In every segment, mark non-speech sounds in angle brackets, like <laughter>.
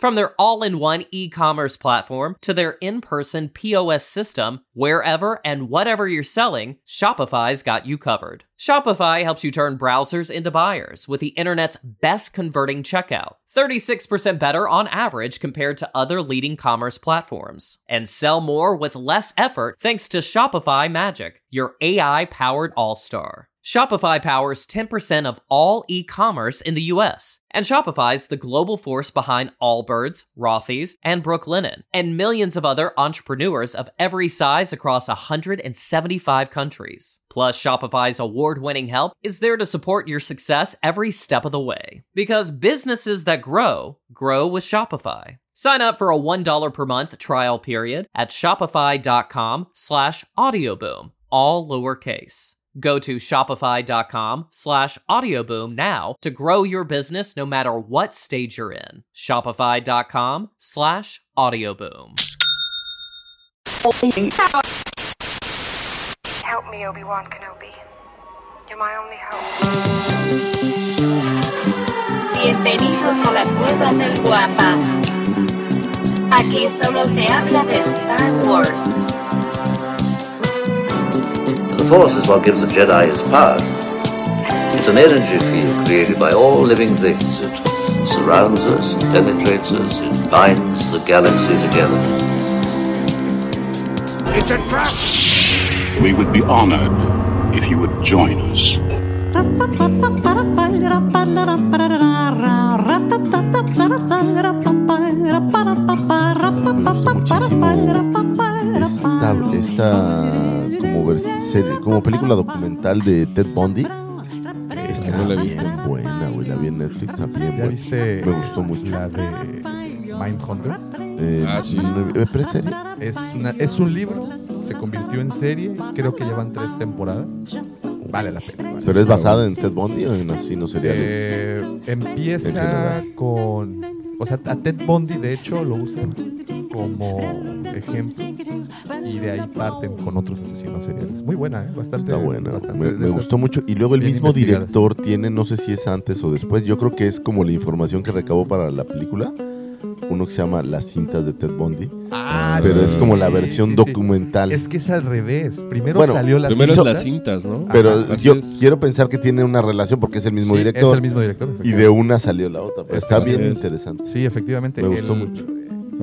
From their all in one e commerce platform to their in person POS system, wherever and whatever you're selling, Shopify's got you covered. Shopify helps you turn browsers into buyers with the internet's best converting checkout, 36% better on average compared to other leading commerce platforms. And sell more with less effort thanks to Shopify Magic, your AI powered all star. Shopify powers 10% of all e-commerce in the US, and Shopify's the global force behind Allbirds, Rothy's, and Brooklinen, and millions of other entrepreneurs of every size across 175 countries. Plus, Shopify's award-winning help is there to support your success every step of the way. Because businesses that grow, grow with Shopify. Sign up for a $1 per month trial period at shopify.com slash audioboom, all lowercase. Go to shopify.com slash audioboom now to grow your business no matter what stage you're in. Shopify.com slash audioboom. Help me, Obi-Wan Kenobi. You're my only hope. Bienvenidos a la cueva del guapa. Aquí solo se habla de Star Wars. Force is what gives the Jedi his power. It's an energy field created by all living things. It surrounds us, penetrates us, it binds the galaxy together. It's a trap! We would be honored if you would join us. Esta, esta como, serie- como película documental de Ted Bundy está no la bien buena, güey. La vi en Netflix, está bien ¿Ya buena. viste Me gustó mucho. la de Mindhunters? Eh, Ah, sí. no, ¿eh, ¿Preserie? Es, una, es un libro, se convirtió en serie, creo que llevan tres temporadas. Vale la pena. vale. ¿Pero es basada en Ted Bundy o en asesinos seriales? Eh, empieza con... O sea, a Ted Bundy, de hecho, lo usan como ejemplo y de ahí parten con otros asesinos seriales. Muy buena, ¿eh? Bastante, Está buena. bastante Me, me gustó mucho. Y luego el mismo director tiene, no sé si es antes o después, yo creo que es como la información que recabó para la película. Uno que se llama Las cintas de Ted Bundy. Ah, pero sí, es como la versión sí, sí. documental. Es que es al revés. Primero Bueno, salió la Primero es hizo- las cintas, ¿no? Pero Ajá, yo es. quiero pensar que tiene una relación porque es el mismo Sí, director. Es el mismo director. Y de una salió la otra. Pero está bien es. interesante. Sí, efectivamente. Me gustó el- mucho.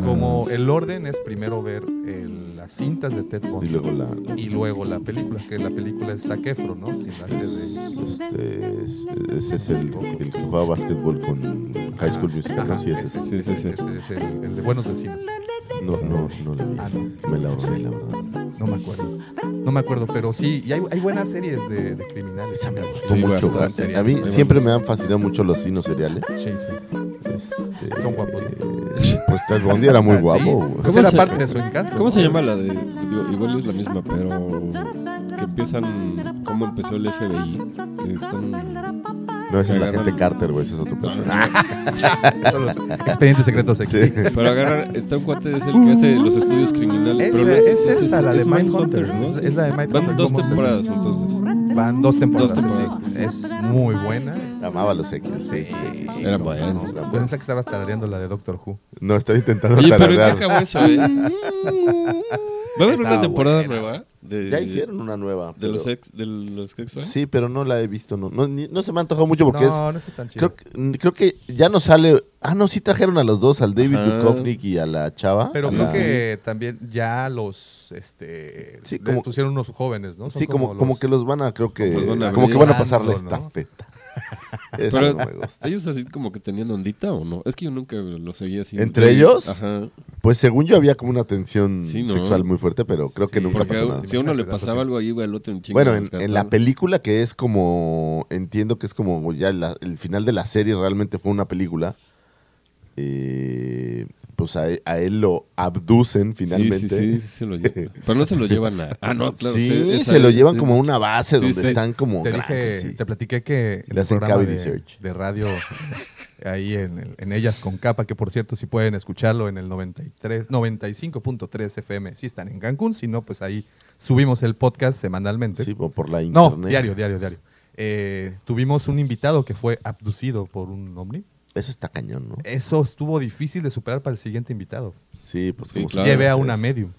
Como el orden es primero ver el- las cintas de Ted Y Bundy luego la. y luego la película, que la película es Zac Efron, ¿no? Quien la hace de... Este, es- ese es el, el que jugaba básquetbol con High School Musical. ¿no? Sí, ese ese, es. Sí, sí, sí. ese es el, el de Buenos Vecinos. No, no, no la vi. Ah, no. Me la ahorré, la verdad. No me acuerdo. No me acuerdo, pero sí, y hay, hay buenas series de, de criminales. Esa me gustó Sí, mucho. bastante. A, mí Sí, siempre me han fascinado mucho los signos seriales. Sí, sí. Este, Son guapos. eh, Pues Ted Bundy era muy guapo. güey. ¿Cómo era se- parte de su encanto. ¿Cómo ¿no? se llama la de.? digo, igual es la misma, pero. Que empiezan. ¿Cómo empezó el FBI? Que están. No, ese es la gente Carter, güey. Ese es otro No, pedo. no, no. <laughs> Son los expedientes secretos aquí. Sí. Pero agarran. Está un cuate, es el que hace los estudios criminales. Esa- pero no es esa, la de Mindhunter, Mindhunter, es la de Mindhunter, Van dos ¿cómo se temporadas, entonces. Van dos temporadas. Dos sí. Es muy buena. Amaba los X. Sí. Era bueno. Pensé que estabas tarareando la de Doctor Who. No, estaba intentando Oye, pero ¿en qué acabó eso, eh? <laughs> ¿Va a haber una temporada buena. nueva? De, Ya hicieron una nueva. ¿De pero- los ex? ¿De los ex Sí, pero no la he visto. No, no, ni- no se me ha antojado mucho porque no, es. no está tan chido. Creo, que- creo que ya no sale. Ah, no, sí trajeron a los dos, al David Ajá. Duchovny y a la chava. Pero creo la- que también ya los este Sí, les como- pusieron unos jóvenes, ¿no? Son Sí, como, como, los- que los van a, creo que. Como los van a Como que van a pasar la ¿no? estafeta. <laughs> Eso Pero no me gusta. ellos así como que tenían ondita o no? Es que yo nunca lo seguía así. ¿Entre ellos? Ajá. Pues según yo había como una tensión Sí, ¿no? sexual muy fuerte, pero creo que nunca pasó nada. si a uno le pasaba algo ahí, iba el otro en chinga. Bueno, en, la película que es como, entiendo que es como ya la- el final de la serie realmente fue una película. eh, pues a, él- a él lo abducen finalmente. Sí, sí, sí, se lo llevan. <laughs> Pero no se lo llevan a. Ah, no, claro. Sí, usted- esa- se lo llevan como a una base Sí, donde sí. están como Te dije, te platiqué que Le hacen programa cavity de, search. de radio <laughs> ahí en, el- en Ellas con Capa, que por cierto, si pueden escucharlo en el 93, 95.3 FM, si están en Cancún, si no, pues ahí subimos el podcast semanalmente. Sí, o por la no, internet. diario, diario, diario. Eh, tuvimos un invitado que fue abducido por un ovni. Eso está cañón, ¿no? Eso estuvo difícil de superar para el siguiente invitado. Sí, pues Sí, como claro. Llevé a es- una medium.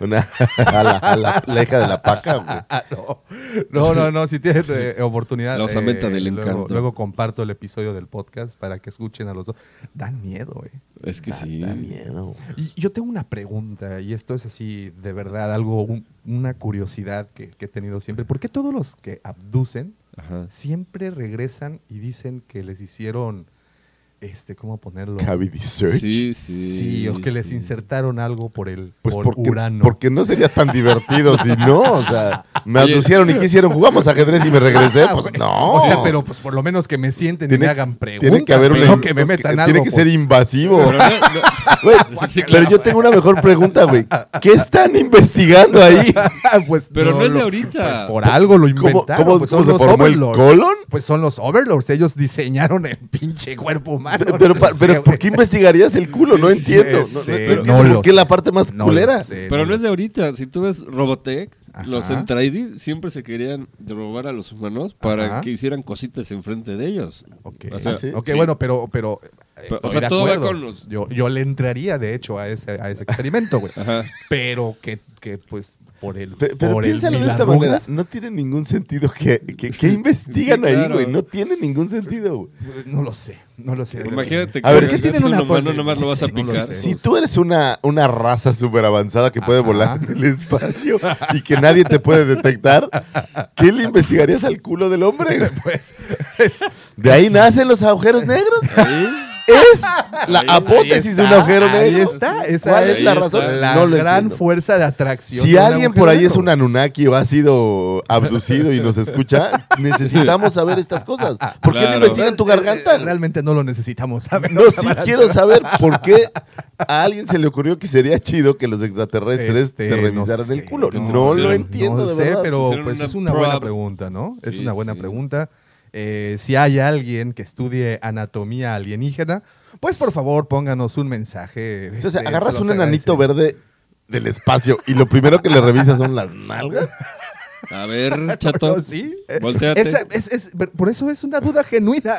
Una, a, la, a la- la hija de la paca, güey. <laughs> Ah, no. no, no, no, si tienen eh, oportunidad. La del luego, encanto. luego comparto el episodio del podcast para que escuchen a los dos. Dan miedo, eh. Es que sí. Da miedo. Y yo tengo una pregunta, y esto es así, de verdad, algo, un- una curiosidad que, que he tenido siempre. ¿Por qué todos los que abducen Ajá. siempre regresan y dicen que les hicieron, este, ¿cómo ponerlo? Cavity search. Sí, sí. Sí, o que les sí. insertaron algo por el Pues por porque, Urano. porque no sería tan divertido si no, o sea, me aducieron y qué hicieron, jugamos ajedrez y me regresé, <laughs> Ah, pues güey. no. O sea, pero pues por lo menos que me sienten y Tiene- me hagan preguntas. tiene que haber una no que me metan tiene algo. que por- ser invasivo. Pero no- no- <laughs> Güey, Sí, pero claro. yo tengo una mejor pregunta, güey. ¿Qué están investigando ahí? <laughs> pues Pero no es de lo- ahorita. Pues por algo lo ¿Cómo, inventaron. cómo- pues cómo son se los formó el overlords. colon? Pues son los overlords. Ellos diseñaron el pinche cuerpo humano. Pero, pero ¿por qué investigarías el culo? No entiendo. No, no- no Este, entiendo no por lo qué sé. la parte más No culera. sé, Pero no es de ahorita. Si tú ves Robotech, Ajá. los Entraidi siempre se querían robar a los humanos para Ajá. que hicieran cositas enfrente de ellos. Ok, O sea, Ah, sí. Ok, sí. bueno, pero, pero, estoy o sea, de todo va con los- Yo, yo le entraría, de hecho, a ese, a ese experimento, güey. Ajá. Pero que, que, pues, por el Pe- Pero por el piénsalo de esta manera. No tiene ningún sentido que, que, que <laughs> investigan Sí, ahí, claro. güey. No tiene ningún sentido, güey. No lo sé, no lo sé. Imagínate que A ver, si ¿qué tienen un una nomás lo vas a Sí, picar. sé. Si tú eres una, una raza súper avanzada que puede Ajá. volar en el espacio y que nadie te puede detectar, ¿qué le investigarías al culo del hombre? <laughs> Pues, es- <laughs> ¿De ahí nacen los agujeros negros? ¿Es <laughs> la Ahí- apótesis ahí de un agujero negro? Ahí está, esa ¿Cuál es la razón? la no lo gran entiendo. fuerza de atracción. Si de alguien por ahí es un Anunnaki o ha sido abducido y nos escucha, <laughs> necesitamos saber estas cosas. ¿Por qué no investigan tu garganta? Realmente no lo necesitamos <laughs> saber. No, sí quiero saber por qué a alguien se le ocurrió que sería chido que los extraterrestres Este, te no revisaran sé, el culo. no No, lo no entiendo, no de sé, verdad. pero pues es una buena pregunta, ¿no? Es Sí, una buena sí. pregunta. Eh, si hay alguien que estudie anatomía alienígena, pues por favor pónganos un mensaje. O sea, este, agarras se un enanito verde del espacio y lo primero que le revisas son las nalgas. A ver, <laughs> chato. No, sí. Volteate. esa- es- es- por eso es una duda genuina.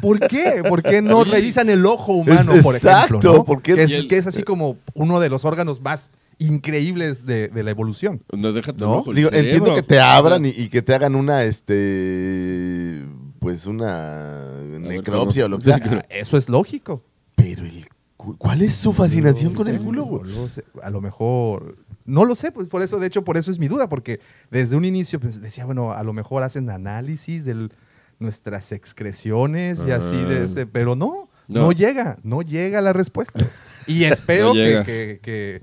¿Por qué? ¿Por qué no revisan el ojo humano, Es- por exacto, ejemplo? ¿no? ¿por qué? Que, es, Y el- que es así como uno de los órganos más increíbles de, de la evolución. No, déjate ¿No? ojo, Digo, cerebro. entiendo que te abran y, y que te hagan una, este, pues una necropsia o lo que sea. Ah, <laughs> Eso es lógico. Pero el, cu- ¿cuál es su fascinación No con el culo, güey? A lo mejor. No lo sé, pues por eso, de hecho, por eso es mi duda, porque desde un inicio pues, decía, bueno, a lo mejor hacen análisis de nuestras excreciones y así de Ah. ese, pero no, no, No. llega, no llega la respuesta. <laughs> Y espero No que, llega. que, que-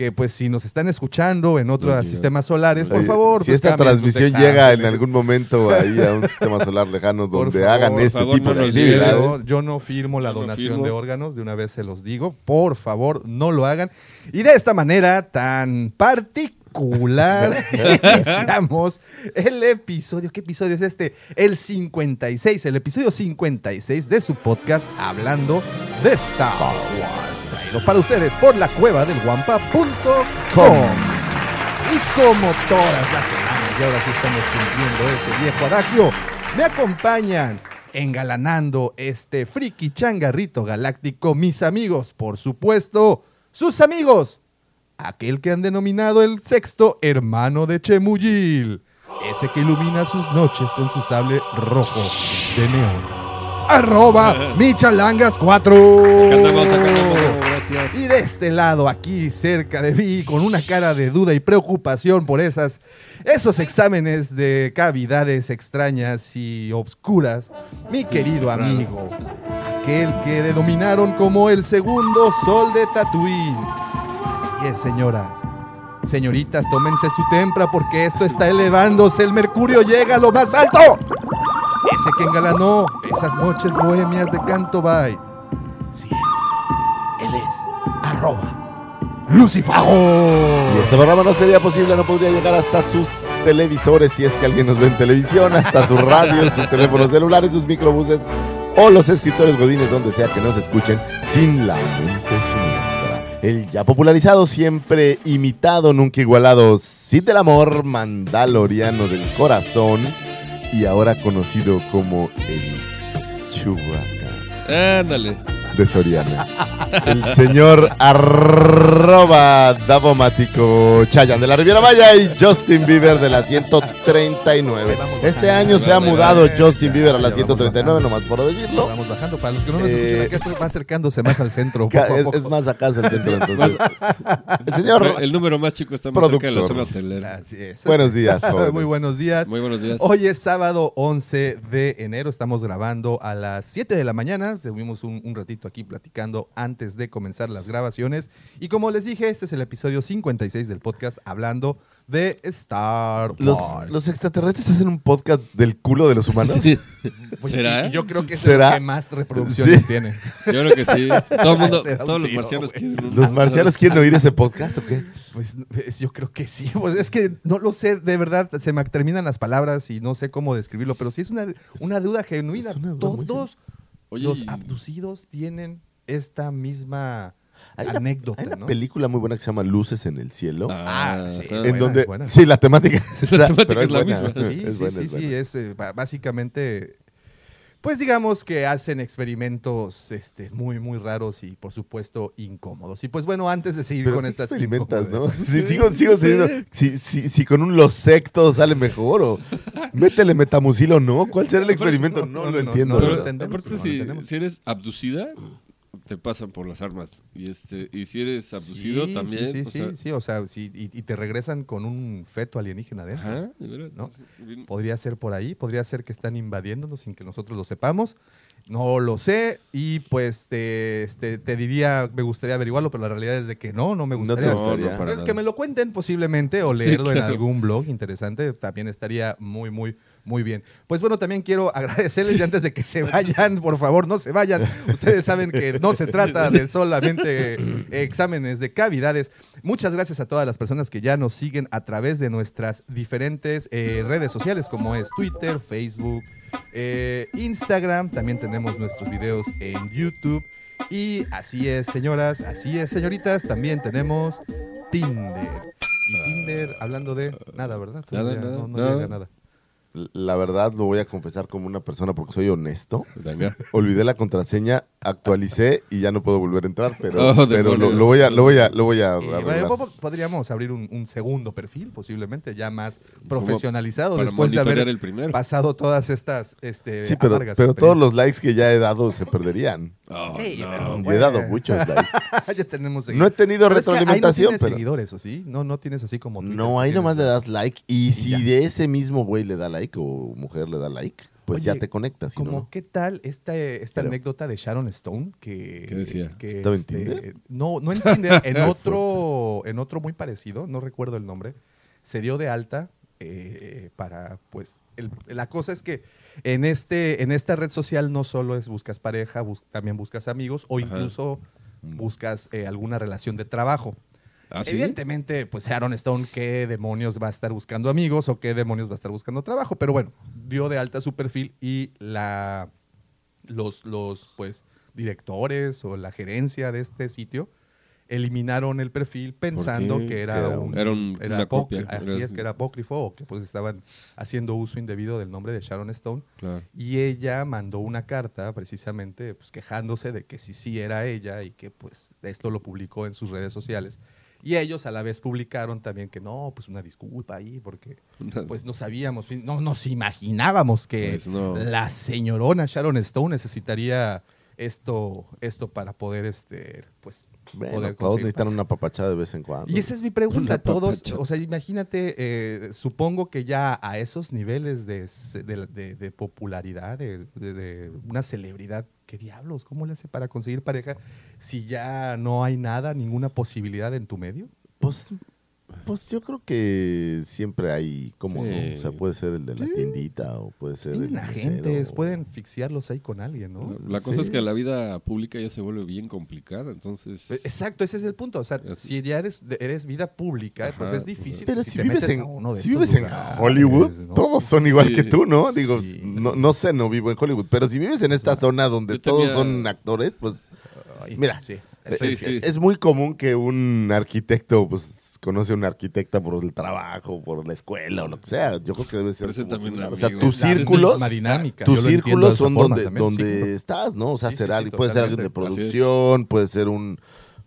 que, pues si nos están escuchando en otros No sistemas solares, por favor. Si pues, esta transmisión llega en algún momento ahí a un sistema solar lejano Por donde favor, hagan por este favor, tipo no de actividades. Yo, yo no firmo la no donación firmo. de órganos, de una vez se los digo. Por favor, no lo hagan. Y de esta manera tan particular, <laughs> <laughs> iniciamos el episodio. ¿Qué episodio es este? El 56, el episodio 56 de su podcast Hablando de Star Wars para ustedes por la cueva del guampa.com. Y como todas las semanas, y ahora sí estamos cumpliendo ese viejo adagio, me acompañan engalanando este friki changarrito galáctico mis amigos, por supuesto, sus amigos, aquel que han denominado el sexto hermano de Chemuyil, ese que ilumina sus noches con su sable rojo de neón. Arroba <laughs> Michalangas 4. Y de este lado, aquí cerca de mí, con una cara de duda y preocupación por esas, esos exámenes de cavidades extrañas y obscuras, mi querido amigo, aquel que denominaron como el segundo sol de Tatooine. Así es, señoras. Señoritas, tómense su tempra porque esto está elevándose. El mercurio llega a lo más alto. Ese que engalanó esas noches bohemias de Canto Bay. Sí es arroba Lucifago. Y este programa no sería posible, no podría llegar hasta sus televisores, si es que alguien nos ve en televisión, hasta sus radios, sus teléfonos celulares, sus microbuses o los escritores godines, donde sea que nos escuchen, sin la mente siniestra. El ya popularizado, siempre imitado, nunca igualado, Cid del Amor, Mandaloriano del Corazón, y ahora conocido como el Chewbacca Ándale. De Soriana. El señor arroba Davomático Chayan de la Riviera Maya y Justin Bieber de la 139. Este año se ha mudado Justin Bieber a la 139, nomás por decirlo. Vamos bajando. Para los que no nos Eh, escuchan, acá esto va acercándose más al centro. Ca- poco a Es, poco. es más acá es el <laughs> centro entonces. El señor, El número más chico está más cerca de la Productor. zona hotelera. Así es. buenos <laughs> días, jóvenes. Muy buenos días. Muy buenos días. Hoy es sábado 11 de enero, estamos grabando a las 7 de la mañana, tuvimos un, un ratito aquí platicando antes de comenzar las grabaciones y como les dije, este es el episodio 56 del podcast hablando de Star Wars. los extraterrestres hacen un podcast del culo de los humanos. Pues, ¿Será? y- y yo creo que es ¿Será? el que más reproducciones Sí. tiene. Yo creo que sí. Todo el mundo, <laughs> todos los marcianos güey. quieren ¿Los marcianos quieren oír ese podcast o qué? Pues es- yo creo que sí, pues es que no lo sé, de verdad, se me terminan las palabras y no sé cómo describirlo, pero sí es una, una duda genuina. es una duda muy Todos Oye, los abducidos tienen esta misma Hay una, anécdota, hay una ¿no? película muy buena que se llama Luces en el cielo. Ah, sí, ajá. es en buena, donde es buena. sí la temática, <laughs> es la- temática pero es es la buena, misma. Sí, <laughs> es sí, buena, sí, es sí, es eh, básicamente, pues digamos que hacen experimentos este, muy, muy raros y por supuesto incómodos. Y pues bueno, antes de seguir Pero con ¿qué estas experimentas, ¿no? Si, sigo, <laughs> sigo si, si, si con un losecto sale mejor o métele metamucil o no, ¿cuál será el experimento? No, no, lo no, entiendo. no Pero, aparte, si eres abducida, te pasan por las armas. Y este y si eres abducido Sí, también. Sí, o sí, sea, sí, o sea, sí, y, y te regresan con un feto alienígena adentro. Ajá, de veras. ¿No? Sí, bien- Podría ser por ahí, podría ser que están invadiéndonos sin que nosotros lo sepamos. No lo sé y pues te, este, te diría, me gustaría averiguarlo, pero la realidad es de que no, no me No te gustaría. No, no, para Que- nada. que me lo cuenten posiblemente o leerlo en claro. algún blog interesante, también estaría muy, muy, muy bien. Pues bueno, también quiero <laughs> agradecerles y antes de que se vayan, por favor, no se vayan. Ustedes saben que no se trata de <laughs> solamente exámenes de cavidades. Muchas gracias a todas las personas que ya nos siguen a través de nuestras diferentes eh, redes sociales como es Twitter, Facebook, eh, Instagram. También tenemos nuestros videos en YouTube. Y así es, señoras, así es, señoritas, también tenemos Tinder. Y Tinder, hablando de nada, ¿verdad? Nada, no, no llega nada. La verdad lo voy a confesar como una persona porque soy honesto. Venga. Olvidé la contraseña, actualicé y ya no puedo volver a entrar, pero, Oh, pero lo, voy a, lo voy a, lo voy a po- podríamos abrir un, un segundo perfil, posiblemente ya más profesionalizado Para después de haber el primero. pasado todas estas este, Sí, pero, todos los likes que ya he dado se perderían. Oh, Sí, no. pero- Y he dado muchos <laughs> likes. ya tenemos No he tenido Pero es que ahí retroalimentación, no tienes pero... seguidores, ¿o sí? No, no tienes así como Twitter, No, ahí nomás le das like y si ya. de ese mismo güey le da like o mujer le da like, pues ya Oye, te conectas. Como no. qué tal esta, esta Pero- anécdota de Sharon Stone que, ¿Qué decía? que, ¿Estaba en este, Tinder? no no en Tinder <laughs> en otro en otro muy parecido no recuerdo el nombre se dio de alta eh, para pues el- la cosa es que en este en esta red social no solo es buscas pareja bus- también buscas amigos o Ajá. incluso buscas eh, alguna relación de trabajo ¿Ah, sí? Evidentemente, pues Sharon Stone, ¿qué demonios va a estar buscando amigos o qué demonios va a estar buscando trabajo? Pero bueno, dio de alta su perfil y la, los, los pues, directores o la gerencia de este sitio eliminaron el perfil pensando que era, Que era un, un- era un- una copia. Así es, que era apócrifo o que pues estaban haciendo uso indebido del nombre de Sharon Stone. Claro. Y ella mandó una carta precisamente pues, quejándose de que sí, sí era ella y que pues esto lo publicó en sus redes sociales. Y ellos a la vez publicaron también que no, pues una disculpa ahí, porque pues no sabíamos, no nos imaginábamos que Pues no. la señorona Sharon Stone necesitaría esto, esto para poder, este, pues, Bueno, poder todos necesitan una papachada de vez en cuando. y esa es mi pregunta. <laughs> Todos, o sea, imagínate, eh, supongo que ya a esos niveles de, de- de- de popularidad, de una celebridad, ¿qué diablos? ¿Cómo le hace para conseguir pareja si ya no hay nada, ninguna posibilidad en tu medio? Pues Pues yo creo que siempre hay, ¿cómo Sí. no? O sea, puede ser el de la tiendita o puede ser Tienen agentes, pueden fixiarlos ahí con alguien, ¿no? La cosa Sí. es que la vida pública ya se vuelve bien complicada, entonces... Eh, Exacto, ese es el punto. O sea, Así. si ya eres, vida pública, pues es difícil. Pero si vives, en, a uno de si vives en Hollywood, ¿no? todos son igual Sí. que tú, ¿no? Digo, Sí. no, no sé, no vivo en Hollywood, pero si vives en esta zona donde todos tenía- son actores, pues Ay, Mira, sí. es, Sí, es- sí. es muy común que un arquitecto, pues, conoce a una arquitecta por el trabajo, por la escuela o lo que sea. Yo creo que debe ser Pero también similar. O sea, tus círculos, tus círculos son donde, también, estás, ¿no? O sea, Sí, sí, ser sí, alguien- puede ser alguien de producción, puede ser un,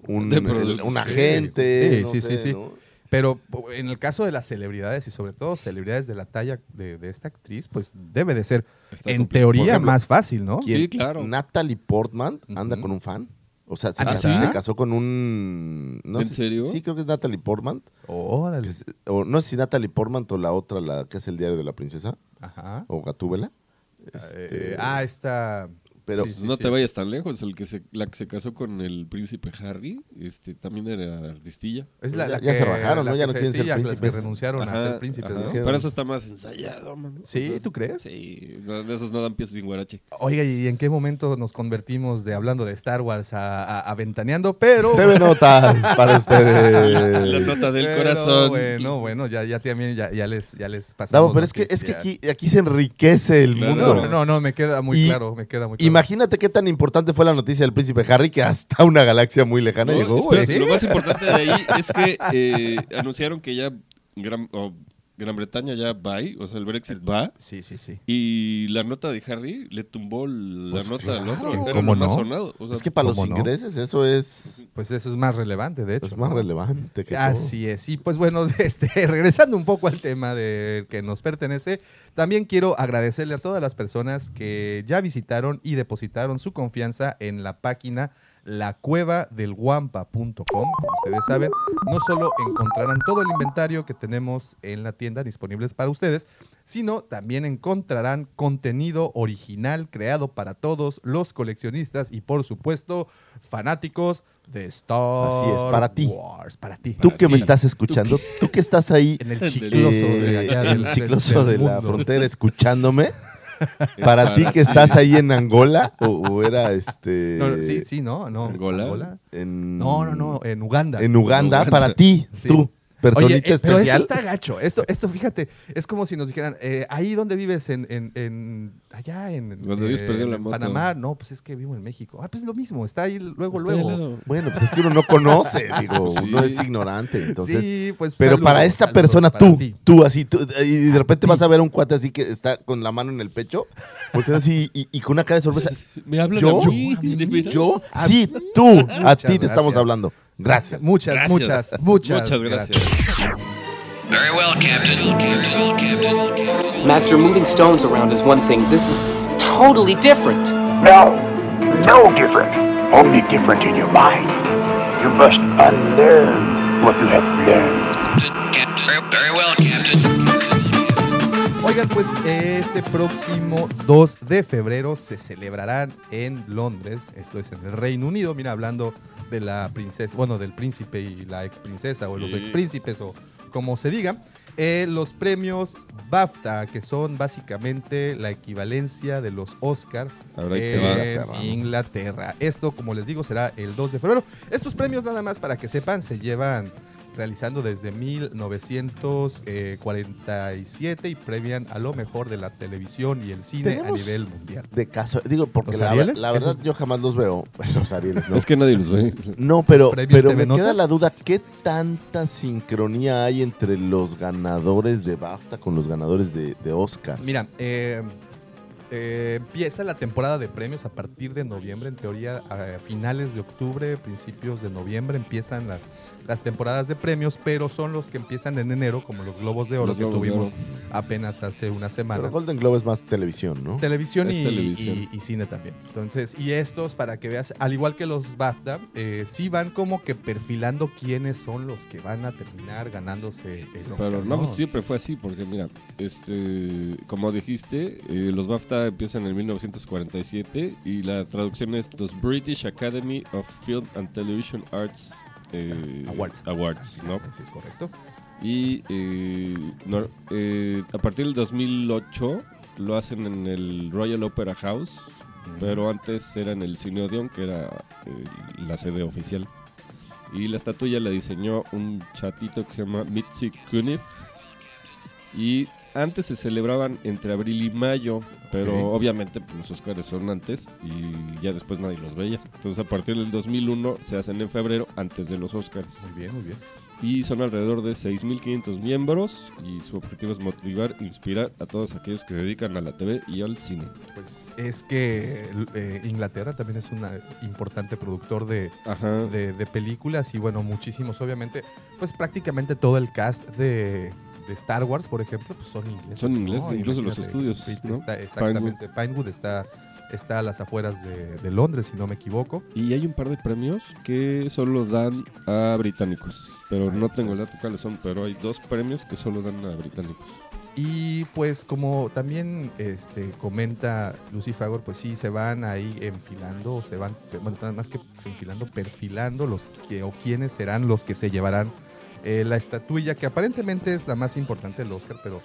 un, el- agente. Sí, no sí, sé, sí, sí. ¿no? Pero en el caso de las celebridades y sobre todo celebridades de la talla de, de esta actriz, pues debe de ser Está en complicado. teoría ejemplo, más fácil, ¿no? ¿Quién? Sí, claro. Natalie Portman anda con un fan. O sea, se, ¿Ah, casó, sí? se casó con un... No ¿En sé- serio? Sí, creo que es Natalie Portman. Órale. es- o no sé si Natalie Portman o la otra, la que es el diario de la princesa, Ajá. o Gatúbela. Eh, Este, ah, esta. Pero- Pues no te vayas tan lejos, el que se, la que se casó con el príncipe Harry, este, también era artistilla. Es la, Ya- la ya que- se rajaron, ¿no? Ya no quieren sí, ser las que príncipes. renunciaron a ser príncipes, ajá. ¿no? Pero eso está más ensayado, mano. Sí, ¿tú crees? Sí, no, de esos no dan pies sin guarache. Oiga, ¿y en qué momento nos convertimos de hablando de Star Wars a, a- a ventaneando? Pero. TV Notas <laughs> para ustedes. La nota del Pero corazón. Bueno, bueno, ya, ya también ya, ya les, ya les pasamos. No, pero es que, es que aquí, aquí se enriquece el Claro. mundo. No, no, no, me queda muy Y claro, me queda muy claro. Imagínate qué tan importante fue la noticia del príncipe Harry que hasta una galaxia muy lejana No, llegó, espera. Lo más importante de ahí es que eh, anunciaron que ya Gran, Gran Bretaña ya va, o sea, el Brexit va. Sí, sí, sí. Y la nota de Harry le tumbó la Pues nota al claro. otro. Es que Era ¿cómo no? sonado. O sea, Es que para los ¿cómo no? ingleses eso es, Pues eso es más relevante, de hecho. es más ¿no? relevante que todo. Así es. Y pues bueno, <laughs> este, regresando un poco al tema del que nos pertenece, también quiero agradecerle a todas las personas que ya visitaron y depositaron su confianza en la página lacuevadelguampa.com. Como ustedes saben, no solo encontrarán todo el inventario que tenemos en la tienda disponibles para ustedes, sino también encontrarán contenido original creado para todos los coleccionistas y por supuesto fanáticos de Star Así es, para ti. Wars. Para ti. Tú Para que me estás escuchando, tú que estás ahí En el Eh, chicloso de allá en del- el chicloso del de la mundo. frontera escuchándome, <laughs> para ti que estás ahí en Angola, o, o era este... No, no, sí, sí, no, no. ¿Angola? En, No, no, no, en Uganda. En Uganda, Uganda. para ti, Sí. tú, personita Oye, eh, pero eso está gacho. Esto, esto, fíjate, es como si nos dijeran, eh, ahí donde vives, en, en, en- allá en, vives eh, perdió la en moto. Panamá. No, pues es que vivo en México. Ah, pues es lo mismo, está ahí luego, está al luego. lado. Bueno, pues es que uno no conoce, <laughs> digo, Sí. uno es ignorante, entonces... sí, pues Pero saludos, para esta saludos persona, para tú, ti. tú así, tú, y de repente vas a ver a un cuate así que está con la mano en el pecho, porque así, y, y con una cara de sorpresa. <laughs> Me hablan ¿Yo? a mí, ¿de veras? ¿Yo? A Sí, <laughs> tú, a ti te estamos gracias. hablando. Gracias. Muchas, Gracias. muchas, muchas, Muchas gracias. Very well, Captain. Very well, Captain. Master, moving stones around is one thing. This is totally different. No, no different. Only different in your mind. You must unlearn what you have learned. Oigan, pues este próximo 2 de febrero se celebrarán en Londres, esto es en el Reino Unido, mira, hablando de la princesa, bueno, del príncipe y la ex princesa o los ex príncipes o como se diga, eh, los premios BAFTA, que son básicamente la equivalencia de los Oscar en. Inglaterra. Esto, como les digo, será el 2 de febrero. Estos premios, nada más para que sepan, se llevan realizando desde 1947 y premian a lo mejor de la televisión y el cine a nivel mundial. De caso, digo, porque ¿Los la, verdad yo jamás los veo. <laughs> Los Arieles, no. Es que nadie los ve. No, pero, pero me queda la duda, ¿qué tanta sincronía hay entre los ganadores de BAFTA con los ganadores de, de Oscar? Mira, eh, eh, empieza la temporada de premios a partir de noviembre, en teoría a finales de octubre, principios de noviembre empiezan las, las temporadas de premios, pero son los que empiezan en enero, como los Globos de Oro Los que Globos tuvimos apenas hace una semana. Pero Golden Globe es más televisión, ¿no? Televisión, y, televisión. y- y cine también. Entonces, y estos, para que veas, al igual que los BAFTA, eh, sí van como que perfilando quiénes son los que van a terminar ganándose el Oscar. Pero no, pues, siempre fue así, porque mira, este, como dijiste, eh, los BAFTA empiezan en 1947 y la traducción es los British Academy of Film and Television Arts eh, Awards. Awards, ¿no? Sí, es correcto. Y eh, no, eh, a partir del 2008 lo hacen en el Royal Opera House, pero antes era en el Cine Odeon, que era la sede oficial. Y la estatuilla la diseñó un chatito que se llama Mitzi Kunif. Y antes se celebraban entre abril y mayo, pero obviamente pues, los Oscars son antes y ya después nadie los veía. Entonces a partir del 2001 se hacen en febrero antes de los Oscars. Muy bien, muy bien. Y son alrededor de 6.500 miembros y su objetivo es motivar e inspirar a todos aquellos que se dedican a la TV y al cine. Pues es que eh, Inglaterra también es un importante productor de, Ajá. de, de películas y bueno, muchísimos obviamente, pues prácticamente todo el cast de, de Star Wars, por ejemplo, pues son ingleses. Son ingleses, ¿no? incluso los estudios, Pitt ¿no? está- exactamente, Pinewood, está, está a las afueras de, de Londres, si no me equivoco. Y hay un par de premios que solo dan a británicos. Pero no tengo el dato cuáles son, pero hay dos premios que solo dan a británicos. Y pues como también este, comenta Lucy Fagor, pues sí, se van ahí enfilando, se van, bueno, más que enfilando, perfilando los que o quiénes serán los que se llevarán eh, la estatuilla, que aparentemente es la más importante del Oscar, pero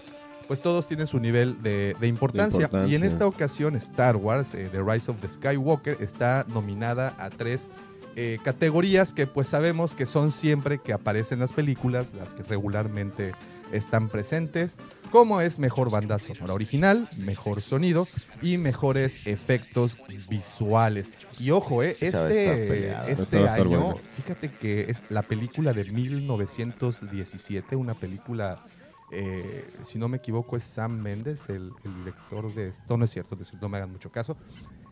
pues todos tienen su nivel de, de importancia. importancia. Y en esta ocasión Star Wars, eh, The Rise of the Skywalker, está nominada a tres eh, categorías que pues sabemos que son siempre que aparecen las películas, las que regularmente están presentes, como es mejor banda sonora original, mejor sonido y mejores efectos visuales. Y ojo, eh, este, este año, fíjate que es la película de 1917, una película, eh, si no me equivoco, es Sam Mendes, el, el director de esto. No es cierto, no no me hagan mucho caso.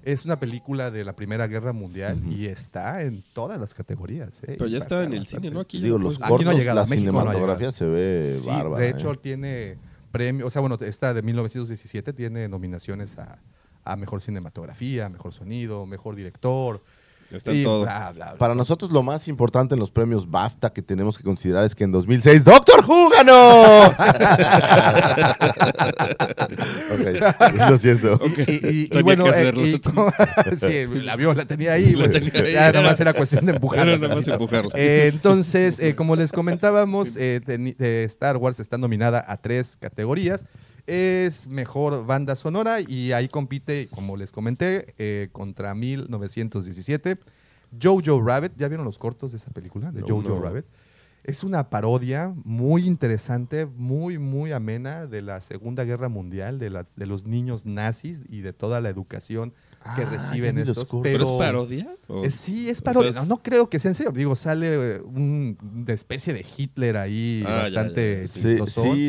Es una película de la Primera Guerra Mundial y está en todas las categorías. eh, Pero ya estaba en el bastante- cine, ¿no? Aquí Digo, lo los puedes- Aquí no ha cortos, llegado, la a México no ha cinematografía llegado. se ve Sí, bárbara. de hecho ¿eh? tiene premio, o sea, bueno, esta de 1917 tiene nominaciones a, a mejor cinematografía, mejor sonido, mejor director. Está en y todo. bla, bla, bla. Para nosotros lo más importante en los premios BAFTA que tenemos que considerar es que en 2006 ¡Doctor Who ganó! <laughs> ok, lo siento. Y, y- y- y Tenía bueno, que eh, como- <laughs> sí, la vio, la tenía ahí. La pues, tenía ahí. ya nada más era cuestión de empujarla. Era nada más empujarla. Eh, entonces, eh, como les comentábamos, eh, eh, Star Wars está nominada a tres categorías. Es mejor banda sonora y ahí compite, como les comenté, eh, contra 1917. Jojo Rabbit, ¿ya vieron los cortos de esa película? De No, Jojo no. Rabbit. Es una parodia muy interesante, muy, muy amena de la Segunda Guerra Mundial, de, la- de los niños nazis y de toda la educación que Ah, reciben estos. ¿Pero Pero es parodia? ¿O- eh, sí, es o parodia. No, no creo que sea en serio. Digo, sale eh, un, una especie de Hitler ahí Ah, bastante ya, sí.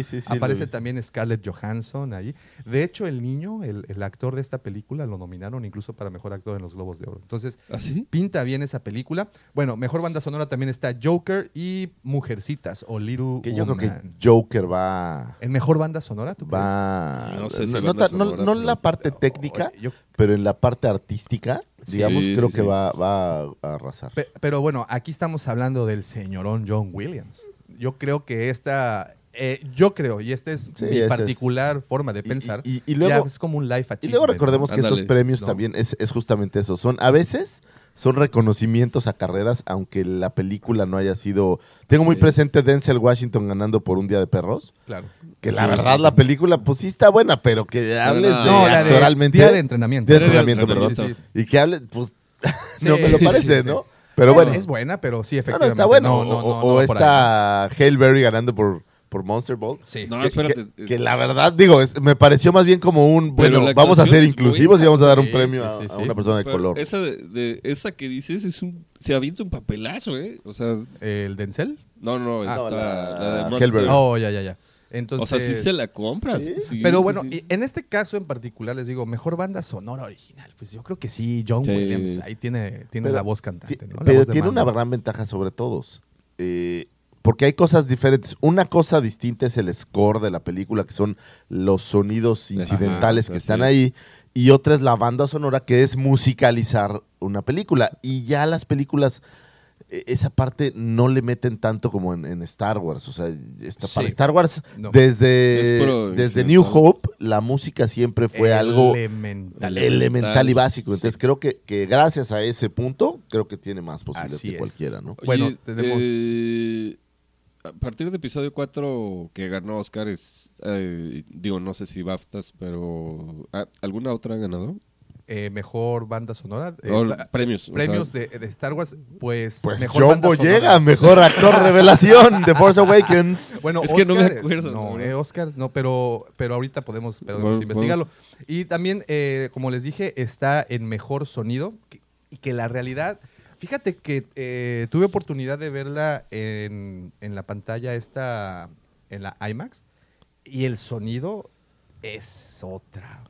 Sí, sí, Aparece también Scarlett Johansson ahí. De hecho, el niño, el, el actor de esta película, lo nominaron incluso para mejor actor en los Globos de Oro. Entonces, ¿Ah, sí? pinta bien esa película. Bueno, mejor banda sonora también está Joker y Mujercitas o Little Que yo creo que. Joker va... ¿En mejor banda sonora, tú va No sé si no, banda no- sonora, no en la parte técnica, Oye, yo- pero en la parte artística, digamos, Sí, creo sí, que sí. Va, va a arrasar. Pe- pero bueno, aquí estamos hablando del señorón John Williams. Yo creo que esta, eh, yo creo, y esta es Sí, mi es- particular forma de Y- pensar, y- y luego- ya es como un life Y luego recordemos ¿no? que estos premios No. también es, es justamente eso. Son a veces son reconocimientos a carreras, aunque la película no haya sido. Tengo muy Sí. presente Denzel Washington ganando por un día de perros. Claro. Que la Sí, verdad sí, la película, pues sí está buena, pero que hables no. de No, la de día de entrenamiento. de Día de entrenamiento, perdón. Y que hable, pues. <laughs> Sí, no me lo parece, sí, ¿no? Pero bueno. Es buena, pero sí, no, no, efectivamente. está bueno. No, no, o no, o no, está Berry ganando por, por Monster Ball. Sí. No, que, espérate. que- que la verdad, digo, es- me pareció más bien como un, bueno, vamos a ser inclusivos y vamos a dar un Sí, premio sí, a- sí, a, sí. una persona de Pero color. Esa, de, de- esa que dices es un. Se avienta un papelazo, ¿eh? O sea. ¿El Denzel? No, no, Ah, está. la- la, de. Monster. Oh, ya, ya, ya. o Entonces, sea, sí se la compras. Sí. Sí, Pero bueno, sí. y en este caso en particular les digo, mejor banda sonora original. Pues yo creo que sí, John Sí. Williams ahí tiene, tiene Pero la voz cantante. ¿no? La Pero voz tiene una gran ventaja sobre todos. Eh, porque hay cosas diferentes. Una cosa distinta es el score de la película, que son los sonidos incidentales Ajá, que están es. ahí. Y otra es la banda sonora, que es musicalizar una película. Y ya las películas e- esa parte no le meten tanto como en, en Star Wars. O sea, esta Sí. para Star Wars, No. desde, puro desde. New Hope, la música siempre fue algo Elemental. elemental y básico. Sí. Entonces creo que, que gracias a ese punto, creo que tiene más posibilidades que cualquiera, ¿no? Oye, Bueno, tenemos- eh, a partir de episodio 4 que ganó Oscar, es, eh, digo, no sé si BAFTAs, pero ¿a- ¿alguna otra ha ganado? Eh, mejor banda sonora. eh, O la- premios, o Premios sea. de, de Star Wars, pues, Pues mejor banda sonora. mejor actor <laughs> revelación de Force Awakens. Bueno, Es que no me Oscar, acuerdo, No, eh, Oscar, no, pero, pero ahorita podemos, podemos Bueno, investigarlo. Y también, eh, como les dije, está en mejor sonido que- y que la realidad. Fíjate que eh, tuve oportunidad de verla en, en la pantalla esta, en la IMAX, y el sonido es otra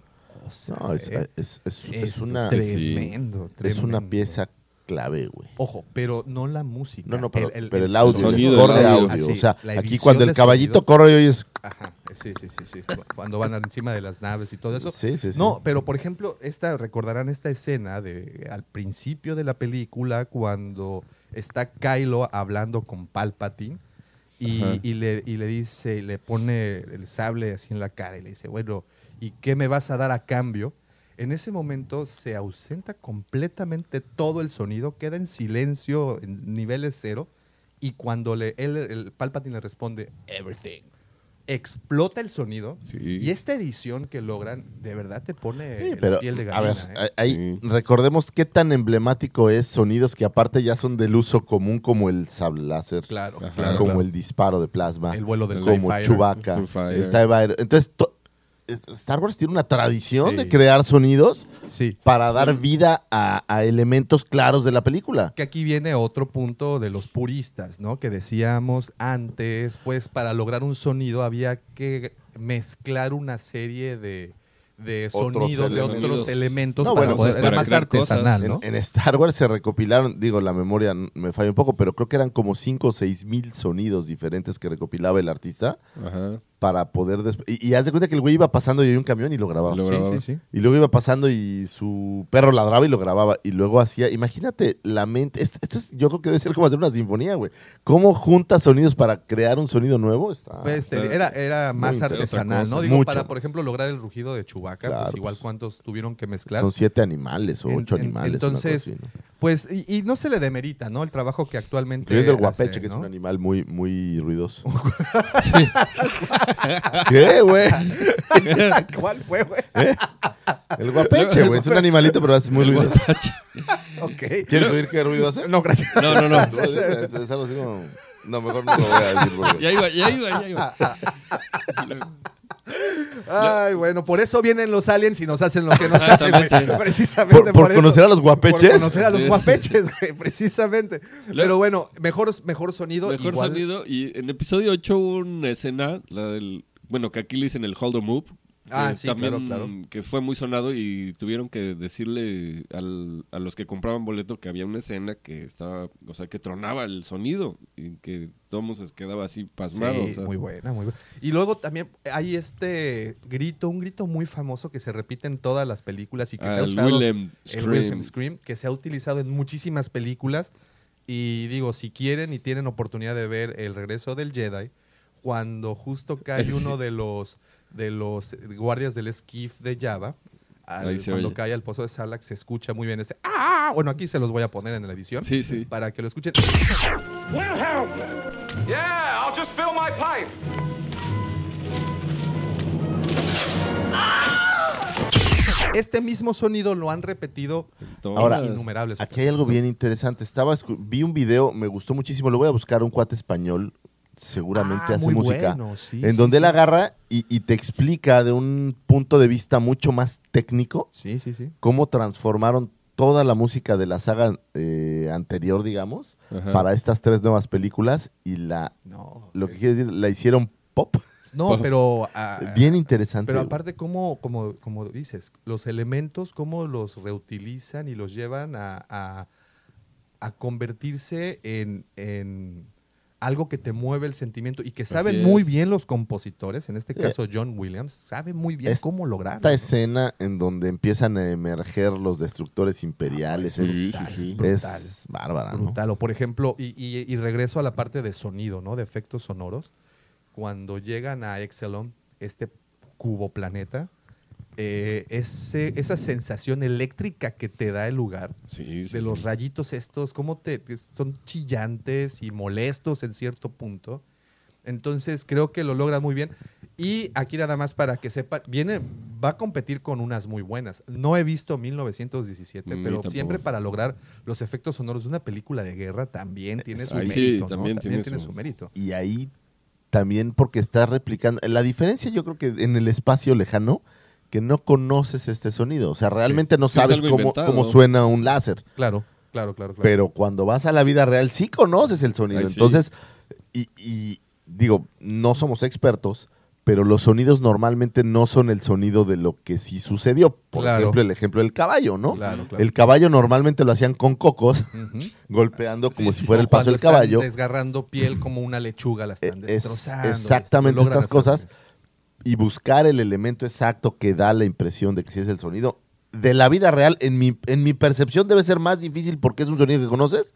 cosa. No, es, eh. es- es- es Es una, tremendo, es una tremendo. pieza clave, güey. Ojo, pero no la música. No, no, pero pero el, audio, sonido, el score el de audio. audio. Ah, o sea, aquí cuando el caballito sonido. corre y oyes... Ajá, sí, sí, sí, sí. Cuando van encima de las naves y todo eso. Sí, sí, sí. No, pero por ejemplo, esta, recordarán esta escena de al principio de la película cuando está Kylo hablando con Palpatine y, y le, y le dice, le pone el sable así en la cara y le dice, bueno, ¿y qué me vas a dar a cambio? En ese momento se ausenta completamente todo el sonido, queda en silencio, en niveles cero, y cuando le, él, el Palpatine le responde, everything, explota el sonido, Sí. y esta edición que logran, de verdad te pone Sí, la pero, piel de a ver, gallina. ¿eh? ahí Sí. recordemos qué tan emblemático es sonidos que aparte ya son del uso común como el sable láser, Claro, claro, como claro. el disparo de plasma, El vuelo del como. Chewbacca, el. Entonces, to- es- Star Wars tiene una tradición Sí. de crear sonidos Sí. para dar vida a, a elementos claros de la película. Que aquí viene otro punto de los puristas, ¿no? Que decíamos antes, pues para lograr un sonido había que mezclar una serie de, sonidos, de otros elementos No, para bueno, poder- era para más cosas. artesanal, En, ¿no? en Star Wars se recopilaron, digo, la memoria me falla un poco, pero creo que eran como 5 o 6 mil sonidos diferentes que recopilaba el artista Ajá. Para poder... Y, y haz de cuenta que el güey iba pasando y había un camión y lo grababa. Lo Sí, grababa. sí, sí. Y luego iba pasando y su perro ladraba y lo grababa. Y luego hacía, imagínate la mente. Esto, esto es, yo creo que debe ser como hacer una sinfonía, güey. ¿Cómo juntas sonidos para crear un sonido nuevo? Está- Pues te- está era, era más artesanal. ¿no? Digo, Mucho para, por ejemplo, lograr el rugido de Chewbacca, Claro, pues igual pues. cuántos tuvieron que mezclar. Son siete animales o En- ocho en- animales. entonces, así, ¿no? Pues, y, y no se le demerita, ¿no? El trabajo que actualmente. Incluyendo el hace, guapeche, que es un animal muy, muy ruidoso. <laughs> ¿Qué, güey? <laughs> ¿Cuál fue, güey? El guapeche, güey. Es un animalito, pero es muy El ruidoso. ok. ¿Quieres oír qué ruido hace? No, gracias. No, no, no. Es, es algo así como... No, mejor no lo voy a decir. porque- Ya iba, ya iba, ya iba. <laughs> Ay, bueno, por eso vienen los aliens y nos hacen lo que nos hacen, güey. Precisamente ¿Por- conocer a los guapeches? Por conocer a los guapeches, güey, precisamente. Luego- Pero bueno, mejor, mejor sonido. Mejor igual- sonido. Y en episodio 8 hubo una escena, la del. Bueno, que aquí le dicen el hold or move. Ah, que sí, también, claro, claro. Que fue muy sonado y tuvieron que decirle al- a los que compraban boleto que había una escena que estaba. O sea, que tronaba el sonido y que todo mundo se quedaba así pasmado. Sí, o sea. muy buena, muy buena. Y luego también hay este grito, un grito muy famoso que se repite en todas las películas y que se ha usado. El. Wilhelm Scream, que se ha utilizado en muchísimas películas. Y digo, si quieren y tienen oportunidad de ver El regreso del Jedi, cuando justo cae <laughs> uno de los, de los guardias del esquif de Java, al- Ahí se cuando oye. cae al pozo de Sarlacc se escucha muy bien ese ¡Ah! Bueno, aquí se los voy a poner en la edición Sí, sí. para que lo escuchen. Wilhelm! Yeah, I'll just fill my pipe. Este mismo sonido lo han repetido Todas. Ahora, innumerables Aquí hay algo bien interesante. Estaba vi un video, me gustó muchísimo. Lo voy a buscar un cuate español. Seguramente Ah, hace música. bueno, sí, en sí, donde él sí. agarra y, y te explica de un punto de vista mucho más técnico Sí, sí, sí. cómo transformaron toda la música de la saga eh, anterior, digamos, Ajá. para estas tres nuevas películas y la No. lo que quiere decir, la hicieron pop. No, pero. ah, Bien interesante. Pero aparte, como, como, como dices, los elementos, cómo los reutilizan y los llevan a, a, a convertirse en, en algo que te mueve el sentimiento y que saben muy bien los compositores, en este Sí. caso John Williams, sabe muy bien Es- cómo lograr. Esta escena en donde empiezan a emerger los destructores imperiales es, sí, brutal, sí. brutal. es bárbara, ¿no? Brutal. O por ejemplo, y, y- y regreso a la parte de sonido, ¿no? De efectos sonoros. Cuando llegan a Exelon, este cubo planeta, eh, ese- esa sensación eléctrica que te da el lugar, Sí, sí, de los sí. rayitos estos, cómo te, son chillantes y molestos en cierto punto. Entonces creo que lo logra muy bien. Y aquí nada más para que sepa, viene, va a competir con unas muy buenas. No he visto 1917, Ni pero siempre para lograr los efectos sonoros de una película de guerra también tiene su Ahí sí, mérito. ¿no? también tiene tiene su- su mérito. Y ahí también porque está replicando. La diferencia yo creo que en el espacio lejano, que no conoces este sonido. O sea, realmente no Sí, sabes cómo, inventado. cómo suena un láser. Claro, claro, claro. claro. Pero cuando vas a la vida real sí conoces el sonido. Ay, sí. Entonces, y, y digo, no somos expertos, pero los sonidos normalmente no son el sonido de lo que sí sucedió. Por Claro. ejemplo, el ejemplo del caballo, ¿no? Claro, claro. El caballo normalmente lo hacían con cocos, <laughs> golpeando como Sí, si sí. fuera el paso del caballo. Desgarrando piel como una lechuga, la están es destrozando. exactamente estas cosas. Y buscar el elemento exacto que da la impresión de que sí es el sonido. De la vida real, en mi, en mi percepción debe ser más difícil porque es un sonido que conoces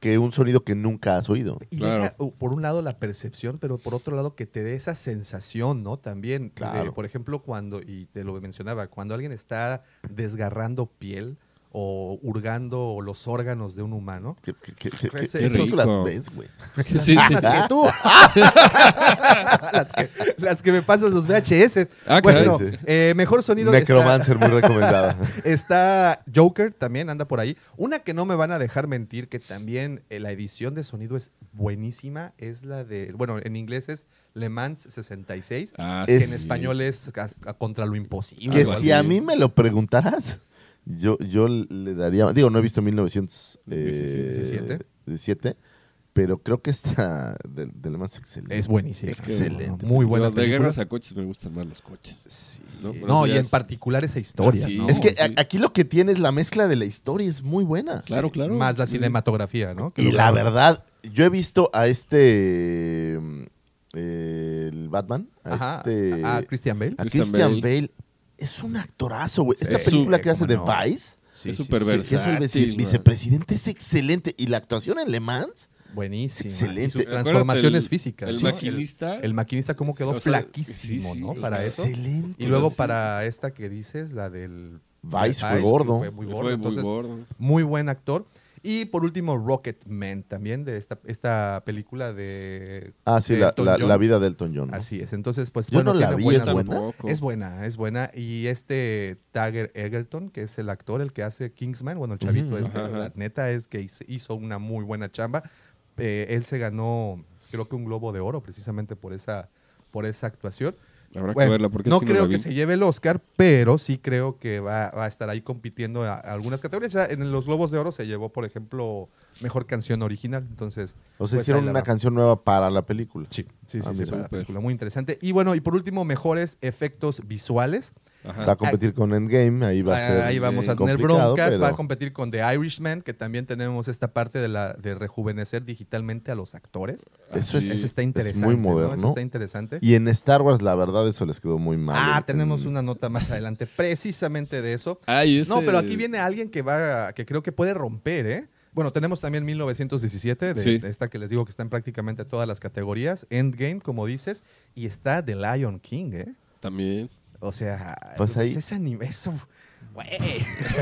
que un sonido que nunca has oído. Y Claro. deja, por un lado la percepción, pero por otro lado que te dé esa sensación, ¿no? También, de, Claro. por ejemplo, cuando, y te lo mencionaba, cuando alguien está desgarrando piel o hurgando los órganos de un humano. ¿Qué, qué, qué, qué- eso- tú las rico. ves, güey? Sí, sí. Las que tú. <laughs> las, que, las que me pasas los VHS. Ah, bueno, Sí. eh, mejor sonido. está- Necromancer, muy recomendada. <laughs> Está Joker también, anda por ahí. Una que no me van a dejar mentir, que también eh, la edición de sonido es buenísima, es la de, bueno, en inglés es Le Mans 66, Ah, que Es- en español es Cas- Contra lo Imposible. que si así. a mí me lo preguntaras, yo, yo le daría. Digo, no he visto 1917, ¿17? pero creo que esta del de más excelente. Es buenísima. Excelente. Muy buena Yo de película. guerras a coches me gustan más los coches. Sí. ¿no? Y en es- particular esa historia, Ah, sí. ¿no? Es que sí. a- aquí lo que tiene es la mezcla de la historia, es muy buena. Claro, claro. Más la cinematografía, ¿no? Que Y la verdad, yo he visto a este. eh, el Batman. A Ajá, este. a Christian Bale. a Christian Christian Bale. Bale. Es un actorazo, güey. Esta película que hace de no. Vice, Sí, Es sí, súper sí. que es el vice- vicepresidente, es excelente. Y la actuación en Le Mans, Buenísima. Excelente. Transformaciones el- físicas. El maquinista. El, maquinista cómo quedó O sea, flaquísimo, sí, sí. ¿no? Para eso. excelente. Y luego para esta que dices, la del Vice fue gordo. Fue muy gordo. fue muy entonces, gordo. muy buen actor. Y por último, Rocketman también, de esta, esta película de. Ah, sí, de la, la- vida de Elton John. ¿no? Así es. Entonces, pues Yo bueno, no la vi, ¿es buena? Es buena, es buena. Y este Tagger Egerton, que es el actor, el que hace Kingsman, bueno, el chavito Ujú. este, Ajá, ajá. la neta es que hizo- hizo una muy buena chamba. Eh, él se ganó, creo que un Globo de Oro precisamente por esa, por esa actuación. Habrá Bueno, que verla porque no sí creo que se lleve el Oscar, pero sí creo que va, va a estar ahí compitiendo a, a algunas categorías. Ya en los Globos de Oro se llevó, por ejemplo, Mejor Canción Original. Entonces, O sea, pues, hicieron una va. canción nueva para la película. Sí, sí, sí, Ah, sí, mira. para la película. Muy interesante. Y bueno, y por último, mejores efectos visuales. Ajá. Va a competir con Endgame, ahí va a ser. Ahí vamos a tener complicado, broncas. pero- Va a competir con The Irishman, que también tenemos esta parte de, la, de rejuvenecer digitalmente a los actores. Eso es, Eso está es interesante. muy ¿no? moderno. Eso está interesante. Y en Star Wars, la verdad, eso les quedó muy mal. Ah, En- tenemos en- una nota más adelante precisamente de eso. Ay, ese- No, pero aquí viene alguien que va, que creo que puede romper, ¿eh? Bueno, tenemos también 1917, de, Sí. de esta que les digo que está en prácticamente todas las categorías. Endgame, como dices, y está The Lion King, ¿eh? También. O sea, Pues ahí- ese anime, eso, güey.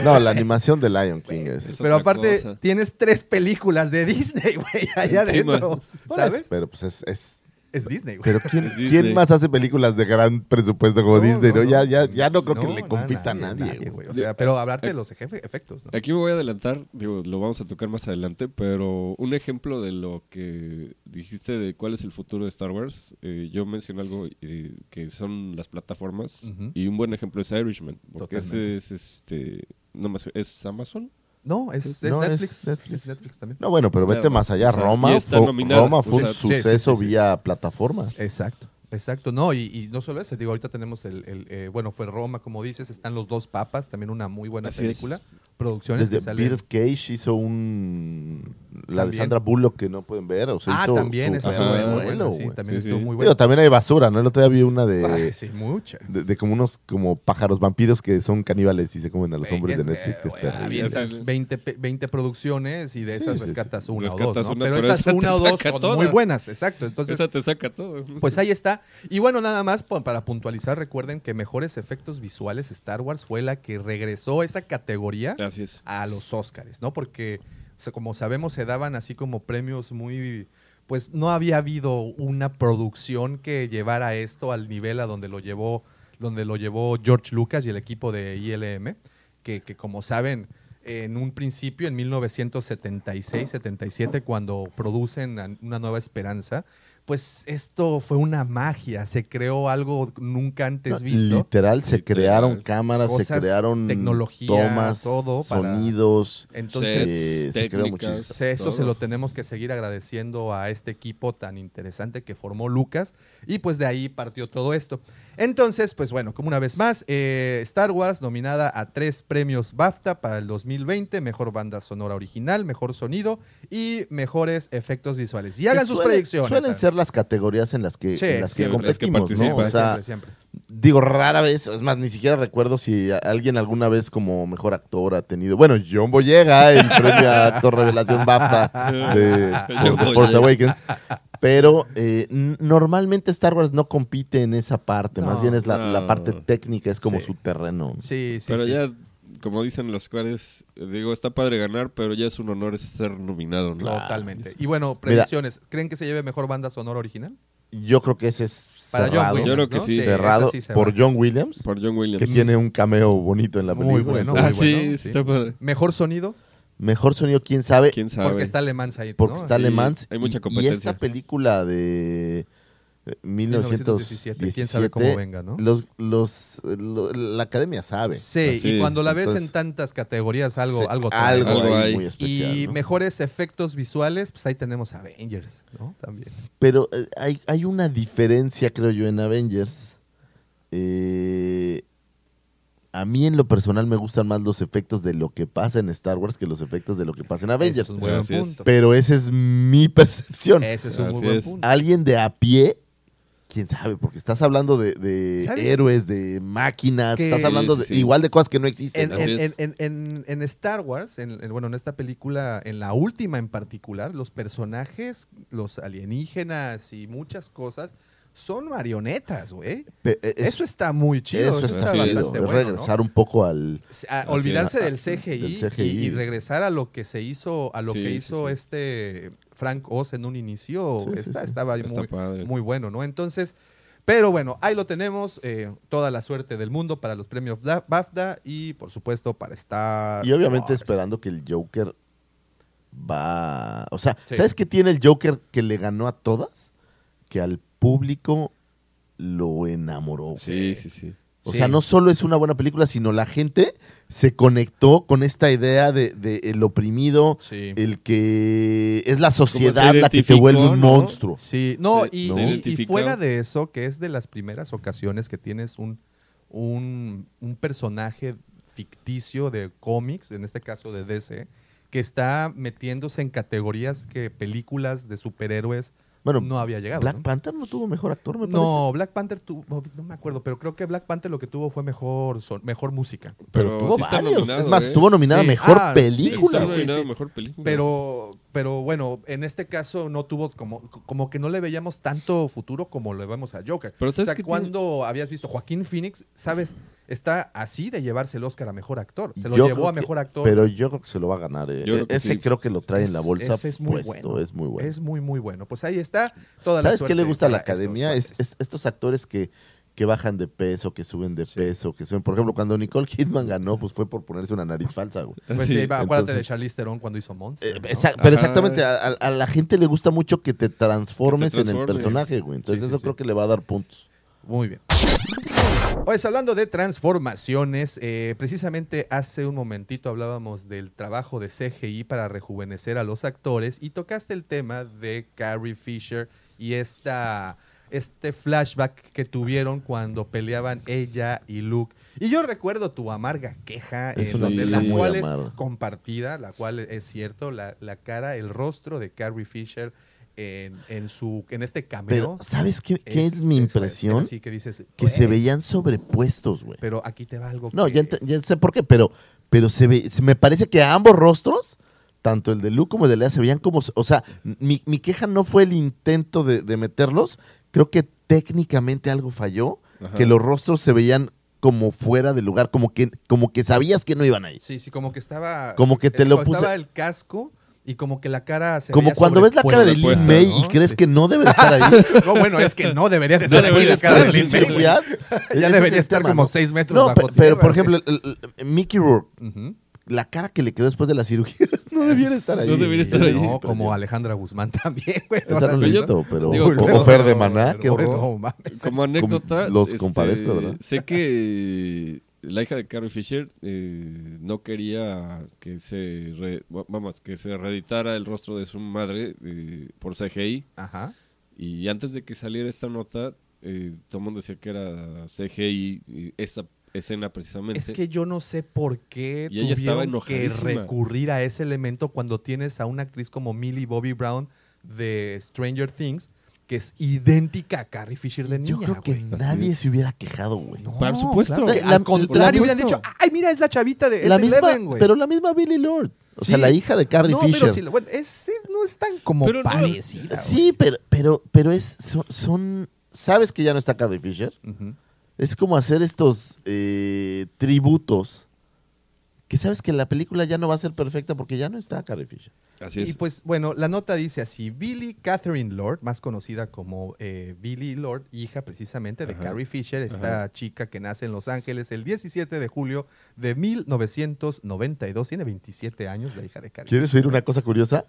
No, la animación de Lion King es. Es Pero aparte, cosa. tienes tres películas de Disney, güey, allá Encima. adentro. ¿Sabes? Pero pues es. es- Es Disney, güey. pero ¿quién, Disney. ¿quién más hace películas de gran presupuesto como No, Disney? no, No, Ya, no. ya, ya no creo que le compita a nadie. güey. O sea, pero hablarte de los ejefe- efectos, ¿no? Aquí me voy a adelantar, digo, lo vamos a tocar más adelante, pero un ejemplo de lo que dijiste de cuál es el futuro de Star Wars, eh, yo mencioné algo eh, que son las plataformas y un buen ejemplo es Irishman, porque ese es este, no más, es Amazon. No, es, es No, es Netflix. Netflix. Es Netflix también. No, bueno, pero vete Claro, más allá. o sea, Roma, y está fue. Roma fue O un sea, sí, sí, suceso sí, sí. vía plataforma. Exacto, exacto. No, y, y no solo eso, digo, ahorita tenemos el, el, eh, bueno, fue Roma, como dices, están los dos papas, también una muy buena Así es. película. producciones Desde que salen. Birdcage hizo un... La de. Sandra Bullock que no pueden ver. O sea, Ah, hizo también, su estuvo muy buena, sí, también Sí, estuvo sí. muy Digo, buena. también hay basura, ¿no? El otro día vi una de, Ay, sí, mucha. de, de como unos como pájaros vampiros que son caníbales y se comen a los hombres de es- Netflix, que es avientas Sí. 20, pe- 20 producciones y de esas Sí, sí, sí. rescatas una o dos, ¿no? una, pero, pero esas una o dos son toda. muy buenas, exacto. Entonces, Esa te saca todo. pues ahí está. Y bueno, nada más para puntualizar, recuerden que mejores efectos visuales Star Wars fue la que regresó esa categoría es. a los Oscars, ¿no? Porque, o sea, como sabemos, se daban así como premios muy... Pues no había habido una producción que llevara esto al nivel a donde lo llevó, donde lo llevó George Lucas y el equipo de ILM, que, que como saben, en un principio, en 1976-77, cuando producen Una Nueva Esperanza, pues esto fue una magia, se creó algo nunca antes visto. Literal, se Literal. crearon cámaras, se crearon tecnología, tomas, todo para- sonidos. Entonces, eh, se creó muchísimo. Eso se lo tenemos que seguir agradeciendo a este equipo tan interesante que formó Lucas. Y pues de ahí partió todo esto. Entonces, pues bueno, como una vez más, eh, Star Wars nominada a tres premios BAFTA para el 2020, mejor banda sonora original, mejor sonido y mejores efectos visuales. Y hagan sus predicciones. Suelen ¿sabes? ser las categorías en las que, Sí, en las que siempre, las que competimos, ¿no? participan. O sea, Siempre, siempre. digo, rara vez, es más, ni siquiera recuerdo si alguien alguna vez como mejor actor ha tenido. Bueno, John Boyega, el premio a actor revelación BAFTA <laughs> de The Force. Awakens. Pero eh, normalmente Star Wars no compite en esa parte, más bien es la, parte técnica, es como Sí. su terreno. Sí, sí, Pero sí. ya, como dicen los cuales, digo, está padre ganar, pero ya es un honor ser nominado, ¿no? Totalmente. Y bueno, predicciones. ¿Creen que se lleve mejor banda sonora original? Yo creo que ese es Para John cerrado, Williams, Yo creo que ¿no? sí. cerrado esa sí se por va. John Williams, Por John Williams. que tiene un cameo bonito en la película. Muy bueno, Ah, muy sí, bueno. está padre. Mejor sonido, Mejor sonido, quién sabe. ¿Quién sabe? porque está Le Mans ahí. Porque ¿no? está Sí, Le Mans. hay mucha y- Y, competencia. esta película de eh, 1917, 1917, quién sabe cómo venga, ¿no? Los, los, lo- la academia sabe. Sí, Sí, y cuando la ves en tantas categorías, algo, Sí, algo, algo, muy especial. Y ¿no? mejores efectos visuales, pues ahí tenemos Avengers, ¿no? También. Pero eh, hay, hay una diferencia, creo yo, en Avengers. Eh, a mí en lo personal me gustan más los efectos de lo que pasa en Star Wars que los efectos de lo que pasa en Avengers. Ese es un buen punto. Pero ese es mi <laughs> percepción. Ese es un muy buen punto. Alguien de a pie, quién sabe, porque estás hablando de, héroes, de máquinas, Que- estás hablando de, sí, sí. igual de cosas que no existen. En, en- en- en- en Star Wars, en, en- bueno, en esta película, en la última en particular, los personajes, los alienígenas y muchas cosas son marionetas, güey. Eh, es- Eso está muy chido. eso Eso, está regresar un poco al... A- olvidarse del CGI, Del CGI. Y, y regresar a lo que se hizo, a lo Sí, que hizo sí. este Frank Oz en un inicio, está, sí. estaba muy, padre. muy bueno, ¿no? Entonces, pero bueno, ahí lo tenemos, eh, toda la suerte del mundo para los premios BAFTA y por supuesto para estar. Y obviamente esperando que el Joker va... O sea, Sí. ¿sabes qué tiene el Joker que le ganó a todas? Que al público lo enamoró. Sí, sí, sí. O Sí. sea, no solo es una buena película, sino la gente se conectó con esta idea de, de el oprimido, Sí. el que es la sociedad la que te vuelve un ¿no? monstruo. Sí, no, Se- y, fuera de eso, que es de las primeras ocasiones que tienes un, un, un personaje ficticio de cómics, en este caso de DC, que está metiéndose en categorías que películas de superhéroes Bueno, no había llegado. Black ¿no? Panther no tuvo mejor actor, me parece. No, Black Panther tuvo, no me acuerdo, pero creo que Black Panther lo que tuvo fue mejor, son- mejor música. pero, Pero tuvo sí varios. nominado, es más, ¿eh? estuvo nominada a Sí. mejor Ah, sí, película. sí, mejor película. Pero, pero bueno, en este caso no tuvo como, como que no le veíamos tanto futuro como le vemos a Joker. Pero o ¿sabes sea, qué tiene? cuando habías visto Joaquín Phoenix, sabes, está así de llevarse el Oscar a mejor actor. Se lo Yo llevó a que- mejor actor. Pero yo creo que se lo va a ganar. eh. Yo creo que Ese sí. creo que lo trae en la bolsa ese es muy puesto, bueno. es muy bueno. Es muy, muy bueno. Pues ahí está toda la ¿Sabes qué le gusta a la para estos academia? Es, estos actores que, que bajan de peso, que suben de peso, que suben. Por ejemplo, cuando Nicole Kidman ganó, pues fue por ponerse una nariz falsa, güey. Pues Sí, sí, va, acuérdate de Charlize Theron cuando hizo Monster. Eh, ¿no? exa- pero exactamente, a, a- a la gente le gusta mucho que te transformes, en el personaje, güey. Entonces Sí, eso sí. creo que le va a dar puntos. Muy bien. Pues hablando de transformaciones, eh, precisamente hace un momentito hablábamos del trabajo de CGI para rejuvenecer a los actores y tocaste el tema de Carrie Fisher y esta este flashback que tuvieron cuando peleaban ella y Luke. Y yo recuerdo tu amarga queja, donde queja la cual es compartida, la cual es cierto, la, la cara, el rostro de Carrie Fisher en, en su en este cameo. Pero, ¿sabes qué, qué es, mi impresión? así que dices, que se veían sobrepuestos, güey. Pero aquí te va algo No, que- ya, ya sé por qué, pero, pero se ve, se- me parece que a ambos rostros, tanto el de Luke como el de Lea, se veían como, o sea, mi, mi queja no fue el intento de, de meterlos, creo que técnicamente algo falló, Ajá. que los rostros se veían como fuera de lugar, como que, como que sabías que no iban ahí. Sí, sí, como que estaba. Como que te lo puse- Estaba el casco y como que la cara se Como veía cuando ves la cara de Lin May ¿no? y crees Sí. que no debe de estar ahí. <laughs> No, bueno, es que no debería de No estar debería la cara de estar Lin en May. Ya Ese debería estar tema, como ¿no? seis metros No, bajo pe- pero, tierra, por ejemplo, el- el- Mickey Rourke, la cara que le quedó después de la cirugía <laughs> no debiera estar ahí. No debería estar ahí. No, como Alejandra Guzmán también, güey. Esa no la he Pero visto, pero... digo, o- Fer de Maná, qué Pero, horror. Como anécdota, los este, compadezco, ¿verdad? Sé que la hija de Carrie Fisher eh, no quería que se re- vamos que se reeditara el rostro de su madre eh, por CGI Ajá. y antes de que saliera esta nota eh, todo el mundo decía que era CGI esa escena precisamente. Es que yo no sé por qué Y tuvieron que recurrir a ese elemento cuando tienes a una actriz como Millie Bobby Brown de Stranger Things, que es idéntica a Carrie Fisher de niña. Yo creo que güey. nadie se hubiera quejado, güey. No, Por supuesto. claro. La- Al contrario, hubieran dicho, ay, mira, es la chavita de La es misma, Eleven, güey. pero la misma Billy Lord. O sea, la hija de Carrie no, Fisher. pero sí, bueno, es, no es tan como Pero no- parecida. Sí, pero, pero, pero es, son, son- ¿Sabes que ya no está Carrie Fisher? Es como hacer estos eh, tributos. Que sabes que la película ya no va a ser perfecta porque ya no está Carrie Fisher. Así Y es. pues bueno, la nota dice así, Billy Catherine Lord, más conocida como eh, Billy Lord, hija precisamente de Ajá. Carrie Fisher, esta chica que nace en Los Ángeles el 17 de julio de 1992, tiene 27 años la hija de Carrie ¿Quieres oír una cosa curiosa?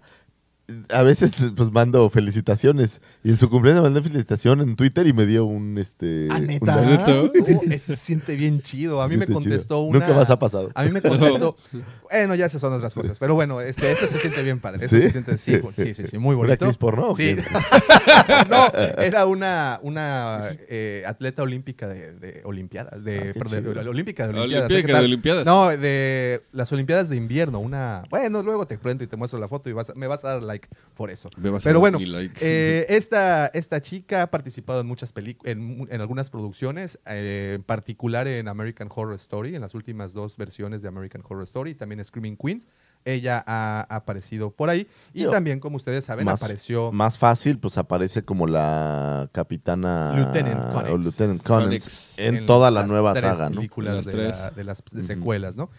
A veces pues mando felicitaciones. Y en su cumpleaños mandé felicitación en Twitter y me dio un este. Ah, un neta. ¿Neta? Oh, eso se siente bien chido. A mí me contestó chido. una. Nunca más ha pasado. A mí me contestó. <laughs> Bueno, ya esas son otras cosas. Pero bueno, este, eso se siente bien padre. Se siente, sí, sí, sí, sí, muy ¿Una bonito. actriz porno Sí. <laughs> no, era una, una eh, atleta olímpica de, de Olimpiadas. De, Ah, perdón, chido. de- de Olímpica de Ah, Olimpiadas. olímpica ¿qué de? Olimpiadas. No, de las Olimpiadas de invierno. Una. Bueno, luego te cuento y te muestro la foto y vas a- me vas a dar like por eso. Pero bueno, like. eh, esta, esta chica ha participado en muchas películas, en, en algunas producciones, eh, en particular en American Horror Story, en las últimas dos versiones de American Horror Story, y también Screaming Queens. Ella ha aparecido por ahí y Yo- también, como ustedes saben, más, apareció más fácil, pues aparece como la capitana Lieutenant o Lieutenant Connix. en, toda la las nueva saga, ¿no? películas Las de, tres. la- de las de secuelas, ¿no?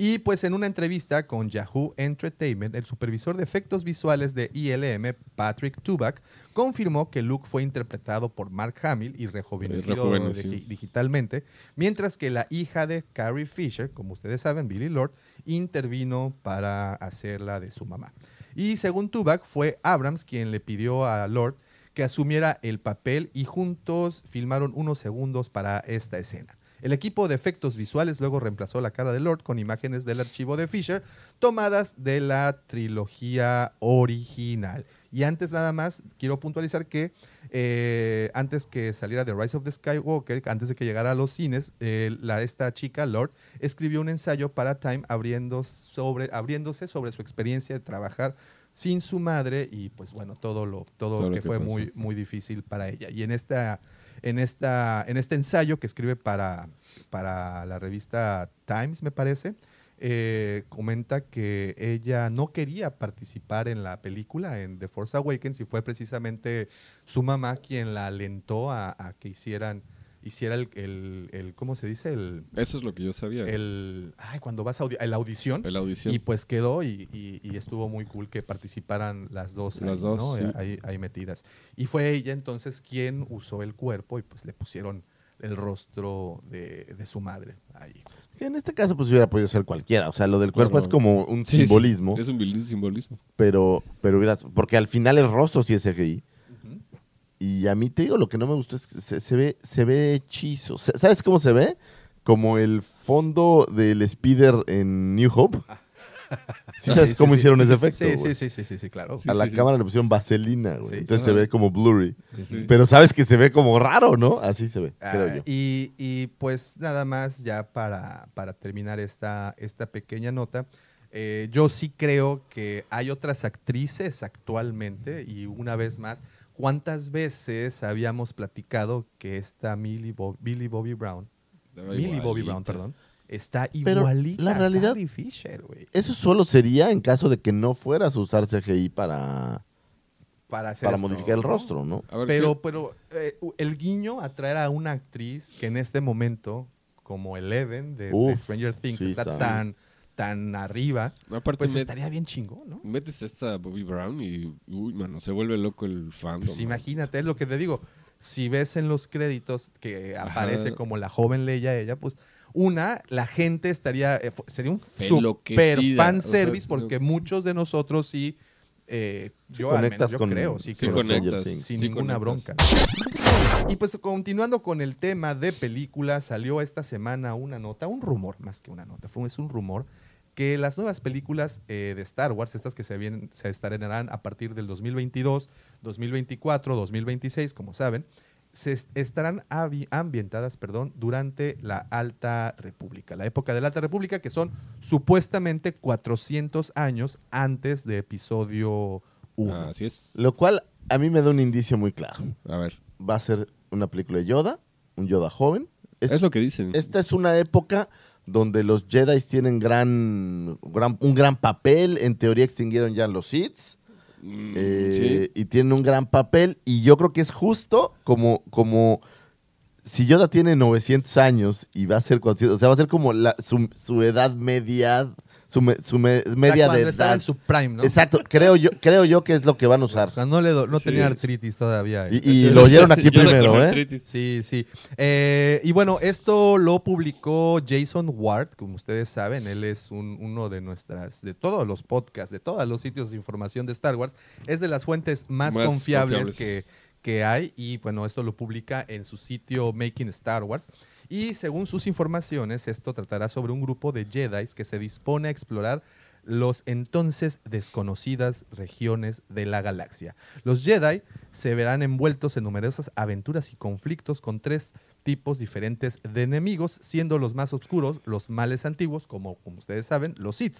Y pues en una entrevista con Yahoo Entertainment, el supervisor de efectos visuales de ILM, Patrick Tubac, confirmó que Luke fue interpretado por Mark Hamill y rejuvenecido rejuvenecido. digi- digitalmente, mientras que la hija de Carrie Fisher, como ustedes saben, Billy Lord, intervino para hacerla de su mamá. Y según Tubac, fue Abrams quien le pidió a Lord que asumiera el papel y juntos filmaron unos segundos para esta escena. El equipo de efectos visuales luego reemplazó la cara de Lord con imágenes del archivo de Fisher tomadas de la trilogía original. Y antes nada más, quiero puntualizar que eh, antes que saliera The Rise of the Skywalker, antes de que llegara a los cines, eh, la, esta chica, Lord, escribió un ensayo para Time abriendo sobre, abriéndose sobre su experiencia de trabajar sin su madre y pues bueno, todo lo, todo Todo lo que que fue pasó. muy, muy difícil para ella. Y en esta, en esta, en este ensayo que escribe para, para la revista Times, me parece, eh, comenta que ella no quería participar en la película, en The Force Awakens, y fue precisamente su mamá quien la alentó a, a que hicieran, hiciera el, el, el- ¿cómo se dice? El, Eso es lo que yo sabía. el, ay, cuando vas a audi- la audición. El audición. Y pues quedó y, y- y estuvo muy cool que participaran las dos, Las ahí, dos, ¿no? sí. ahí, ahí metidas. Y fue ella entonces quien usó el cuerpo y pues le pusieron el rostro de, de su madre ahí. pues. Que en este caso pues hubiera podido ser cualquiera. O sea, lo del cuerpo es como un Sí, sí, simbolismo, es un simbolismo. pero, pero hubiera, porque al final el rostro sí es CGI. Y a mí te digo, lo que no me gustó es que se, se ve, se ve hechizo. ¿Sabes cómo se ve? Como el fondo del Spider en New Hope. <laughs> ¿Sí sabes cómo hicieron ese efecto? Sí, sí, sí, sí, sí, claro. a la cámara le pusieron vaselina, güey. Entonces se ve como blurry. Pero sabes que se ve como raro, ¿no? Así se ve, creo Ah, yo. Y, y, pues nada más ya para, para terminar esta, esta pequeña nota, eh, yo sí creo que hay otras actrices actualmente y una vez más, ¿cuántas veces habíamos platicado que esta Millie Bo- Billy Bobby Brown, Estaba Millie Bobby. Brown, perdón, está Pero igualita la a realidad- Carrie Fisher, güey, Eso solo sería en caso de que no fueras a usar CGI para, para hacer para esto, modificar el rostro, ¿no? Ver, Pero, ¿qué- pero eh, el guiño a traer a una actriz que en este momento, como Eleven de, de Stranger Things, sí, está, está. tan, tan arriba, Aparte, pues met- estaría bien chingón, ¿no? metes esta Bobby Brown y, uy, mano, se vuelve loco el fandom. Pues imagínate, es lo que te digo. Si ves en los créditos que aparece Ajá. como la joven Leia, ella, pues, una, la gente estaría, eh, sería un super fan o sea, service no- porque muchos de nosotros sí, eh, Sí yo al menos conectas yo con- creo, sí, Sí creo, conectas, sin sí ninguna conectas. bronca. Y pues continuando con el tema de películas, salió esta semana una nota, un rumor, más que una nota, fue, es un rumor, que las nuevas películas eh, de Star Wars, estas que se, vienen, se estrenarán a partir del 2022, 2024, 2026, como saben, se est- estarán ambientadas perdón, durante la Alta República, la época de la Alta República, que son supuestamente 400 años antes de episodio 1. Ah, así es. Lo cual a mí me da un indicio muy claro. A ver, Va a ser una película de Yoda, un Yoda joven. Es- es, lo que dicen. Esta es una época donde los Jedi tienen gran, gran- un gran papel. En teoría extinguieron ya los Sith. Mm, eh, Y tienen un gran papel. Y yo creo que es justo como, como si Yoda tiene 900 años y va a ser 400, o sea, va a ser como la- su, su edad media, su, me- su me- O sea, media cuando de edad. en su prime, ¿no? Exacto, creo yo, creo yo que es lo que van a usar. O sea, no, le do- no Sí. tenía artritis todavía. Y, y lo oyeron <laughs> aquí primero, ¿eh? artritis. Sí, sí. Eh, y bueno, esto lo publicó Jason Ward, como ustedes saben, él es un- uno de nuestras, de todos los podcasts, de todos los sitios de información de Star Wars, es de las fuentes más, Más confiables, confiables. Que, que hay y bueno, esto lo publica en su sitio Making Star Wars. Y según sus informaciones, esto tratará sobre un grupo de Jedi que se dispone a explorar los entonces desconocidas regiones de la galaxia. Los Jedi se verán envueltos en numerosas aventuras y conflictos con tres tipos diferentes de enemigos, siendo los más oscuros los males antiguos, como, como ustedes saben, los Sith.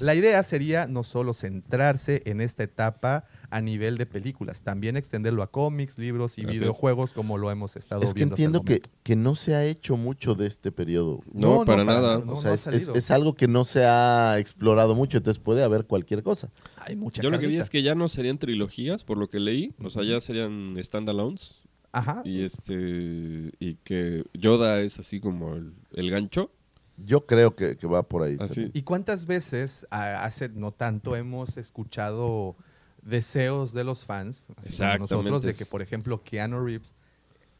La idea sería no solo centrarse en esta etapa a nivel de películas, también extenderlo a cómics, libros y Así es. videojuegos, como lo hemos estado Es que viendo. hasta el entiendo que, que no se ha hecho mucho de este periodo. No, No, no, para para nada. nada, no. o sea, ha es, es- es algo que no se ha explorado mucho, entonces puede haber cualquier cosa. Hay mucha Yo lo que vi es que ya no serían trilogías, por lo que leí. O sea, ya serían standalones. Ajá. Y este. Y que Yoda es así como el, el gancho. Yo creo que, que va por ahí. Así. ¿Y cuántas veces, a- hace no tanto, hemos escuchado deseos de los fans, así como nosotros, Exactamente. de que, por ejemplo, Keanu Reeves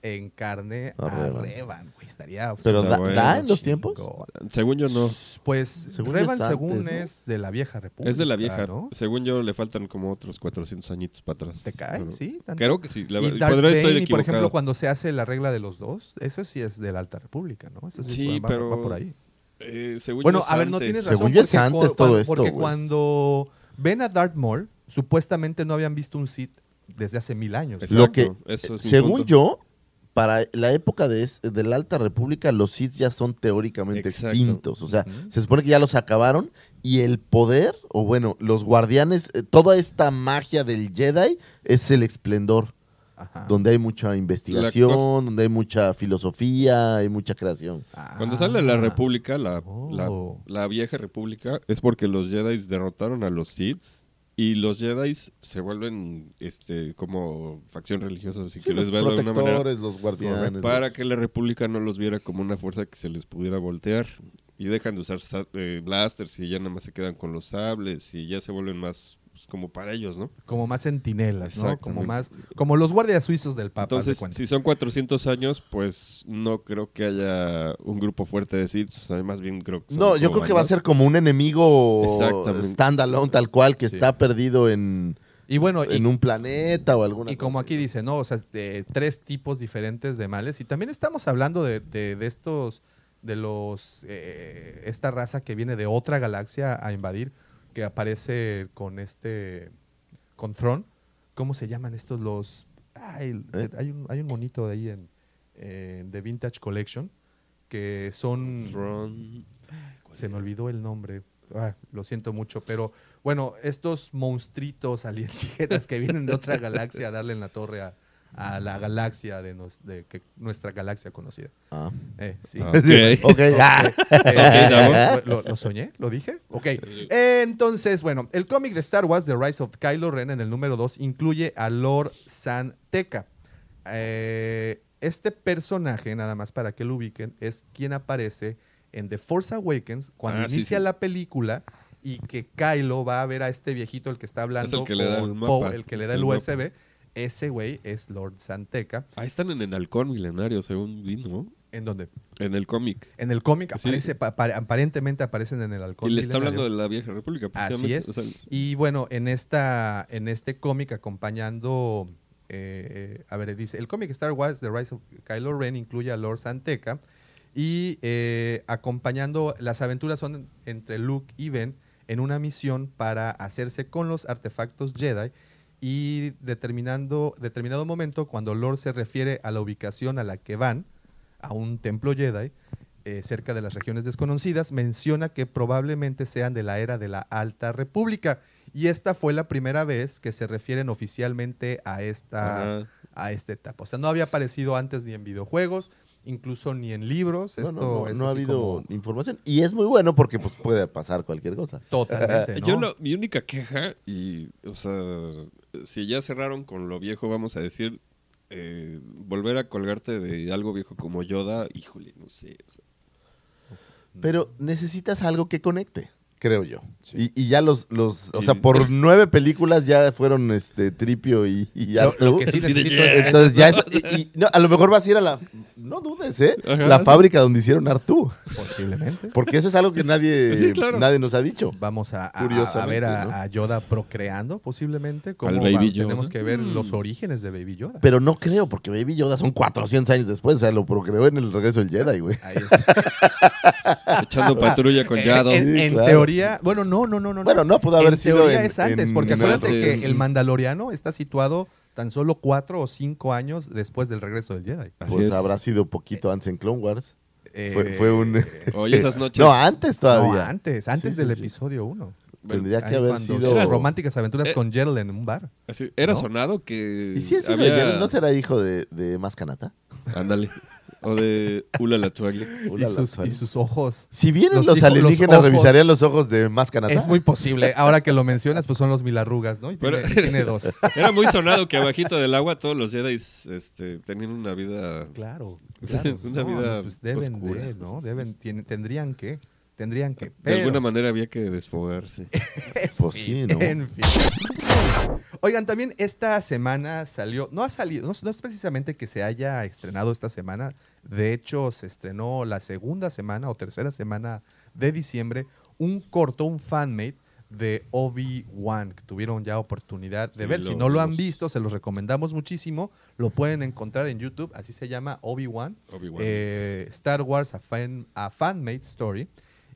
encarne a A Revan, Revan. güey, estaría Pero da, bueno. da en los tiempos. Según yo, no. Pues Según Revan, antes, según ¿no? es de la vieja república. Es de la vieja. ¿no? Según yo, le faltan como otros 400 añitos para atrás. ¿Te cae? Pero Sí. tanto. Creo que sí. La, y Darth por ejemplo, cuando se hace la regla de los dos, eso sí es de la Alta República, ¿no? Eso sí, Sí, va- va- pero- va por ahí. Eh, según Bueno, yo es a ver, no antes. tienes razón. Según yo es porque antes todo esto, Porque cuando ven a Darth Maul, supuestamente no habían visto un Sith desde hace mil años. Exacto, Lo que, eso es mi según punto. yo, para la época de, la Alta República, los Sith ya son teóricamente Exacto. extintos. O sea, se supone que ya los acabaron y el poder, o bueno, los guardianes, eh, toda esta magia del Jedi es el esplendor, Ajá. donde hay mucha investigación, cosa- donde hay mucha filosofía, hay mucha creación. Cuando sale la Ah. República, la, Oh. la, la vieja República, es porque los Jedi derrotaron a los Sith y los Jedi se vuelven este como facción religiosa, si Sí, quieres los verlo de una manera. los guardianes. Para los- que la República no los viera como una fuerza que se les pudiera voltear. Y dejan de usar sa- eh, blasters y ya nada más se quedan con los sables y ya se vuelven más pues, como para ellos, ¿no? Como más centinelas, ¿no? Como más, como los guardias suizos del Papa. de Entonces, si son 400 años, pues no creo que haya un grupo fuerte de Sith. O sea, más bien creo que No, yo creo que va a ser como un enemigo standalone, tal cual, que Sí. está perdido en, y bueno, y, en un planeta o alguna y como cosa aquí dice, ¿no? O sea, de tres tipos diferentes de males. Y también estamos hablando de, de- de estos de los eh, esta raza que viene de otra galaxia a invadir, que aparece con este con Thron. ¿Cómo se llaman estos los? Ay, ¿Eh? hay, un, hay un monito de ahí en, en The Vintage Collection que son Tron. se me olvidó el nombre. Ah, lo siento mucho, pero bueno, estos monstruitos alienígenas que vienen de otra galaxia a darle en la torre a, a la galaxia de, nos- de que, nuestra galaxia conocida. Ah. Eh, sí. Ah, ok. Ok, Davo. <laughs> ¿lo, lo soñé? ¿Lo dije? Ok. Entonces, bueno, el cómic de Star Wars, The Rise of Kylo Ren, en el número 2, incluye a Lord San Tekka. Eh, este personaje, nada más para que lo ubiquen, es quien aparece en The Force Awakens cuando Ah, inicia sí. la película y que Kylo va a ver a este viejito, el que está hablando que le da el Poe, el que le da el, el USB. mapa. Ese güey es Lord Santeca. Ahí están en el halcón milenario, según vi, ¿no? ¿En dónde? En el cómic. En el cómic Sí. aparece, pa- pa- aparentemente aparecen en el halcón. Y le está milenario. hablando de la vieja república. Así es. O sea, Y bueno, en esta, en este cómic acompañando, eh, a ver, dice, el cómic Star Wars The Rise of Kylo Ren incluye a Lord Santeca y eh, acompañando, las aventuras son entre Luke y Ben en una misión para hacerse con los artefactos Jedi y determinando, determinado momento cuando Lord se refiere a la ubicación a la que van, a un templo Jedi, eh, cerca de las regiones desconocidas, menciona que probablemente sean de la era de la Alta República. Y esta fue la primera vez que se refieren oficialmente a esta, a esta etapa. O sea, no había aparecido antes ni en videojuegos, incluso ni en libros. No, Esto no, no, es no ha habido como- información. Y es muy bueno porque pues, puede pasar cualquier cosa. Totalmente, <laughs> ¿no? Yo lo- mi única queja, y, o sea, si ya cerraron con lo viejo, vamos a decir, eh, volver a colgarte de algo viejo como Yoda, híjole, no sé. o sea. Pero necesitas algo que conecte, creo yo. Y, y ya los, los o Y- sea, por nueve películas ya fueron este Tripio y, y Lo- Artu. lo que sí Así de, necesito yeah. es- Entonces ya es, y, y- no, a lo mejor vas a ir a la, no dudes, ¿eh? Ajá. La fábrica donde hicieron Artú. Posiblemente. Porque eso es algo que nadie, <laughs> Sí, claro. nadie nos ha dicho. Vamos a, a- ver a, ¿no? a Yoda procreando, posiblemente. Como Al Baby va- Yoda. Tenemos que ver Mm. los orígenes de Baby Yoda. Pero no creo, porque Baby Yoda son 400 años después. O sea, lo procreó en el regreso del Jedi, güey. Ahí está. Echando patrulla con <laughs> Yado. En, Sí, en claro. teoría, bueno, no, no, no, no. Bueno, no, pudo haber en sido teoría en- es antes, en- porque en acuérdate que el Mandaloriano está situado tan solo cuatro o cinco años después del regreso del Jedi. Así Pues es. habrá sido poquito antes en Clone Wars. Eh, Fue, fue un... Oye, esas noches. No, antes todavía. No, antes, antes Sí, del sí, sí. episodio 1. Tendría que haber sido... Sus románticas aventuras Eh. con Gerald en un bar. Así, era ¿No? sonado que. ¿Y si es hijo de había-? ¿No será hijo de, de Mascanata? Ándale. O de Ula la Tuagle. Ula, Y sus, y sus ojos. Si vienen los los, alienígenas, los revisarían los ojos de Mascanata. Es muy posible. Ahora que lo mencionas, pues son los milarrugas, ¿no? Y tiene, Pero- tiene dos. <laughs> Era muy sonado que abajito del agua todos los Jedi este, tenían una vida. Claro, <laughs> claro. Una No, vida pues deben oscura. de, ¿no? Deben, tienen- tendrían que, tendrían que. De alguna manera había que desfogarse. <laughs> Pues sí, ¿no? En fin. Oigan, también esta semana salió, no ha salido, no, no es precisamente que se haya estrenado esta semana, de hecho se estrenó la segunda semana o tercera semana de diciembre un corto, un fanmade de Obi-Wan, que tuvieron ya oportunidad de Sí, ver. si no lo han visto, se los recomendamos muchísimo. Lo pueden encontrar en YouTube, así se llama Obi-Wan. Eh, Star Wars, a, fan, a Fanmade Story.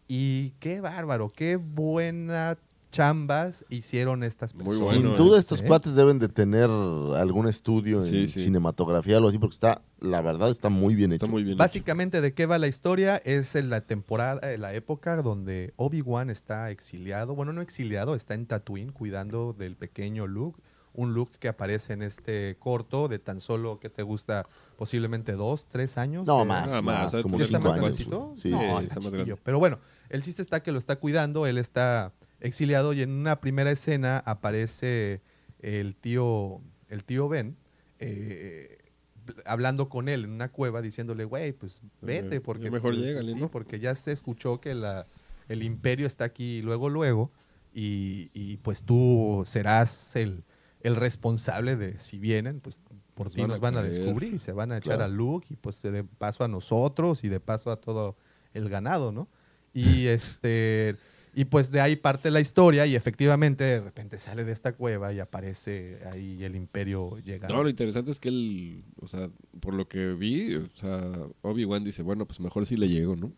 Y qué bárbaro, qué buena chambas hicieron estas Muy personas. bueno, Sin duda eh. estos ¿eh? cuates deben de tener algún estudio en Sí, sí. cinematografía o algo así, porque está, la verdad, está muy bien Está hecho. muy bien. Básicamente, ¿de qué va la historia? Es en la temporada, en la época donde Obi-Wan está exiliado. Bueno, no exiliado, está en Tatooine cuidando del pequeño Luke. Un Luke que aparece en este corto de tan solo, ¿qué te gusta? Posiblemente dos, tres años. No, Eh, más, más, más, como ¿Sí está cinco más años. Sí, No, sí, está está más. Pero bueno, el chiste está que lo está cuidando, él está exiliado y en una primera escena aparece el tío, el tío Ben eh, hablando con él en una cueva diciéndole, güey, pues vete porque mejor pues, sí, ¿no? porque ya se escuchó que la, el imperio está aquí luego luego y, y, pues tú serás el, el responsable de si vienen, pues por ti nos van a descubrir y se van a echar Claro. a Luke y pues de paso a nosotros y de paso a todo el ganado, ¿no? Y este Y pues de ahí parte la historia y efectivamente de repente sale de esta cueva y aparece ahí el imperio llegando. No, lo interesante es que él, o sea, por lo que vi, o sea, Obi-Wan dice, bueno, pues mejor sí le llego, ¿no?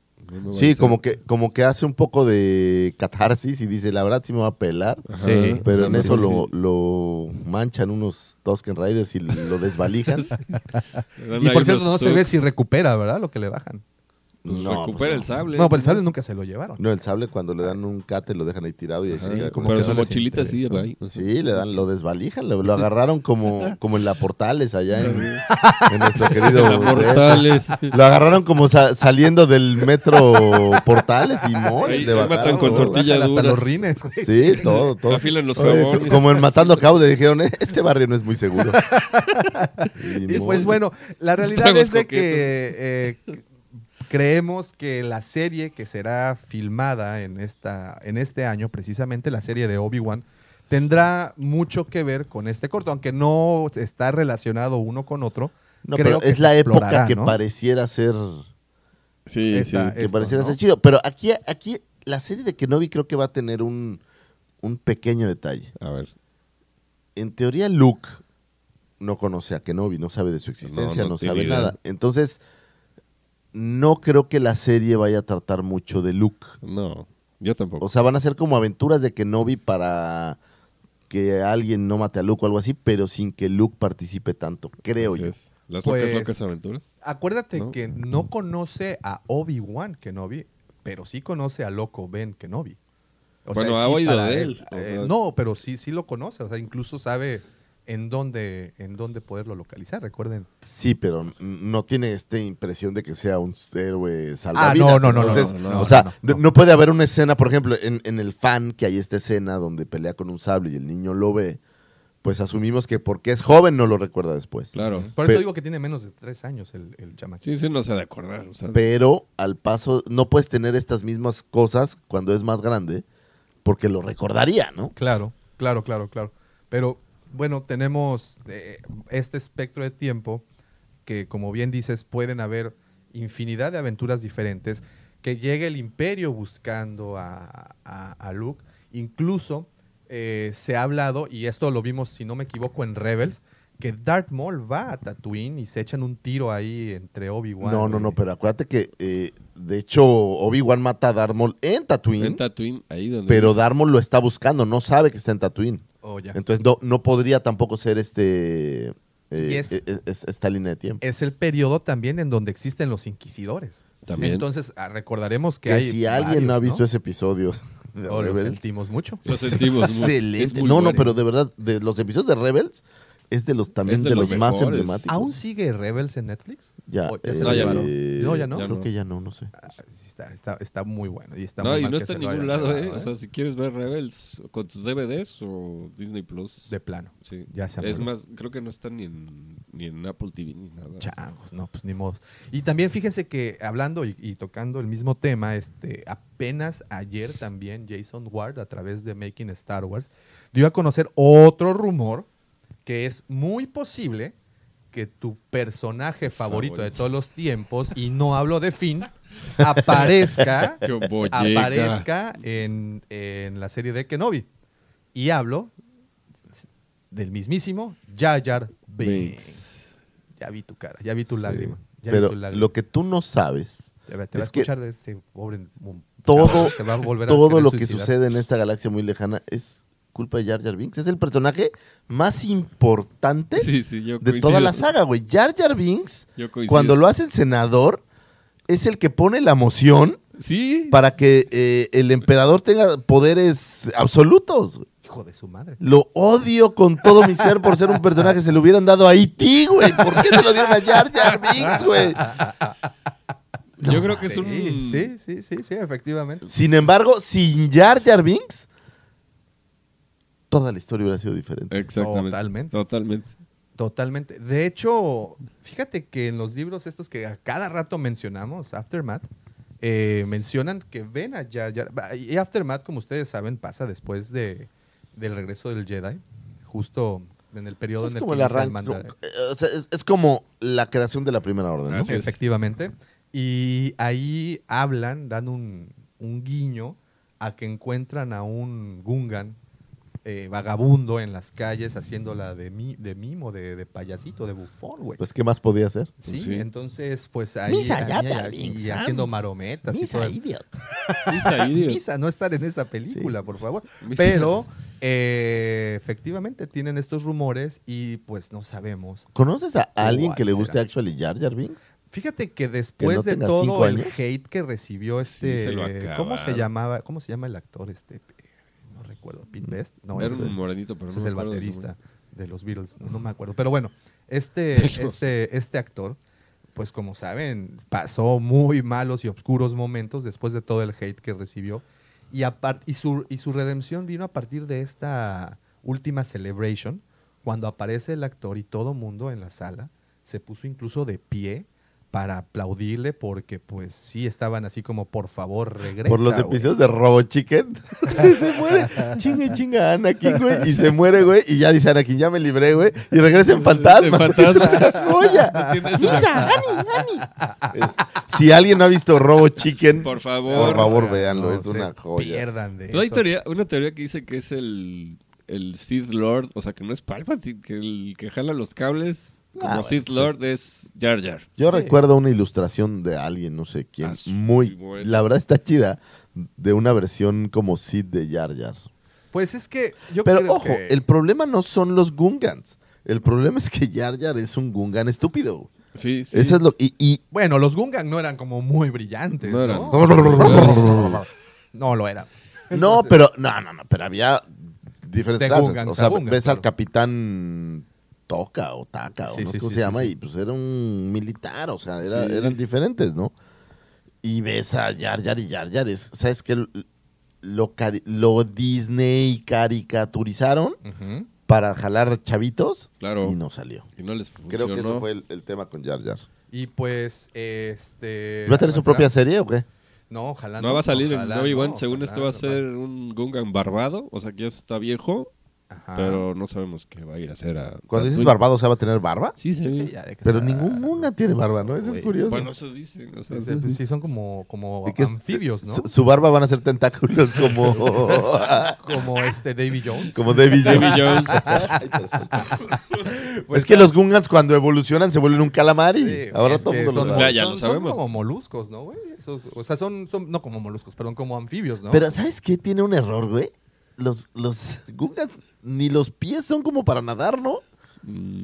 Sí, como que, como que hace un poco de catarsis y dice, la verdad sí me va a pelar. Ajá. Sí. Pero en Sí, eso sí, lo, lo manchan unos Tusken Riders y lo desvalijan. <laughs> Y por cierto, no se ve si recupera, ¿verdad? Lo que le bajan. Pues, No, recupera pues el sable. No, pero el sable nunca se lo llevaron. No, el sable cuando le dan un cate lo dejan ahí tirado y ahí se queda como pero que su mochilita sí, ahí. Sí, le dan, lo desvalijan, lo, lo agarraron como, <laughs> como en la Portales allá en, <laughs> en nuestro querido La. Portales. Lo agarraron como sa- saliendo del metro Portales y Ahí mole, de matan con tortilla hasta los rines. Sí, todo, todo. Afilan los Oye, como en Matando Cabo le dijeron, "Eh, este barrio no es muy seguro. <laughs> Y Y pues bueno, la realidad es de coquetos. que eh, creemos que la serie que será filmada en, esta, en este año, precisamente la serie de Obi-Wan, tendrá mucho que ver con este corto, aunque no está relacionado uno con otro. No, creo pero que es la época que ¿no? pareciera ser Sí, Esta- sí. que esto, pareciera ¿no? ser chido. Pero aquí, aquí la serie de Kenobi creo que va a tener un, un pequeño detalle. A ver. En teoría, Luke no conoce a Kenobi, no sabe de su existencia, No, no, no tiene sabe idea. nada. Entonces, no creo que la serie vaya a tratar mucho de Luke. No, yo tampoco. O sea, van a ser como aventuras de Kenobi para que alguien no mate a Luke o algo así, pero sin que Luke participe tanto, creo Así yo. es. Las Pues- locas, locas aventuras. Acuérdate ¿No? que no conoce a Obi-Wan Kenobi, pero sí conoce a Loco Ben Kenobi. O Bueno, ha sí, oído de él, o eh, sea- no, pero sí, sí lo conoce. O sea, incluso sabe en dónde, en dónde poderlo localizar. Recuerden. Sí, pero no tiene esta impresión de que sea un héroe Ah, salvavidas. no, no, no, no, Entonces, no, no, o sea, no, no, no. no puede haber una escena, por ejemplo, en, en el fan que hay esta escena donde pelea con un sable y el niño lo ve, pues asumimos que porque es joven no lo recuerda después. Claro. Por eso digo que tiene menos de tres años el, el chamaco. Sí, sí, no se ha de acordar. o sea, Pero al paso, no puedes tener estas mismas cosas cuando es más grande, porque lo recordaría, ¿no? Claro, claro, claro, claro. Pero bueno, tenemos eh, este espectro de tiempo que, como bien dices, pueden haber infinidad de aventuras diferentes, que llegue el imperio buscando a, a- a Luke. Incluso eh, se ha hablado, y esto lo vimos, si no me equivoco, en Rebels, que Darth Maul va a Tatooine y se echan un tiro ahí entre Obi-Wan. No, no, no, pero acuérdate que, eh, de hecho, Obi-Wan mata a Darth Maul en Tatooine, en Tatooine, ahí donde. pero Darth Maul lo está buscando, no sabe que está en Tatooine. Oh, ya. Entonces no, no podría tampoco ser este eh, Y es- eh, eh, es- esta línea de tiempo. es el periodo también en donde existen los inquisidores. También. Entonces, ah, recordaremos que, Que hay si alguien no ha visto ese episodio de Oh, lo sentimos mucho. Lo sentimos. <laughs> mucho. excelente. Muy No, no, pero de verdad, de los episodios de Rebels es de los también Es de, de los, los más emblemáticos. ¿Aún sigue Rebels en Netflix? Ya, ¿O ya se eh, lo No, ya llevaron? eh, No, ya no. ya Creo no. que ya no, no sé. Ah, está, está- está muy bueno. Y está No, muy y mal no está en se lo ningún lado, ¿eh? O sea, si quieres ver Rebels con tus DVDs o Disney Plus. De plano. Sí. Ya se Es más, creo que no está ni en, ni en Apple TV ni nada. Changos, no, pues ni modo. Y también fíjense que hablando y, y tocando el mismo tema, este, apenas ayer también Jason Ward, a través de Making Star Wars, dio a conocer otro rumor que es muy posible que tu personaje favorito, de todos los tiempos, y no hablo de Finn, <laughs> aparezca, aparezca en, en la serie de Kenobi. Y hablo del mismísimo Jar Jar Binks. Binks. Ya vi tu cara, ya vi tu lágrima. ya vi Pero tu lágrima. lo que tú no sabes, te va, te va a es que escuchar ese pobre todo, se va a volver a todo lo que suicidar. sucede en esta galaxia muy lejana es culpa de Jar Jar Binks. Es el personaje más importante Sí, sí, yo de toda la saga, güey. Jar Jar Binks, cuando lo hacen senador, es el que pone la moción Sí. para que eh, el emperador tenga poderes absolutos. Hijo de su madre. Lo odio con todo mi ser por ser un personaje. Se lo hubieran dado a E.T., güey. ¿Por qué se lo dieron a Jar Jar Binks, güey? Yo creo que es un. sí, sí, sí, sí, efectivamente. Sin embargo, sin Jar Jar Binks, toda la historia hubiera sido diferente. Exactamente. Totalmente. Totalmente. Totalmente. De hecho, fíjate que en los libros estos que a cada rato mencionamos, Aftermath, eh, mencionan que ven a Jar Jar. Y Aftermath, como ustedes saben, pasa después de, del regreso del Jedi, justo en el periodo Es en el como que el arranque. Eh, o sea, es, es como la creación de la primera orden, ¿no? Efectivamente. Y ahí hablan, dan un, un guiño a que encuentran a un Gungan eh, vagabundo en las calles haciéndola de, mi, de mimo, de, de payasito, de bufón, güey. Pues, ¿qué más podía hacer? Sí, Sí. entonces, pues ahí, Misa, ya ahí- te y haciendo marometas. y Misa, eso. idiot. <laughs> Misa, idiot. Misa, no estar en esa película, por favor. Misa. Pero eh, efectivamente tienen estos rumores y pues no sabemos. ¿Conoces a alguien que le ¿Cuál guste será? Actually Jar Jar Binks? Fíjate que después no de todo el hate que recibió Sí, este, se lo ¿cómo se llamaba? ¿Cómo se llama el actor este? Pete Best. No, Era ese un es- morenito, pero ese no es el acuerdo baterista de los Beatles, no, no me <laughs> acuerdo. Pero bueno, este, este, este actor, pues como saben, pasó muy malos y oscuros momentos después de todo el hate que recibió. Y, y, su, y su redención vino a partir de esta última celebration, cuando aparece el actor y todo mundo en la sala se puso incluso de pie para aplaudirle porque pues sí estaban así como por favor regresa. Por los güey". episodios de Robo Chicken. <laughs> se muere. Chinga y chinga Anakin, güey. Y se muere, güey. Y ya dice Anakin, ya me libré, güey. Y regresa en fantasma. En fantasma. <laughs> Es una joya. Tienes Misa, Ani, <laughs> Ani. Si alguien no ha visto Robo Chicken, Por favor. por favor, véanlo. no es una joya. Pierdan de Pero hay eso. teoría, una teoría que dice que es el, el Sith Lord, o sea, que no es Palpatine, que el que jala los cables como Ah, bueno, Sith Lord es Jar Jar. Yo Sí. recuerdo una ilustración de alguien, no sé quién, Ah, muy, buena. la verdad está chida, de una versión como Sid de Jar Jar. Pues es que yo Pero creo ojo, que- el problema no son los Gungans. El problema es que Jar Jar es un Gungan estúpido. Sí, sí. Eso es lo y, y Bueno, los Gungan no eran como muy brillantes, No ¿no? eran. <laughs> No lo eran. no, pero no, no, no, pero había diferentes clases. Gungans o sea, ves al capitán Toca o Taka Sí, o no sí, sé cómo sí, se sí, llama sí. y pues era un militar, o sea, era- Sí. eran diferentes, ¿no? Y ves a Jar Jar y Jar Jar es, ¿sabes qué? Lo, lo Disney caricaturizaron para jalar chavitos Claro. y no salió. Y no les funcionó. Creo que eso fue el, el tema con Jar Jar. Y pues, este... ¿Va a tener su propia serie o qué? No, ojalá No va a salir en ojalá Obi-Wan, no, según ojalá esto va a no. ser un Gungan barbado, o sea que ya está viejo, Ajá. pero no sabemos qué va a ir a hacer a... Cuando dices barbado, ¿o sea, va a tener barba? Sí, sí. Sí, ya de que Pero está- ningún Gungan tiene barba, ¿no? Eso es curioso. Bueno, eso dicen. o sea, pues, sí, son como, como ¿De qué es- anfibios, ¿no? Su, su barba van a ser tentáculos como, <laughs> Como este Davy Jones. como David Jones. Davy Jones. <laughs> Es que los Gungans cuando evolucionan se vuelven un calamari. Sí, Ahora todo mundo lo son, sabe. Ya, ya son- lo son sabemos. como moluscos, ¿no, güey? O sea, son, son, no como moluscos, perdón, como anfibios, ¿no? Pero ¿sabes qué? Tiene un error, güey. Los, los Gungans ni los pies son como para nadar, ¿no?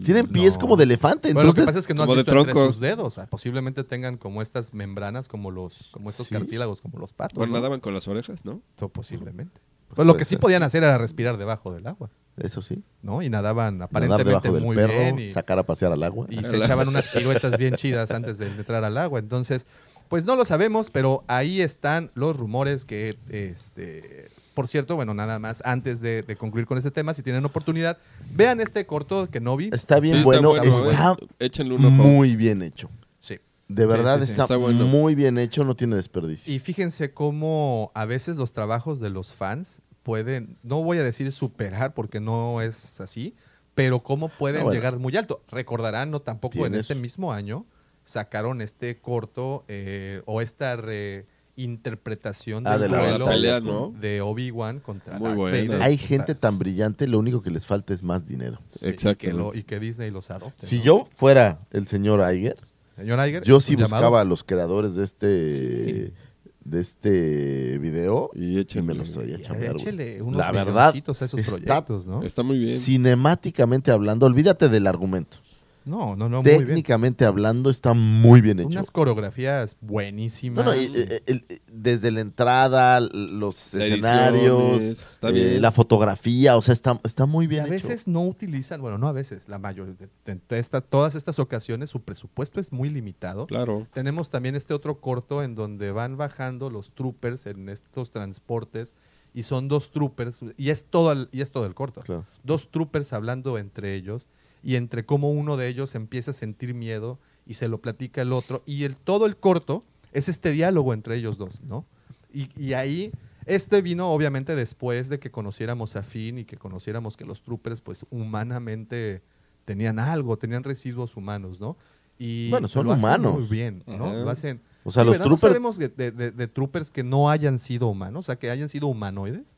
Tienen pies No. como de elefante. Bueno, lo que Entonces, pasa es que no has como de visto entre tronco. sus dedos. o sea, posiblemente tengan como estas membranas, como los, como estos Sí. cartílagos, como los patos. Bueno, ¿no? nadaban con las orejas, ¿no? So, posiblemente. Pues lo puede que sí ser. podían hacer era respirar debajo del agua, eso sí. ¿no? Y nadaban Nadar aparentemente debajo del muy perro, bien. Y, sacar a pasear al agua. y se echaban unas piruetas bien chidas antes de entrar al agua. Entonces, pues no lo sabemos, pero ahí están los rumores que, este, por cierto, bueno, nada más, antes de, de concluir con este tema, si tienen oportunidad, vean este corto que no vi. Está bien Sí, está bueno, bueno, está eh. Échenle un ojo. muy bien hecho. Sí. De verdad sí, sí. está, Está bueno. muy bien hecho, no tiene desperdicio. Y fíjense cómo a veces los trabajos de los fans pueden, no voy a decir superar porque no es así, pero cómo pueden Ah, bueno. llegar muy alto. Recordarán, no tampoco en Tienes- este mismo año sacaron este corto eh, o esta reinterpretación Ah, del de la duelo ¿no? de Obi-Wan contra Muy Darth buena. Vader. Hay gente tan brillante, lo único que les falta es más dinero. Sí, Exacto. Y que, lo- y que Disney los adopte. Si ¿no? yo fuera el señor Iger, Señor Iger, yo ¿es sí llamado? buscaba a los creadores de este de este video Y échenle. me los traía a Y chambear, La verdad, a esos está proyectos, ¿no? Está muy bien. cinemáticamente hablando, olvídate del argumento. No, no, no, muy bien. Técnicamente hablando, está muy bien hecho. Unas coreografías No, buenísimas. no, y, eh, eh, desde la entrada, los La escenarios, edición, está eh, bien. la fotografía, o sea, está, está muy Y bien a hecho. veces no utilizan, bueno, no a veces, la mayoría, de, de esta- todas estas ocasiones su presupuesto es muy limitado. Claro. Tenemos también este otro corto en donde van bajando los troopers en estos transportes y son dos troopers y es todo el, y es todo el corto. Claro. Dos troopers hablando entre ellos y entre cómo uno de ellos empieza a sentir miedo y se lo platica el otro y el todo el corto es este diálogo entre ellos dos, ¿no? Y, y ahí este vino obviamente después de que conociéramos a Finn y que conociéramos que los troopers pues humanamente tenían algo, tenían residuos humanos, ¿no? Y Bueno, son lo hacen humanos. muy bien, ¿no? Ajá. Lo hacen O sea, Sí, los ¿verdad? ¿No troopers... sabemos de, de- de- de troopers que no hayan sido humanos, o sea, que hayan sido humanoides.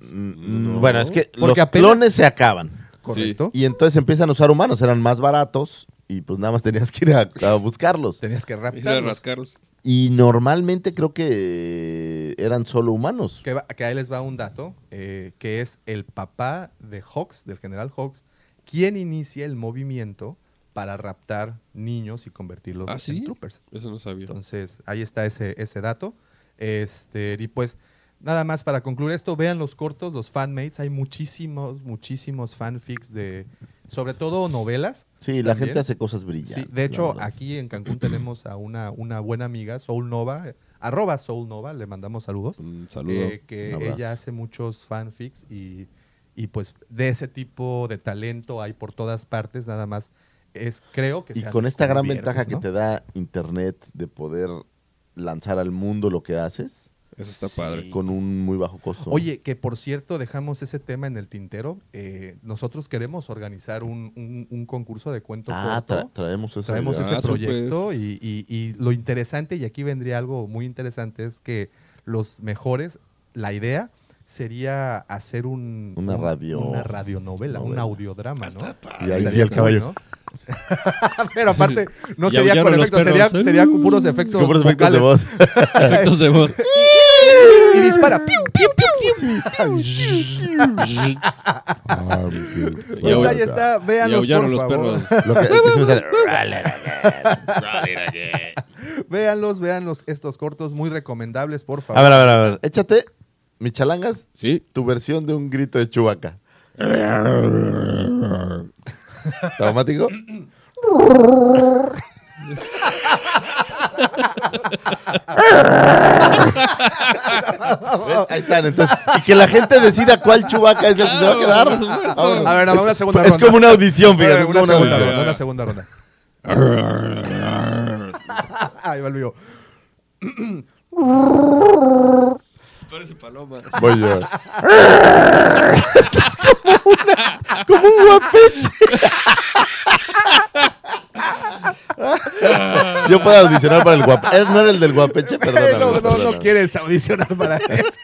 Mm, Bueno, es que Porque los apenas- clones se acaban. Correcto. Y entonces empiezan a usar humanos, eran más baratos y pues nada más tenías que ir a, a buscarlos. <laughs> Tenías que Ir a raptarlos. rascarlos. Y normalmente creo que eran solo humanos. Que, va- que ahí les va un dato, eh, que es el papá de Hawks, del general Hawks, quien inicia el movimiento para raptar niños y convertirlos ¿Ah, en sí? troopers. Eso no sabía. Entonces, ahí está ese, ese dato. Este, y pues, nada más para concluir esto, vean los cortos, los fanmates. Hay muchísimos, muchísimos fanfics de, sobre todo novelas. Sí, la gente hace cosas brillantes. Sí, de hecho, aquí en Cancún tenemos a una, una buena amiga, Soul Nova, arroba Soul Nova, le mandamos saludos. Un saludo. eh, que ella hace muchos fanfics y, y pues de ese tipo de talento hay por todas partes, nada más es, creo que Y con esta gran ventaja que te da Internet de poder lanzar al mundo lo que haces Eso está Sí. padre. con un muy bajo costo. Oye, que por cierto, dejamos ese tema en el tintero. eh, nosotros queremos organizar un, un- un concurso de cuento ah, corto. tra- traemos eso. Traemos Ah, ese súper. proyecto y, y- y lo interesante, y aquí vendría algo muy interesante, es que los mejores, la idea sería hacer un, Una un- radio- una radionovela, un novela. audiodrama, ¿no? Y ahí sí el caballo. <laughs> Pero aparte, no sería con efectos, sería, sería con puros efectos Con puros efectos de voz. <laughs> Efectos de voz. <laughs> y dispara. Pues ahí está, véanlos por los favor. perros. Lo que, que Véanlos, véanlos estos cortos muy recomendables, por favor. A ver, a ver, a ver. Échate, Michalangas, Sí. tu versión de un grito de Chubaca. <laughs> ¿Automático? <laughs> ¿Ves? Ahí están, entonces. Y que la gente decida cuál Chubaca es el que se va a quedar. Vámonos. A ver, nada más una Es- segunda Es ronda. como una audición, A ver, fíjate. es una, como una segunda audición. ronda, una segunda ronda. <laughs> Ahí va el mío. Parece paloma. Voy yo. Estás como, una, como un guapeche. Yo puedo audicionar para el guapeche. ¿No era el del guapeche? Perdóname. no, no, no perdóname. quieres audicionar para eso.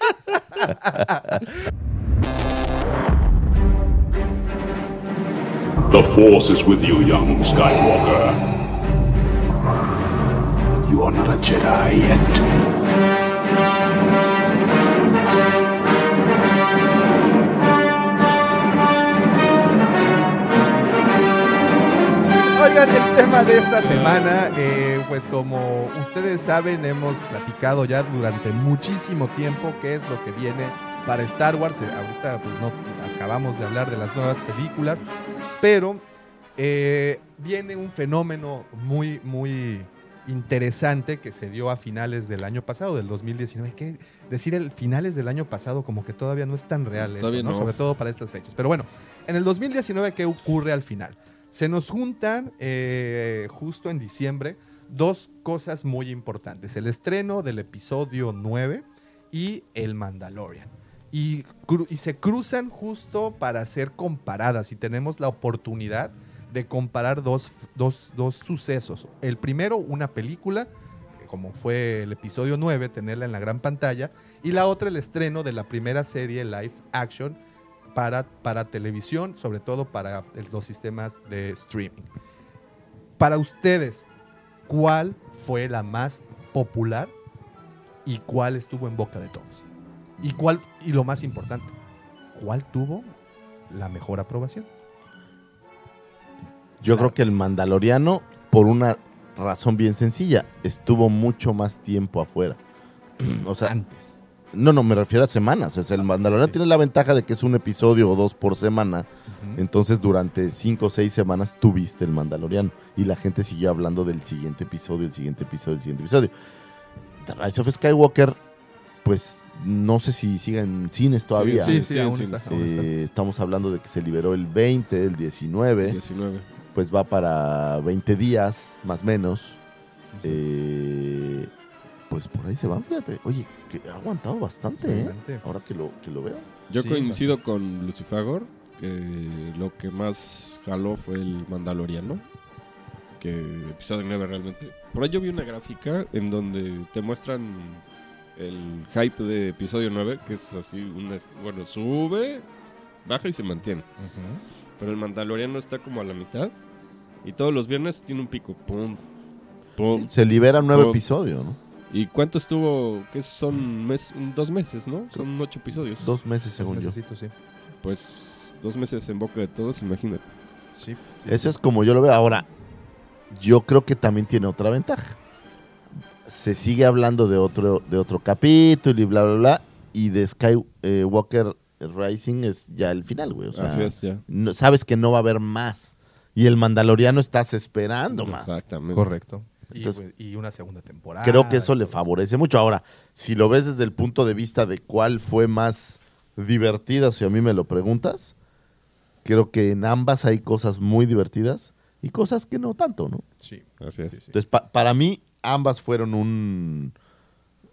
The Force is with you, young Skywalker. You are not a Jedi yet. Oigan, el tema de esta semana, eh, pues como ustedes saben, hemos platicado ya durante muchísimo tiempo qué es lo que viene para Star Wars. Eh, Ahorita pues no acabamos de hablar de las nuevas películas, pero eh, viene un fenómeno muy, muy interesante que se dio a finales del año pasado, del 2019. Que decir el finales del año pasado como que todavía no es tan real esto, Todavía ¿no? no. Sobre todo para estas fechas. Pero bueno, en el 2019, ¿qué ocurre al final? Se nos juntan eh, justo en diciembre dos cosas muy importantes. El estreno del episodio 9 y El Mandalorian. Y, y se cruzan justo para ser comparadas y tenemos la oportunidad de comparar dos, dos- dos sucesos. El primero, una película, eh, como fue el episodio 9, tenerla en la gran pantalla, y la otra, el estreno de la primera serie live action para, para televisión, sobre todo para los sistemas de streaming. Para ustedes, ¿cuál fue la más popular y cuál estuvo en boca de todos? Y cuál y lo más importante, ¿cuál tuvo la mejor aprobación? Yo creo que el Mandaloriano, por una razón bien sencilla, estuvo mucho más tiempo afuera. <clears throat> o sea, Antes. No, no, me refiero a semanas. O sea, el Mandaloriano sí. tiene la ventaja de que es un episodio o dos por semana. Entonces, durante cinco o seis semanas tuviste el Mandaloriano. Y la gente siguió hablando del siguiente episodio, el siguiente episodio, el siguiente episodio. The Rise of Skywalker, pues no sé si sigue en cines todavía. Sí, Sí, sí, sí, aún sí. está, aún está. Eh, estamos hablando de que se liberó el 20, el 19, 19. pues va para 20 días, más o menos. Eh, pues por ahí se van, fíjate. Oye, que ha aguantado bastante, ¿eh? Bastante. Ahora que lo, que lo veo. Yo Sí, coincido con Lucifagor que lo que más jaló fue el Mandaloriano. que episodio 9 realmente. Por ahí yo vi una gráfica en donde te muestran el hype de episodio 9, que es así, una, bueno, sube, baja y se mantiene. Pero el Mandaloriano está como a la mitad. Y todos los viernes tiene un pico. Pum, pum. Se libera un nuevo pum. episodio, ¿no? ¿Y cuánto estuvo? Que son mes, dos meses, ¿no? Son ocho episodios. Dos meses, según yo. Necesito, sí. Pues dos meses en boca de todos, imagínate. Sí, sí, Eso sí. es como yo lo veo. Ahora, yo creo que también tiene otra ventaja. Se sigue hablando de otro, de otro capítulo y bla, bla, bla. Y de Skywalker Rising es ya el final, güey. O sea, Así es, ya. no- sabes que no va a haber más. Y el Mandaloriano estás esperando más. Exactamente. Correcto. Y, Entonces, y una segunda temporada. Creo que eso le favorece mucho. Ahora, si lo ves desde el punto de vista de cuál fue más divertida, si a mí me lo preguntas, creo que en ambas hay cosas muy divertidas y cosas que no tanto, ¿no? Sí. Así es. Entonces, pa- para mí, ambas fueron un,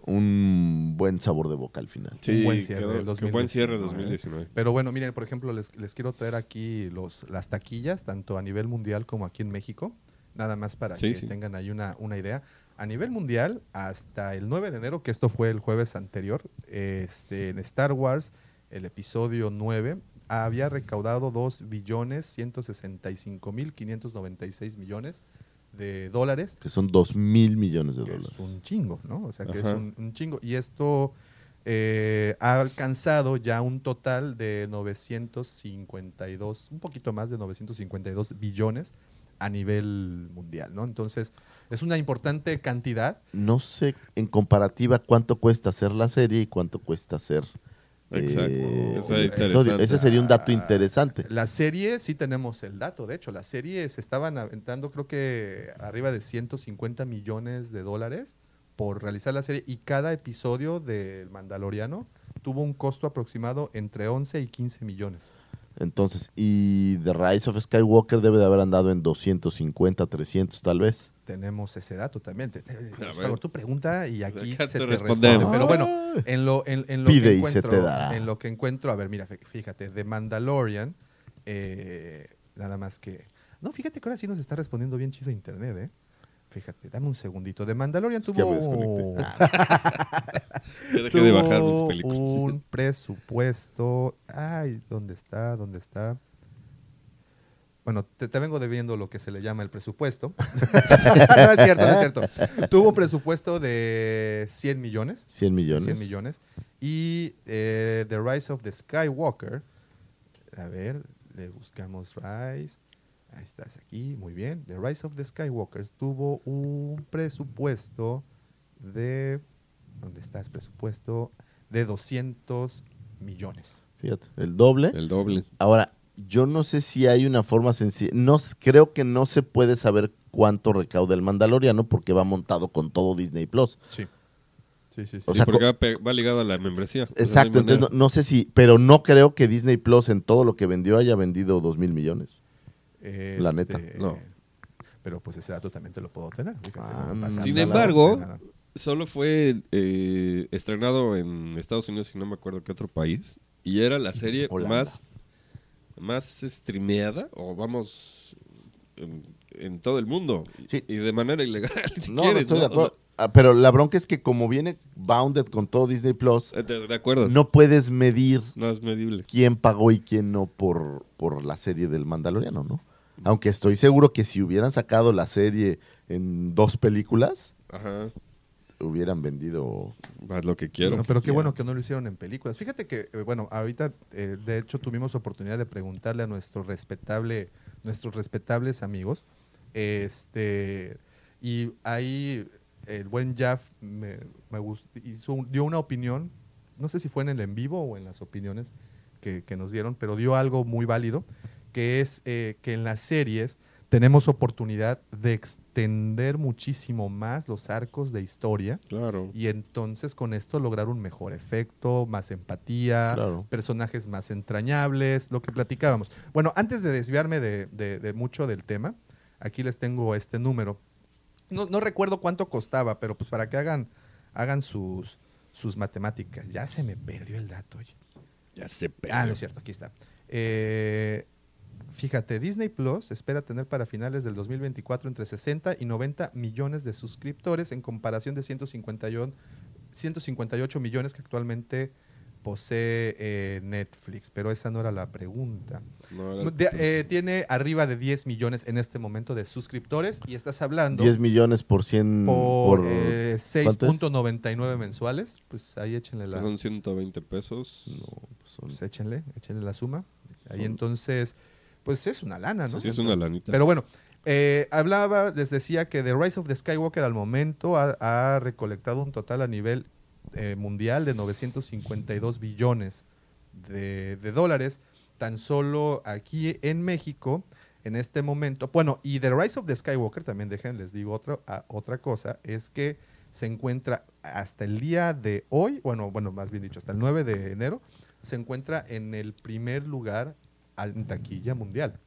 un buen sabor de boca al final. Sí, Un buen cierre quedó- del qué buen cierre 2019. 2019. Pero bueno, miren, por ejemplo, les, les quiero traer aquí los, las taquillas, tanto a nivel mundial como aquí en México, nada más para Sí, que sí. tengan ahí una, una idea. A nivel mundial, hasta el 9 de enero, que esto fue el jueves anterior, este, en Star Wars, el episodio 9, había recaudado 2 billones 165 mil 596 millones de dólares. Que son dos mil millones de que dólares. Es un chingo, ¿no? O sea, que es un chingo. Y esto eh, ha alcanzado ya un total de 952, un poquito más de 952 billones a nivel mundial, ¿no? Entonces, es una importante cantidad. No sé en comparativa cuánto cuesta hacer la serie y cuánto cuesta hacer Exacto. eh, Eso. Ese sería un dato interesante. La serie, sí tenemos el dato, de hecho, la serie se estaban aventando creo que arriba de 150 millones de dólares por realizar la serie y cada episodio del Mandaloriano tuvo un costo aproximado entre 11 y 15 millones. Entonces, y The Rise of Skywalker debe de haber andado en 250, 300 tal vez. Tenemos ese dato también. Te- te- por favor, tu pregunta y aquí se te responde. Pero bueno, en lo, en, en lo Pide que y se encuentro, te dará. en lo que encuentro, a ver, mira, fí- fíjate, The Mandalorian, eh, nada más que... No, fíjate que ahora sí nos está respondiendo bien chido internet, ¿eh? Fíjate, dame un segundito. The Mandalorian Es que tuvo, me desconecté. <laughs> <laughs> Ya dejé de bajar mis tuvo películas. un <laughs> presupuesto... Ay, ¿dónde está? ¿Dónde está? Bueno, te, te vengo debiendo lo que se le llama el presupuesto. <laughs> no es cierto, no es cierto. Tuvo un presupuesto de 100 millones. 100 millones. 100 millones. Y eh, The Rise of the Skywalker. A ver, le buscamos Rise. Ahí estás aquí, muy bien. The Rise of the Skywalker tuvo un presupuesto de. ¿Dónde está ese presupuesto? De 200 millones. Fíjate, el doble. El doble. Ahora, yo no sé si hay una forma sencilla. No, creo que no se puede saber cuánto recauda el Mandaloriano porque va montado con todo Disney Plus. Sí. Sí, sí, sí. O Sí, sea, porque va, ligado a la membresía. Exacto, entonces no, no sé si, pero no creo que Disney Plus en todo lo que vendió haya vendido dos mil millones. La neta, Este, no. Pero pues ese dato también te lo puedo tener. Ah, Sin embargo. Solo fue eh, estrenado en Estados Unidos y no me acuerdo qué otro país. Y era la serie Holanda. más, más streameada, o vamos, en, en todo el mundo. Sí. Y de manera ilegal, <laughs> si No, estoy de acuerdo. Ah, pero la bronca es que como viene bounded con todo Disney Plus, sea, de, de acuerdo. No. puedes medir es medible. quién pagó y quién no por, por la serie del Mandaloriano, ¿no? Aunque estoy seguro que si hubieran sacado la serie en dos películas, Ajá. Hubieran vendido. Haz lo que quiero. No, pero qué bueno que no lo hicieron en películas. Fíjate que, eh, bueno, ahorita, eh, de hecho, tuvimos oportunidad de preguntarle a nuestro respetable, nuestros respetables amigos, este, y ahí el buen Jaff me, me gust- hizo un- dio una opinión, no sé si fue en el en vivo o en las opiniones que, que nos dieron, pero dio algo muy válido, que es eh, que en las series tenemos oportunidad de extender muchísimo más los arcos de historia Claro. y entonces con esto lograr un mejor efecto, más empatía, Claro. personajes más entrañables, lo que platicábamos. Bueno, antes de desviarme de, de- de mucho del tema, aquí les tengo este número. No, no recuerdo cuánto costaba, pero pues para que hagan, hagan sus, sus matemáticas. Ya se me perdió el dato. oye. Ya se Ah, no es cierto, aquí está. Eh, Fíjate, Disney Plus espera tener para finales del 2024 entre 60 y 90 millones de suscriptores en comparación de 158, 158 millones que actualmente posee eh, Netflix. Pero esa no era la pregunta. No, era- De- eh, tiene arriba de 10 millones en este momento de suscriptores y estás hablando 10 millones por 100 por, por eh, ¿cuánto es? 6.99 mensuales. Pues ahí échenle la... Son 120 pesos. Pues échenle, échenle la suma. Ahí entonces, pues es una lana, ¿no? Sí, es una lanita. Pero bueno, eh, hablaba, les decía que The Rise of the Skywalker al momento ha, ha recolectado un total a nivel eh, mundial de 952 billones de, de dólares. Tan solo aquí en México, en este momento. Bueno, y The Rise of the Skywalker, también dejen, les digo otro, a- otra cosa, es que se encuentra hasta el día de hoy, bueno, bueno, más bien dicho, hasta el 9 de enero, se encuentra en el primer lugar en taquilla mundial.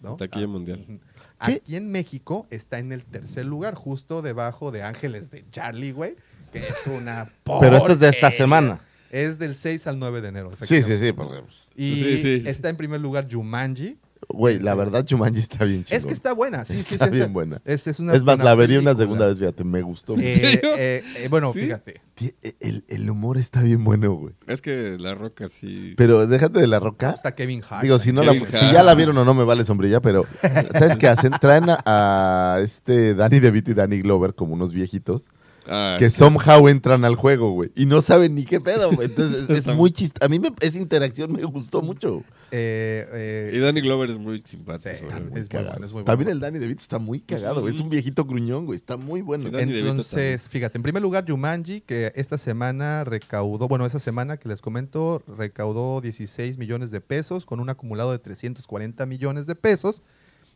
¿no? Taquilla Ah, mundial. Aquí en México está en el tercer lugar, justo debajo de Ángeles de Charlie, güey, que es una <laughs> Pero esto es de esta semana. Es del 6 al 9 de enero. Sí, sí, sí, porque, pues, Y Sí, sí. está en primer lugar Jumanji. Güey, la verdad, Jumanji está bien chido. Es que está buena, sí, sí, Está bien es- buena. es- es una más, buena la vería una segunda vez, fíjate, me gustó mucho. Eh, eh, eh, bueno, ¿Sí? fíjate. Tie- El, el humor está bien bueno, güey. Es que la roca sí. Pero déjate de la roca. Está Kevin Hart. Digo, si, no la, si ya la vieron o no me vale sombrilla, pero ¿sabes qué hacen? Traen a, a este Danny DeVito y Danny Glover como unos viejitos Ah, que sí. somehow entran al juego, güey. Y no saben ni qué pedo, güey. Entonces es, <laughs> muy chiste. A mí me- esa interacción me gustó mucho. Eh, eh, Y Danny Glover es muy simpático. Sí, güey. es muy Cagado. bueno, es muy También bueno. el Danny DeVito está muy cagado, güey. Es un viejito gruñón, güey. Está muy bueno. Entonces, fíjate, en primer lugar, Jumanji, que esta semana recaudó, bueno, esa semana que les comento, recaudó 16 millones de pesos con un acumulado de 340 millones de pesos.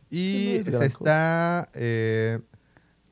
Y Que no es se está, eh,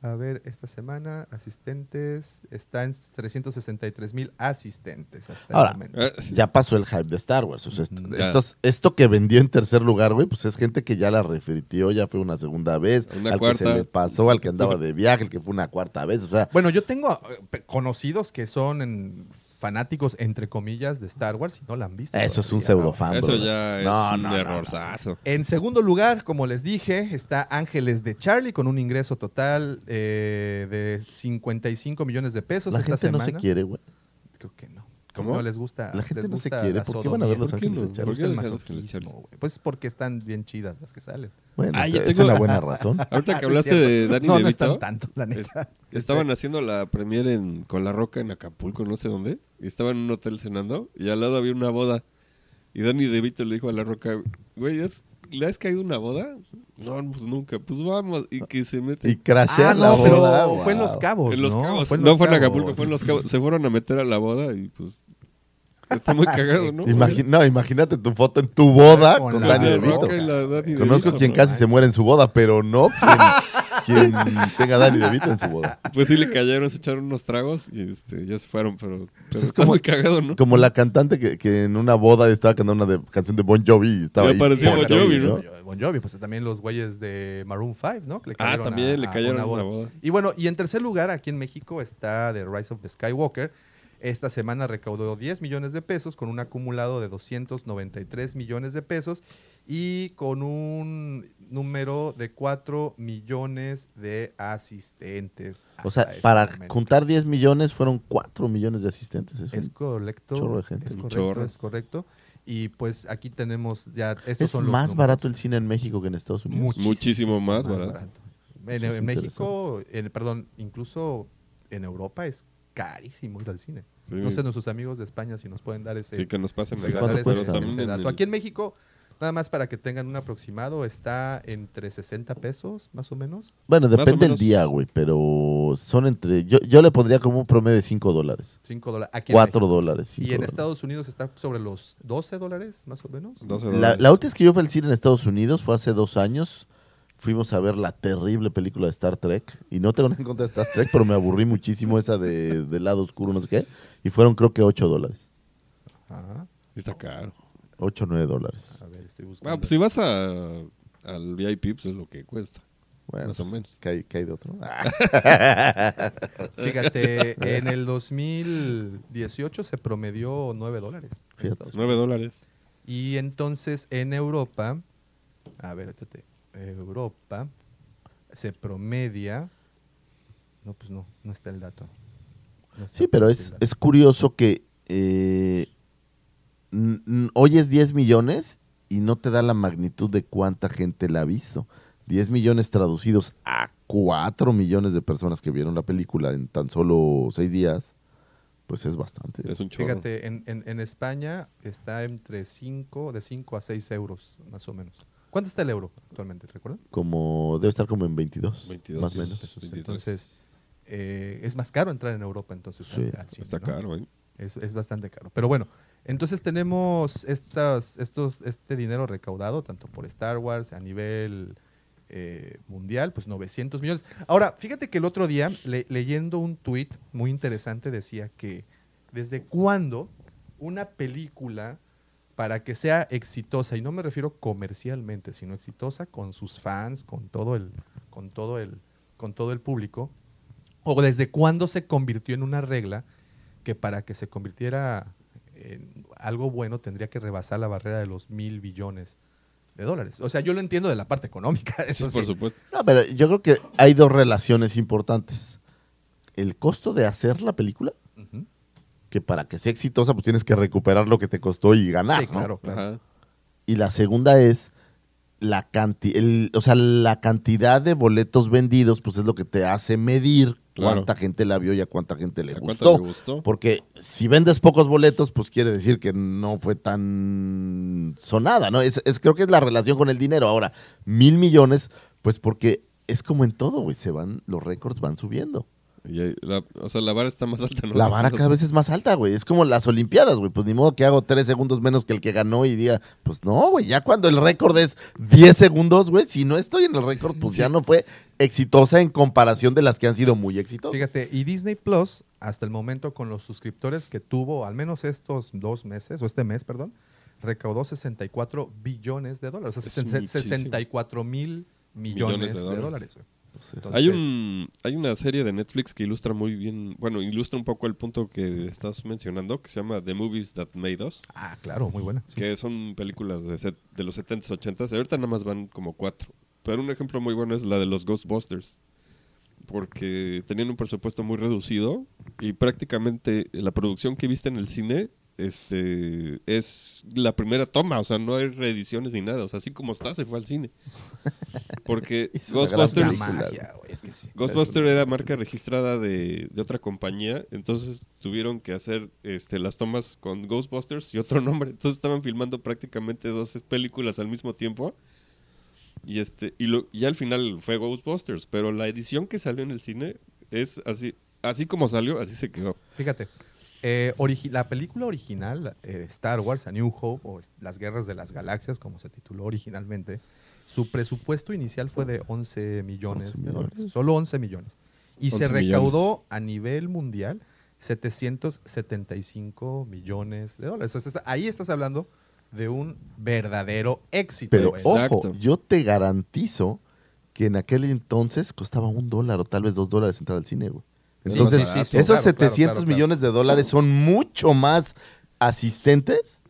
a ver, esta semana, asistentes, está en 363 mil asistentes hasta Ahora, el momento. Eh, ya pasó el hype de Star Wars. O sea, esto, Ya. estos- esto que vendió en tercer lugar, güey, pues es gente que ya la refritió, ya fue una segunda vez, Una al que se le pasó, al que andaba de viaje, el que fue una cuarta vez. O sea, Bueno, yo tengo eh, conocidos que son en- fanáticos, entre comillas, de Star Wars y no la han visto. eso es un todavía, ¿no? pseudofan. Eso ya es No, un no, no, errorzazo. En segundo lugar, como les dije, está Ángeles de Charlie con un ingreso total eh, de 55 millones de pesos La esta gente no semana. se quiere, güey. Creo que no. ¿Cómo? No les gusta. La gente les no se quiere. ¿Por qué van a ver. Los ¿Por qué Ángeles no? de gusta qué el masoquismo. Pues porque están bien chidas las que salen. Bueno, Ah, yo es una buena razón. <laughs> Ahorita que No es hablaste de Danny No, no DeVito, están tanto, la neta. es- estaban haciendo la premiere en, con La Roca en Acapulco, no sé dónde, y estaban en un hotel cenando, y al lado había una boda. Y Danny DeVito le dijo a La Roca, güey, ¿has- ¿le has caído una boda? No, pues nunca, pues vamos, y que se mete. Y crashea Ah, la no, pero boda, fue en. Los Cabos, en Los ¿no? Cabos. Fue en no fue en. Acapulco, fue en Los Cabos. Se fueron a meter a la boda y pues está muy cagado, ¿no? No, imagínate tu foto en tu boda Con con, La DeVito. Danny Conozco DeVito, quien pero- casi se muere en su boda, pero no quien, <laughs> quien tenga Danny DeVito en su boda. Pues sí le cayeron, se echaron unos tragos y este, ya se fueron, pero, pero Pues es está como- muy cagado, ¿no? Como la cantante que, que en una boda estaba cantando una de- canción de Bon Jovi y estaba Y ahí apareció Bon Jovi, ¿no? Bon Jovi, pues también los güeyes de Maroon 5, ¿no? Que le Ah, también a- le a cayeron una en una boda. Y bueno, y en tercer lugar, aquí en México está The Rise of the Skywalker. Esta semana recaudó 10 millones de pesos con un acumulado de 293 millones de pesos y con un número de 4 millones de asistentes. O sea, este para momento. juntar 10 millones fueron 4 millones de asistentes. Es, Es un correcto. chorro de gente. Es Un correcto, chorro. es correcto. Y pues aquí tenemos ya. Estos Es son los más números. barato el cine en México que en Estados Unidos. Muchísimo más barato. En, en México, en- perdón, incluso en Europa es carísimo ir al cine. Sí. No sé, nuestros amigos de España si nos pueden dar ese, Sí, que nos pasen ese- ese dato. el- Aquí en México, nada más para que tengan un aproximado, está entre 60 pesos, más o menos. Bueno, depende del día, güey, pero son entre... Yo, yo le pondría como un promedio de 5 dólares. 5 dólares. Aquí en 4 México. dólares. Y en dólares. Estados Unidos está sobre los 12 dólares, más o menos. 12 La, dólares. la última vez que yo fui al cine en Estados Unidos fue hace dos años. Fuimos a ver la terrible película de Star Trek. Y no tengo <laughs> nada en contra de Star Trek, pero me aburrí muchísimo esa de, del lado oscuro, no sé qué. Y fueron creo que 8 dólares. Ajá. Está caro. 8 o 9 dólares. A ver, estoy buscando. Ah, pues si vas a, al VIP, pues es lo que cuesta. Bueno, Más o pues, menos. ¿qué hay, qué hay de otro? <laughs> <laughs> Fíjate, en el 2018 se promedió 9 dólares. en Fíjate. Estados 9 dólares. Y entonces en Europa A ver, espérate. Europa se promedia. No, pues no, no está el dato. No está Sí, pero es, dato. es curioso que eh, n- oyes 10 millones y no te da la magnitud de cuánta gente la ha visto. 10 millones traducidos a 4 millones de personas que vieron la película en tan solo 6 días, pues es bastante. Es un chorro. Fíjate, en, en- en España está entre 5, de 5 a 6 euros, más o menos. ¿Cuánto está el euro actualmente, recuerdan? Como, debe estar como en 22, 22, más o menos. 23. Entonces, eh, es más caro entrar en Europa, entonces. Sí, al- al cine, Está ¿no? caro, ¿eh? Es, es bastante caro. Pero bueno, entonces tenemos estas, estos, este dinero recaudado, tanto por Star Wars a nivel eh, mundial, pues 900 millones. Ahora, fíjate que el otro día, le- leyendo un tuit muy interesante, decía que desde cuándo una película, para que sea exitosa, y no me refiero comercialmente, sino exitosa con sus fans, con todo el, con todo el, con todo el público, o desde cuándo se convirtió en una regla que para que se convirtiera en algo bueno tendría que rebasar la barrera de los mil billones de dólares. O sea, yo lo entiendo de la parte económica, <laughs> eso Sí, por sí. supuesto. No, pero yo creo que hay dos relaciones importantes. El costo de hacer la película. Que para que sea exitosa, pues tienes que recuperar lo que te costó y ganar. Sí, ¿no? claro, claro. Ajá. Y la segunda es la cantidad, o sea, la cantidad de boletos vendidos, pues es lo que te hace medir Claro. cuánta gente la vio y a cuánta gente le ¿A cuánto gustó. le gustó? Porque si vendes pocos boletos, pues quiere decir que no fue tan sonada, ¿no? Es, es- creo que es la relación con el dinero. Ahora, mil millones, pues porque es como en todo, güey, se van, los récords van subiendo. Y la- o sea, la vara está más <laughs> alta, ¿no? La vara cada vez es más alta, güey. Es como las Olimpiadas, güey. Pues ni modo que hago tres segundos menos que el que ganó y diga, pues no, güey. Ya cuando el récord es 10 segundos, güey, si no estoy en el récord, pues ya no fue exitosa en comparación de las que han sido muy exitosas. Fíjate, y Disney Plus, hasta el momento con los suscriptores que tuvo, al menos estos dos meses, o este mes, perdón, recaudó 64 billones de dólares. O sea, Es sesen- muchísimo. 64 mil millones, de dólares. güey. Hay, Entonces, un, hay una serie de Netflix que ilustra muy bien, bueno, ilustra un poco el punto que estás mencionando, que se llama The Movies That Made Us, Ah, claro, muy buena. sí. que son películas de, set- de los 70s, 80s, ahorita nada más van como cuatro. Pero un ejemplo muy bueno es la de los Ghostbusters, porque tenían un presupuesto muy reducido y prácticamente la producción que viste en el cine este es la primera toma, o sea, no hay reediciones ni nada, o sea, así como está, se fue al cine. Porque <laughs> Ghostbusters... magia, güey, es que sí. Ghostbuster era marca registrada de, de otra compañía, entonces tuvieron que hacer este, las tomas con Ghostbusters y otro nombre. Entonces estaban filmando prácticamente dos películas al mismo tiempo. Y este y, lo, y al final fue Ghostbusters, pero la edición que salió en el cine es así, así como salió, así se quedó. Fíjate, eh, origi- la película original, eh, Star Wars, A New Hope, o Las Guerras de las Galaxias, como se tituló originalmente, su presupuesto inicial fue de 11 millones 11 de dólares. Solo 11 millones. Y se 11 millones. recaudó a nivel mundial 775 millones de dólares. Entonces, ahí estás hablando de un verdadero éxito. Pero. Exacto. ojo, yo te garantizo que en aquel entonces costaba un dólar o tal vez dos dólares entrar al cine, güey. Entonces, sí, sí, sí, esos claro, claro, 700 claro, claro. millones de dólares son mucho más asistentes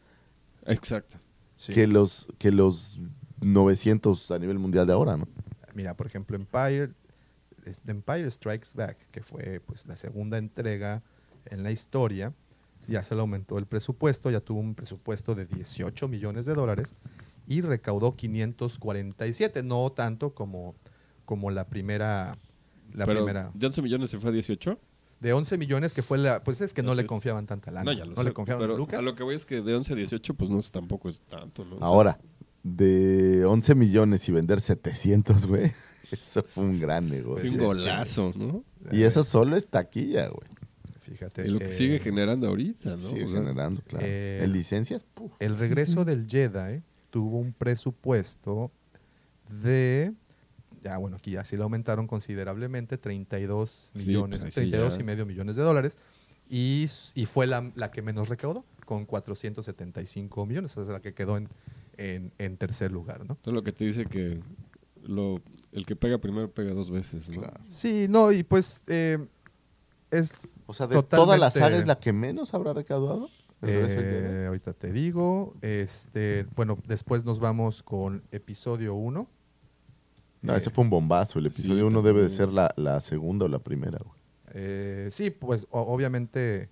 Exacto. Sí. que los que los 900 a nivel mundial de ahora, ¿no? Mira, por ejemplo, Empire, Empire Strikes Back, que fue pues la segunda entrega en la historia, ya se le aumentó el presupuesto, ya tuvo un presupuesto de 18 millones de dólares y recaudó 547, no tanto como, como la primera, la pero primera, de 11 millones se fue a 18. de 11 millones que fue la, pues es que no Así le es. confiaban tanta lana, No, no, ya lo le sé, confiaban pero a Lucas. a lo que voy es que de 11 a 18 pues no es, tampoco es tanto, Ahora, de 11 millones y vender 700, güey. <laughs> Eso fue un gran fue negocio. un es que- golazo, ¿no? Y eso solo es taquilla, güey. Fíjate. Y lo que eh, sigue generando ahorita, ¿no? Sigue O sea, generando, claro. eh, en licencias, puf. El regreso del Jedi tuvo un presupuesto de, ya bueno, aquí ya sí lo aumentaron considerablemente, 32 Sí, millones, pues sí 32 ya. y medio millones de dólares, y, y fue la, la que menos recaudó, con 475 millones, o sea, la que quedó en, en, en tercer lugar, ¿no? Esto es lo que te dice que lo, el que pega primero pega dos veces, ¿no? Sí, no, y pues eh, es O sea, de toda la saga es la que menos habrá recaudado. ¿El regreso del Eh, Jedi? ahorita te digo. Este, bueno, después nos vamos con episodio 1. No, ese fue un bombazo. El episodio 1 debe de ser la, la segunda o la primera, güey. Eh, sí, pues o- obviamente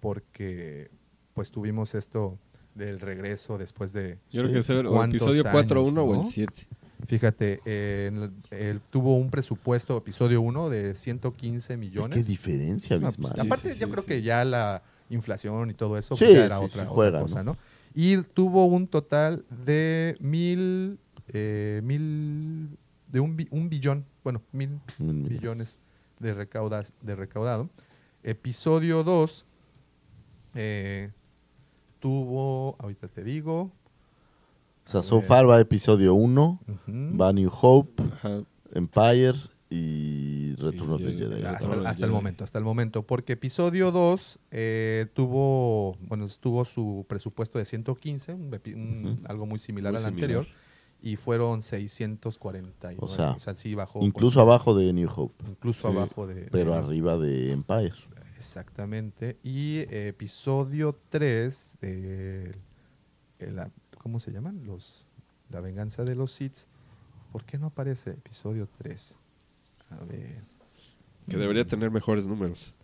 porque pues tuvimos esto del regreso después de Yo creo que es el o ¿cuántos episodio 4, años, 1 o el no? 7. Fíjate, eh, en el- él tuvo un presupuesto, episodio 1, de 115 millones. Qué diferencia No, pues, aparte, yo creo que ya la inflación y todo eso Sí, pues, ya era sí, otra, sí, otra juega, cosa, ¿no? ¿no? Y tuvo un total de mil, eh, mil, de un, bi- un billón, bueno, mil millón. billones de, recaudas, de recaudado. Episodio 2 eh, tuvo, ahorita te digo, O sea, so far va episodio 1, Ujú. va New Hope, Ajá. Empire y Return of the Y- Jedi. hasta, Retorno el momento, hasta el momento, porque episodio 2 eh, tuvo, bueno, tuvo su presupuesto de 115, un algo muy similar Muy al similar. anterior, y fueron 649. O sea, sí bajó. Incluso por- abajo de New Hope, Incluso Sí. abajo de... pero de- arriba de Empire. Exactamente. Y episodio 3 de... la- ¿Cómo se llaman? Los La venganza de los Sith. ¿Por qué no aparece episodio 3? A ver... Que debería tener mejores números.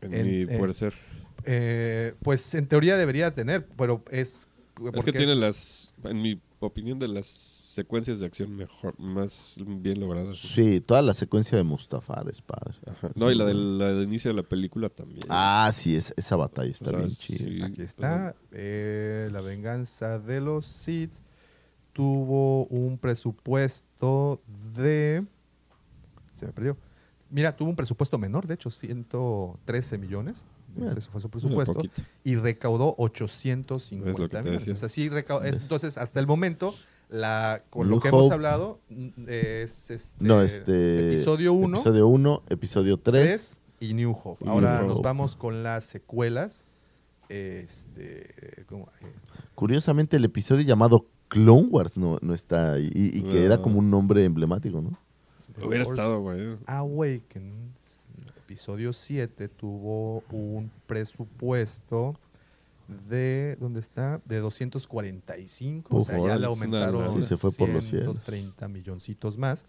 En, En- mi eh, parecer. Eh, pues en teoría debería tener, pero es... Es porque que tiene las, en mi opinión, de las secuencias de acción mejor, más bien logradas. Sí, toda la secuencia de Mustafar es padre. Ajá. No, y la del, la del inicio de la película también. Ah, sí, es, esa batalla está O sea, bien sí, chida. Aquí está. eh, la venganza de los Sith tuvo un presupuesto de... Se me perdió. Mira, tuvo un presupuesto menor, de hecho, 113 millones. Bien. Ese fue su presupuesto. Y recaudó Es lo que 850 te millones. O sea, sí entonces, hasta el momento, la, con lo que hemos hablado, mm, es este, No, este. episodio 1, Episodio 1, episodio 3. 3 y New Hope. Y Ahora New nos Hope. vamos con las secuelas. Este, ¿cómo? Eh, Curiosamente, el episodio llamado Clone Wars no, no está ahí. Y, y que era No. como un nombre emblemático, ¿no? The Hubiera estado, güey. Awakens, episodio 7, tuvo un presupuesto de, ¿dónde está? De 245. o Uf, sea, ya le aumentaron. Sí, se fue por los cielos. 130 milloncitos más.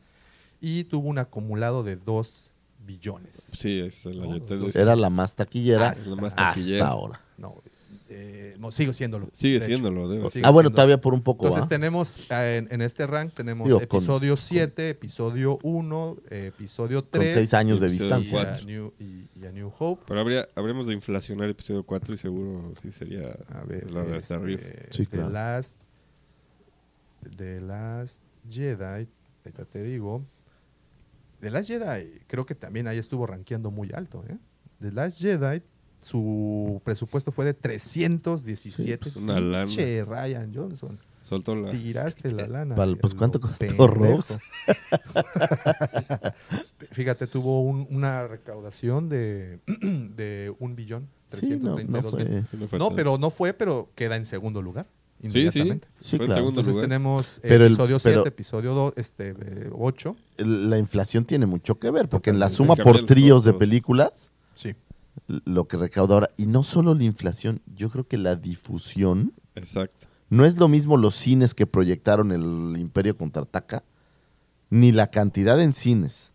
Y tuvo un acumulado de 2 billones. Sí, es la No, yo los- Era la más taquillera Hasta- la más hasta taquillera. ahora. No, eh, no, sigue siéndolo. Sigue de siéndolo, debe Sigue ah, bueno, todavía por un poco. Entonces ¿va? tenemos eh, en, en este rank tenemos Digo, con- episodio 7, episodio 1, episodio Con 3 seis años de y distancia. a, New, y, y a New Hope. Pero habría, habríamos de inflacionar episodio 4 y seguro sí sería A ver, la de este. Sí, The. Last The Last Jedi, ahorita te digo. The Last Jedi, creo que también ahí estuvo rankeando muy alto, ¿eh? The Last Jedi, su presupuesto fue de 317. Sí, pues, una lana. Pinche Ryan Johnson. Soltó la... Tiraste la lana. Pues, ¿cuánto costó. Rose? <laughs> Fíjate, tuvo un- una recaudación de, <clears throat> de un billón. Sí, no, 332 no fue. No fue no, tanto. pero no fue, pero queda en segundo lugar. Sí, sí. Inmediatamente. Sí, claro. Entonces lugar. tenemos Pero el- episodio pero- 7, episodio 2, este, 8. El- La inflación tiene mucho que ver, porque en la suma por tríos de películas, Sí. Lo que recauda ahora, y no solo la inflación, yo creo que la difusión, Exacto. no es lo mismo los cines que proyectaron el Imperio Contraataca, ni la cantidad en cines,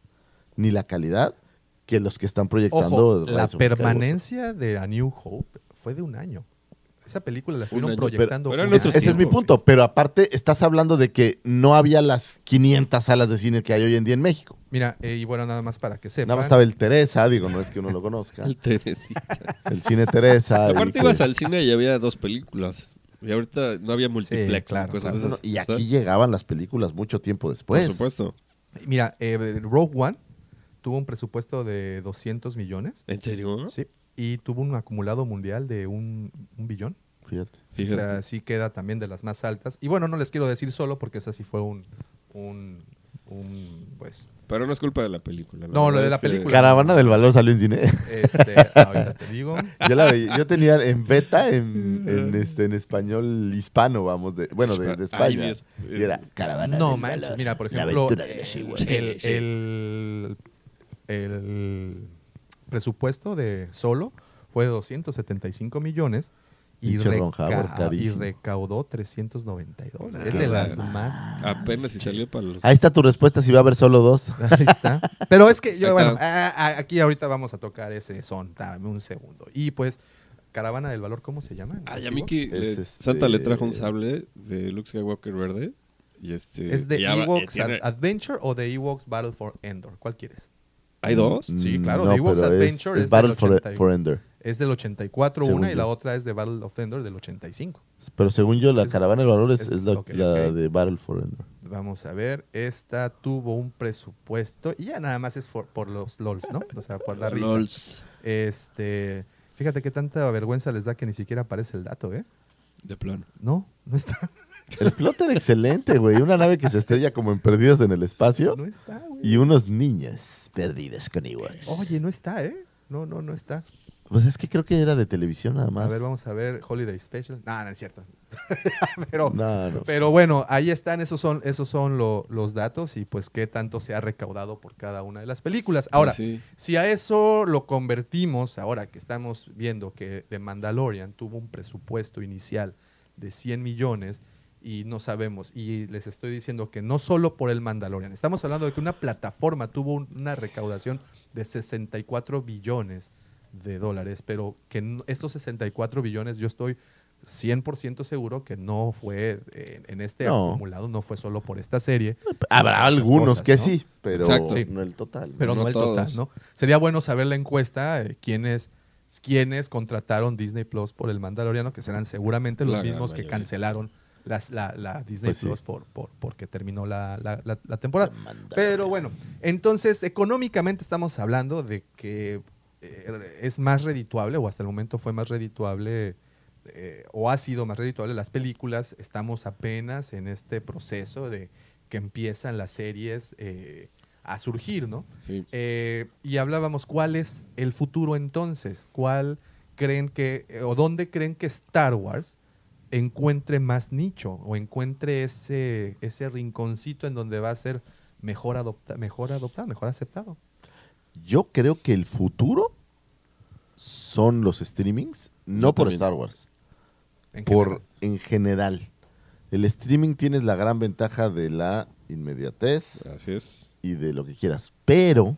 ni la calidad que los que están proyectando. Ojo, la permanencia de A New Hope fue de un año. Esa película la fueron proyectando. Pero- pero Ese, es mi punto, pero aparte estás hablando de que no había las 500 salas de cine que hay hoy en día en México. Mira, eh, y bueno, nada más para que sepan. Nada más estaba el Teresa, digo, no es que uno lo conozca. <laughs> El Teresita. El cine Teresa. Aparte que- ibas al cine y había dos películas. Y ahorita no había multiplex. claro, cosas claro. esas, y ¿sabes? aquí llegaban las películas mucho tiempo después. Por supuesto. Mira, eh, Rogue One tuvo un presupuesto de 200 millones. ¿En serio? Sí. Y tuvo un acumulado mundial de un, un billón. Fíjate. Fíjate. O sea, sí queda también de las más altas. Y bueno, no les quiero decir solo porque esa sí fue un, un, un, pues, Pero no es culpa de la película. No, lo de la que- película. Caravana del Valor salió en cine. este, ahorita te digo. <laughs> yo, la veía- yo tenía en beta, en, <laughs> en, este, en español hispano, vamos, de, bueno, de, de Ay, España. Y era Caravana No del manches, Valor, mira, por la ejemplo, aventura de eh, los Ewoks. el, el- el presupuesto de solo fue de 275 millones Y, reca- y recaudó 392. Nah, es de las nah. más. Apenas si salió para los. Ahí está tu respuesta si va a haber solo dos. <laughs> Ahí está. Pero es que yo, Ahí bueno, está. a- a- aquí ahorita vamos a tocar ese son. Dame un segundo. Y pues, Caravana del Valor, ¿cómo se llama? Ay, a ¿Los Mickey, Ewoks? le- Es este- Santa le trajo un sable de Luke Skywalker verde. Y este, ¿Es de Ewoks eh, Ad- Adventure o de Ewoks Battle for Endor? ¿Cuál quieres? ¿Hay dos? Sí, Mm, claro, no, Ewoks Adventure es, es del Battle for, 80 y- for Ender. Es del 84 Según una y la otra es de Battle of Endor del 85. Pero según yo, la Es- caravana del valor es, la, de Battle for Ender. Vamos a ver, esta tuvo un presupuesto y ya nada más es for- por los LOLs, ¿no? O sea, por la risa. LOLs. Este, fíjate qué tanta vergüenza les da que ni siquiera aparece el dato, ¿eh? De plano. No, no está. El plot era excelente, güey. Una nave que se estrella como en Perdidos en el Espacio No está, güey. y unos niños perdidos con Ewoks. Oye, no está, ¿eh? No, no, no está. Pues es que creo que era de televisión nada más. A ver, vamos a ver Holiday Special. No, no es cierto. <laughs> pero, No, no. pero bueno, ahí están, esos son, esos son lo- los datos y pues qué tanto se ha recaudado por cada una de las películas. Ahora, Ah, sí. si a eso lo convertimos, ahora que estamos viendo que The Mandalorian tuvo un presupuesto inicial de 100 millones y no sabemos, y les estoy diciendo que no solo por el Mandalorian, estamos hablando de que una plataforma tuvo un- una recaudación de 64 billones de dólares, pero que estos 64 billones yo estoy 100% seguro que no fue eh, en este No. acumulado, no fue solo por esta serie. Habrá por otras algunos cosas, que ¿no? sí, pero Exacto. No el total. Pero no, No el todos. total, ¿no? Sería bueno saber la encuesta, eh, quiénes, quiénes contrataron Disney Plus por el Mandaloriano, que serán seguramente los La mismos que mayoría. cancelaron las- la, la Disney Pues sí. Plus por, por- porque terminó la, la- la- la temporada. Pero bueno, entonces económicamente estamos hablando de que eh, es más redituable, o hasta el momento fue más redituable, eh, o ha sido más redituable las películas. Estamos apenas en este proceso de que empiezan las series eh, a surgir, ¿no? Sí. Eh, y hablábamos cuál es el futuro entonces, cuál creen que, o dónde creen que Star Wars encuentre más nicho o encuentre ese, ese rinconcito en donde va a ser mejor, adopta, mejor adoptado, mejor aceptado. Yo creo que el futuro son los streamings, no Yo por también. Star Wars, En por general. en general. El streaming tienes la gran ventaja de la inmediatez Así es. y de lo que quieras, pero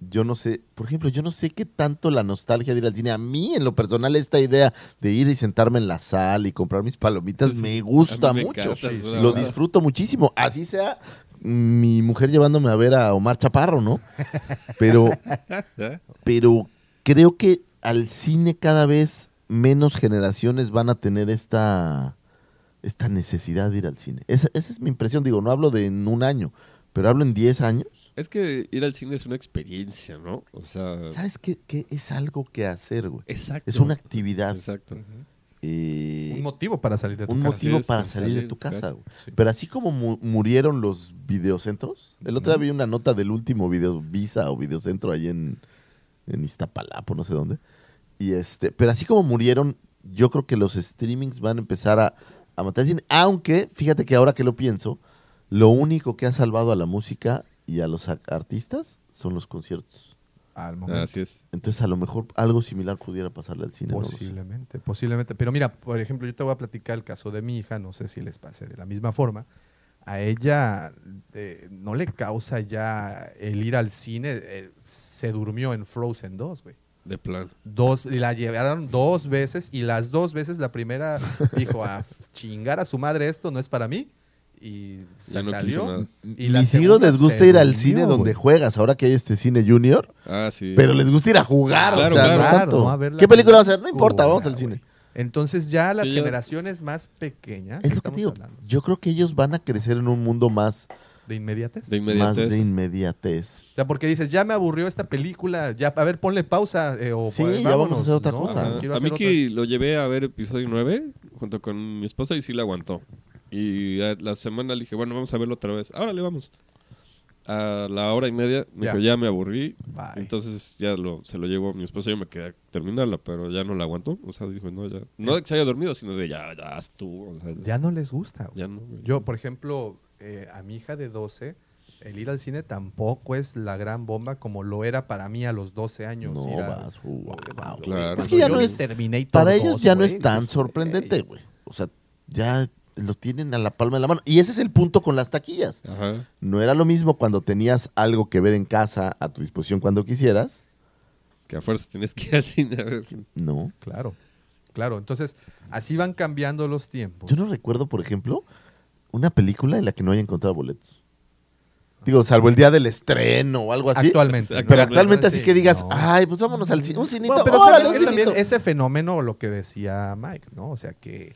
yo no sé, por ejemplo, yo no sé qué tanto la nostalgia de ir al cine. A mí, en lo personal, esta idea de ir y sentarme en la sala y comprar mis palomitas me gusta me mucho. encanta, Lo verdad. disfruto muchísimo. Así sea mi mujer llevándome a ver a Omar Chaparro, ¿no? Pero, <laughs> pero creo que al cine cada vez menos generaciones van a tener esta, esta necesidad de ir al cine. Esa, esa es mi impresión. Digo, no hablo de en un año, pero hablo en 10 años. Es que ir al cine es una experiencia, ¿no? O sea, ¿Sabes qué, qué es algo que hacer, güey? exacto. Es una actividad. Exacto. eh, Un motivo para salir de tu un casa. motivo es, para salir de salir tu de tu casa. casa. güey. Sí. Pero así como mu- murieron los videocentros, el otro día vi una nota del último video Visa o videocentro ahí en, en Iztapalapa, no sé dónde. Y este, pero así como murieron, yo creo que los streamings van a empezar a, a matar el cine. Aunque, fíjate que ahora que lo pienso, lo único que ha salvado a la música y a los artistas son los conciertos. Al momento. Así es. Entonces, a lo mejor algo similar pudiera pasarle al cine. no. Posiblemente, posiblemente. Pero mira, por ejemplo, yo te voy a platicar el caso de mi hija, no sé si les pase de la misma forma. A ella eh, no le causa ya el ir al cine. eh, se durmió en Frozen 2, güey. De plan. Dos, y la llevaron dos veces y las dos veces la primera <laughs> dijo a chingar a su madre esto no es para mí y se no salió. Y la Mis hijos les gusta ir al cine donde juegas, ahora que hay este cine junior. Ah, sí. Pero les gusta ir a jugar, Claro, o sea, claro. no Claro, tanto. no a ver la ¿Qué película vamos a ver? No importa, vamos al güey. cine. Entonces ya las Sí, ya- generaciones más pequeñas Es lo que estamos te digo. hablando, Yo creo que ellos van a crecer en un mundo más, de inmediatez. De más inmediatez. de inmediatez. O sea, porque dices, ya me aburrió esta película, ya, a ver, ponle pausa. eh, o Sí, pues, ya vamos a hacer otra No, cosa. A hacer Miki lo llevé a ver episodio 9 junto con mi esposa y sí la aguantó. Y a la semana le dije, bueno, vamos a verlo otra vez. Ahora le vamos. A la hora y media me Ya. dijo, ya me aburrí. Bye. Entonces ya lo, se lo llevó mi esposa y yo me quedé a terminarla, pero ya no la aguantó. O sea, dijo, no, ya. No de que se haya dormido, sino de ya, ya estuvo. O sea, Ya no les gusta. güey. ya no. Yo, por ejemplo, eh, a mi hija de 12 El ir al cine tampoco es la gran bomba como lo era para mí a los 12 años. No ir a- vas, Wow, Claro. Es que ya no es. Terminator Para 2, ellos ya no es tan sorprendente, güey. O sea, ya lo tienen a la palma de la mano. Y ese es el punto con las taquillas. Ajá. No era lo mismo cuando tenías algo que ver en casa a tu disposición cuando quisieras. Que a fuerza tienes que ir al cine a ver. No. Claro, claro. Entonces, así van cambiando los tiempos. Yo no recuerdo, por ejemplo, una película en la que no haya encontrado boletos. Digo, salvo el día del estreno o algo así. Actualmente. Pero actualmente así Sí, que digas, no. ay, pues vámonos al cine. Un cinito. Bueno, pero órale, un que también ese fenómeno, lo que decía Mike, ¿no? O sea que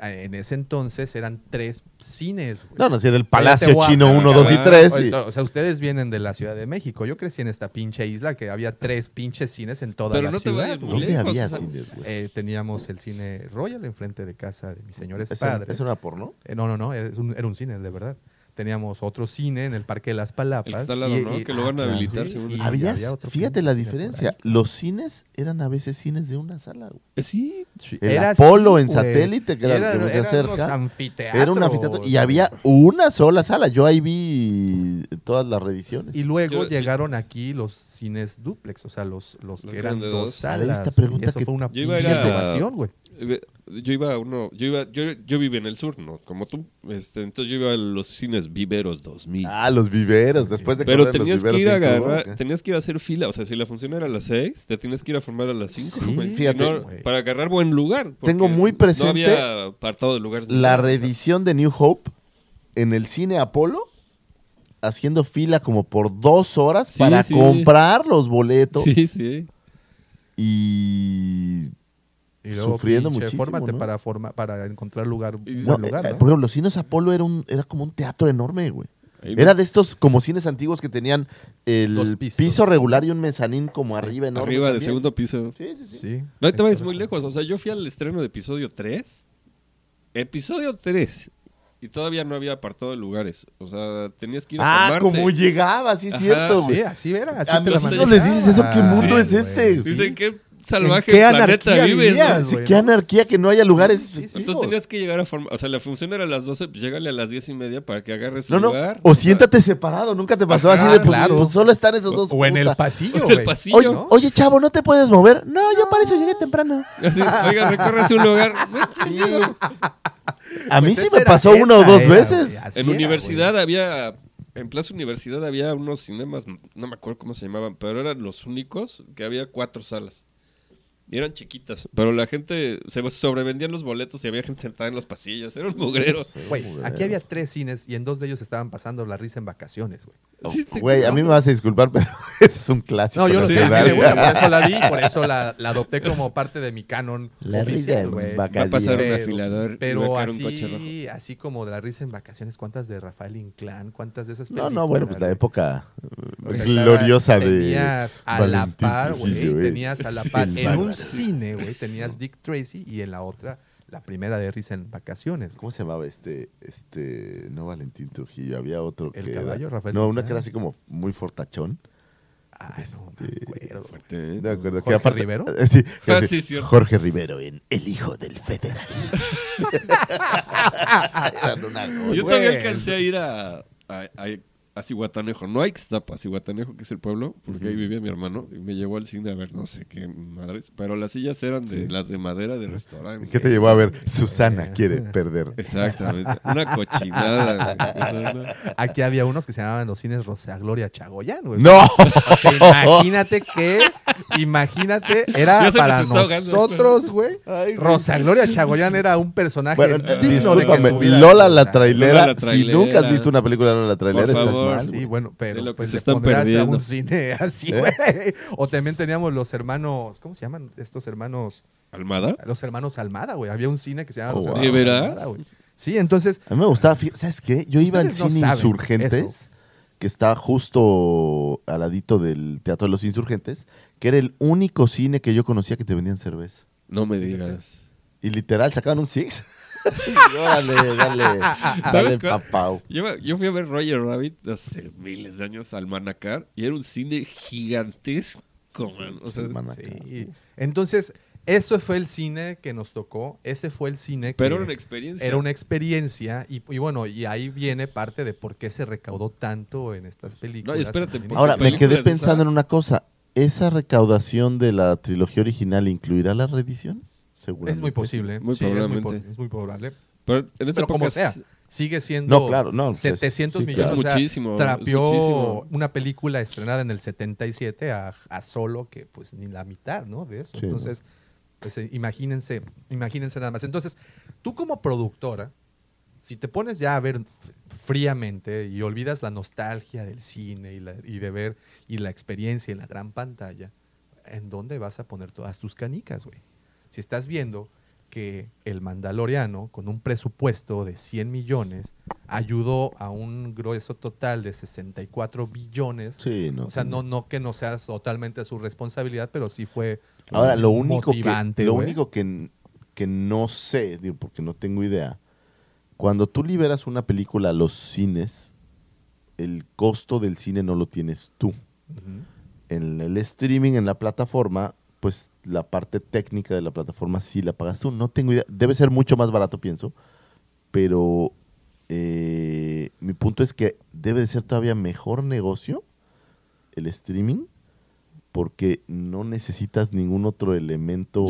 en ese entonces eran tres cines. güey. No, no, si era el Palacio Chino a- 1, a- 2 y a- 3. O y- sea, o sea, ustedes vienen de la Ciudad de México. Yo crecí en esta pinche isla que había tres pinches cines en toda Pero la no ciudad. ¿Dónde lejos, había o sea, cines, güey? Eh, teníamos el cine Royal enfrente de casa de mis señores ¿Eso- padres. ¿Eso era porno? Eh, no, no, no, era un, era un cine, de verdad. Teníamos otro cine en el Parque de las Palapas. El que está al lado, ¿no? Que lo van a claro, habilitar, según y. Había- había otro fíjate la diferencia. Los cines eran a veces cines de una sala. güey. Eh, Sí. El Era Apolo así, en satélite, que era, Era- que eran acerca. los anfiteatros, Era un anfiteatro. Y había una sola sala. Yo ahí vi todas las reediciones. Y luego Yo- llegaron aquí los cines duplex, o sea, los, los, Los que eran dos salas. esta pregunta Eso que- fue una Yo pinche innovación, güey. Yo iba a uno, yo iba, yo, yo viví en el sur, ¿no? Como tú. Este, entonces yo iba a los cines Viveros 2000. Ah, los viveros. Después de Pero correr los tenías que viveros ir a agarrar, ¿qué? tenías que ir a hacer fila. O sea, si la función era a las 6, te tienes que ir a formar a las 5. Sí, fíjate. para agarrar buen lugar. Tengo muy No presente había apartado de lugares. La reedición de New Hope en el cine Apolo. Haciendo fila como por dos horas Sí, para sí. comprar los boletos. Sí, sí. Y Y luego, sufriendo pinche, muchísimo. fórmate ¿no? para, forma, para encontrar lugar, buen No, lugar, eh, ¿no? Por ejemplo, los cines Apolo era, un, era como un teatro enorme, güey. Era de estos como cines antiguos que tenían el piso regular y un mezanín como arriba enorme. Arriba de también. segundo piso. Sí, sí, sí. Sí. No te es vayas muy lejos. O sea, yo fui al estreno de episodio 3. Episodio 3. Y todavía no había apartado de lugares. O sea, tenías que ir a Ah, formarte. como llegaba, sí es Ajá, cierto, güey. Sí, así era. Así A te les dices eso, ¿qué mundo es este? Sí. Dicen qué salvaje qué planeta anarquía vives, vivías, anarquía que no haya lugares. Sí, sí, Entonces tenías que llegar a formar. O sea, la función era a las 12, pues llégale a las 10 y media para que agarres No, no. lugar. O siéntate separado, nunca te pasó Ajá, así de pues, claro. pues solo están esos dos. O en el pasillo, En el güey. pasillo. Oye, ¿no? oye, chavo, ¿no te puedes mover? No, yo para eso llegué temprano. Así, oiga, recórrese un lugar. <laughs> Sí. A mí Pues sí me pasó una o dos era, veces. En era, universidad güey. había. En Plaza Universidad había unos cinemas, no me acuerdo cómo se llamaban, pero eran los únicos que había cuatro salas. Y eran chiquitas, pero la gente se sobrevendían los boletos y había gente sentada en los pasillos. Era un mugrero. Güey, aquí había tres cines y en dos de ellos estaban pasando la risa en vacaciones, güey. Este- Güey, a mí me vas a disculpar, <laughs> pero ese es un clásico. No, yo lo sé, sí, por eso la vi, por eso la, <laughs> la adopté como parte de mi canon La risa oficial, en güey. vacaciones. Va a pasar un Pero- afilador y va a Pero caer un coche así, así como de la risa en vacaciones, ¿cuántas de Rafael Inclán? ¿Cuántas de esas No, películas? no, bueno, pues la época O sea, gloriosa estaba- de. Tenías a la par, güey. eh. Tenías a la par. El En un. Cine, güey, tenías Dick Tracy y en la otra, la primera de Risa en Vacaciones. ¿Cómo se llamaba este, este, no Valentín Trujillo, había otro ¿El que era- caballo, Rafael No, una que era así como muy fortachón. Ay, no me Este, acuerdo. Fuerte, ¿eh? No me acuerdo. ¿Jorge que aparte- Rivero? eh, <laughs> Sí, Ah, sí. Jorge Rivero en El Hijo del Federal. <laughs> <laughs> Yo todavía alcancé a ir a, a, a, a Cihuatanejo, no a Ixtapa, a Cihuatanejo, que es el pueblo, porque ahí vivía mi hermano, y me llevó al cine a ver no sé qué madres, pero las sillas eran de las de madera de restaurante. ¿Qué te llevó a ver? Susana quiere perder. Exactamente, una cochinada. <laughs> Aquí había unos que se llamaban los cines Rosa Gloria Chagoyán, güey. ¡No! O sea, imagínate que, imagínate, era para nosotros, güey. Rosa Gloria Chagoyán era un personaje Bueno, eh, digno de que Lola la trailera. Lola la Si nunca has visto una película de Lola la trailera, Por estás favor. Mal. Sí, bueno, pero De lo que pues se están a perdiendo. un cine <laughs> así, ¿Eh? O también teníamos los hermanos, ¿cómo se llaman estos hermanos? ¿Almada? Los hermanos Almada, güey. Había un cine que se llamaba Oh, Los wow. Hermanos ¿De veras? Almada, güey. Sí, entonces, A mí me gustaba, ¿sabes qué? Yo iba al no cine Insurgentes, eso. que está justo al ladito del Teatro de los Insurgentes, que era el único cine que yo conocía que te vendían cerveza. No me digas. Y literal, sacaban un Six. <laughs> <laughs> dale, dale, ¿Sabes papau. Yo, fui a ver Roger Rabbit hace miles de años al Manacar y era un cine gigantesco, man. O sea, sí. Entonces, Eso fue el cine que nos tocó, ese fue el cine que... Pero era una experiencia. Era una experiencia y, y bueno, y ahí viene parte de por qué se recaudó tanto en estas películas. espérate, Ahora, me quedé pensando en una cosa. ¿Esa recaudación de la trilogía original incluirá las reediciones? Seguramente. Es muy posible. Muy sí, es muy, probable. Pero en esa Pero como sea, sigue siendo No, claro, no, pues, 700 sí, millones. claro. o sea, Es muchísimo, trapeó muchísimo. una película estrenada en el 77 a, a solo que pues ni la mitad, ¿no? De eso. Sí, Entonces, pues eh, imagínense, imagínense nada más. Entonces, tú como productora, si te pones ya a ver fríamente y olvidas la nostalgia del cine y, la- y de ver y la experiencia en la gran pantalla, ¿en dónde vas a poner todas tus canicas, güey? Si estás viendo que el Mandaloriano, con un presupuesto de 100 millones, ayudó a un grueso total de 64 billones. Sí, no. o sea, no, no que no sea totalmente su responsabilidad, pero sí fue Ahora, lo único que, motivante, lo güey. único que, que no sé, digo, porque no tengo idea, cuando tú liberas una película a los cines, el costo del cine no lo tienes tú. En el streaming, en la plataforma, pues la parte técnica de la plataforma sí la pagas tú. No tengo idea. Debe ser mucho más barato, pienso. Pero eh, mi punto es que debe de ser todavía mejor negocio el streaming porque no necesitas ningún otro elemento,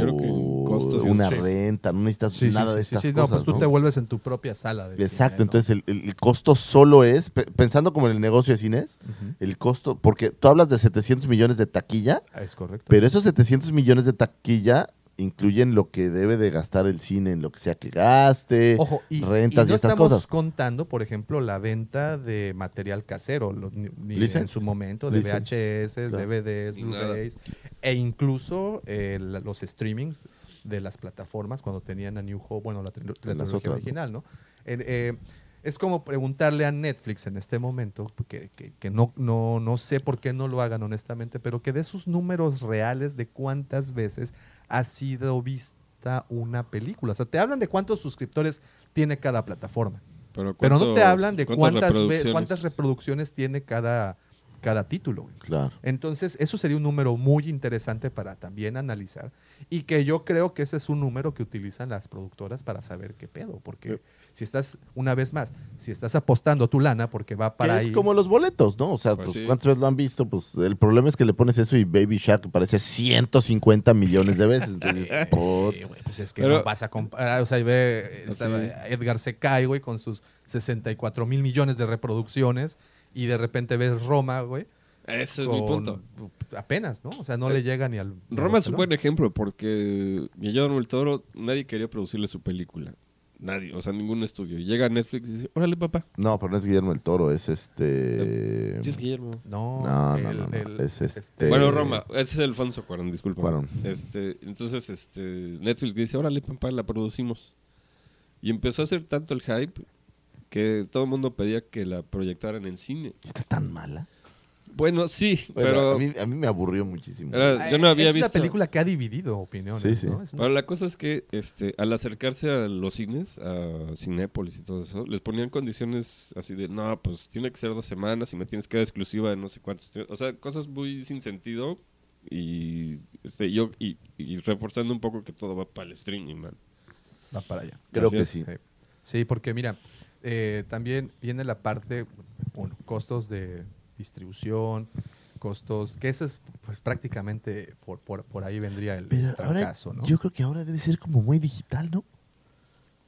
Costos y- una sí. renta, no necesitas Sí, nada sí, de estas sí, no, cosas. pues tú ¿no? te vuelves en tu propia sala. de Exacto, cine, ¿no? entonces el, el- el costo solo es, pe- pensando como en el negocio de cines, el costo, porque tú hablas de 700 millones de taquilla, Ah, Es correcto. pero esos 700 millones de taquilla incluyen lo que debe de gastar el cine en lo que sea que gaste, Ojo, y, rentas y, no estas estamos cosas. contando, por ejemplo, la venta de material casero, lo- ni- ni en su momento, de VHS, claro. DVDs. Blu-rays, e incluso eh, los streamings de las plataformas cuando tenían a New Hope, bueno, la, la trilogía original, ¿no? En, eh, es como preguntarle a Netflix en este momento, que, que- que no, no, no sé por qué no lo hagan honestamente, pero que dé sus números reales de cuántas veces ha sido vista una película. O sea, te hablan de cuántos suscriptores tiene cada plataforma, Pero, pero no te ¿cuántos- hablan de cuántas, reproducciones? cuántas reproducciones tiene cada, cada título. güey. Claro. Entonces, eso sería un número muy interesante para también analizar y que yo creo que ese es un número que utilizan las productoras para saber qué pedo, porque si estás, una vez más, si estás apostando tu lana porque va para Que ahí... es como los boletos, ¿no? O sea, Pues pues, sí. ¿cuántas veces lo han visto? Pues el problema es que le pones eso y Baby Shark aparece 150 millones de veces. Entonces, <laughs> Eh, güey, pues es que Pero- no vas a comparar, o sea, y ve Sí. Edgar Secay, güey, con sus 64 mil millones de reproducciones y de repente ves Roma, güey. Ese es mi punto. Apenas, ¿no? O sea, no le llega ni al... Roma es un buen ejemplo porque Guillermo del Toro, nadie quería producirle su película. Nadie, o sea, ningún estudio. Y llega a Netflix y dice, órale, papá. No, pero no es Guillermo el Toro, es este... Sí es Guillermo. No, No, no, el- no, no, el- es este- Bueno, Roma, ese es Alfonso Cuarón, disculpa. Cuarón. Este, entonces, este, Netflix dice, órale, papá, la producimos. Y empezó a hacer tanto el hype que todo el mundo pedía que la proyectaran en cine. ¿Está tan mala? Bueno, sí, Bueno, pero, a, mí, a mí me aburrió muchísimo. era- yo no había es visto... una película que ha dividido opiniones, Sí, sí. ¿no? Una- Pero la cosa es que este, al acercarse a los cines, a Cinépolis y todo eso, les ponían condiciones así de, no, pues tiene que ser dos semanas y me tienes que dar exclusiva de no sé cuántos. O sea, cosas muy sin sentido y este, yo y, y reforzando un poco que todo va para el streaming, man. Va para allá. Creo que. Sí, Sí, porque mira, eh, también viene la parte, bueno, costos de distribución, costos, que eso es pues, prácticamente por, por, por ahí vendría el Pero ahora, fracaso, ¿no? yo creo que ahora debe ser como muy digital, ¿no?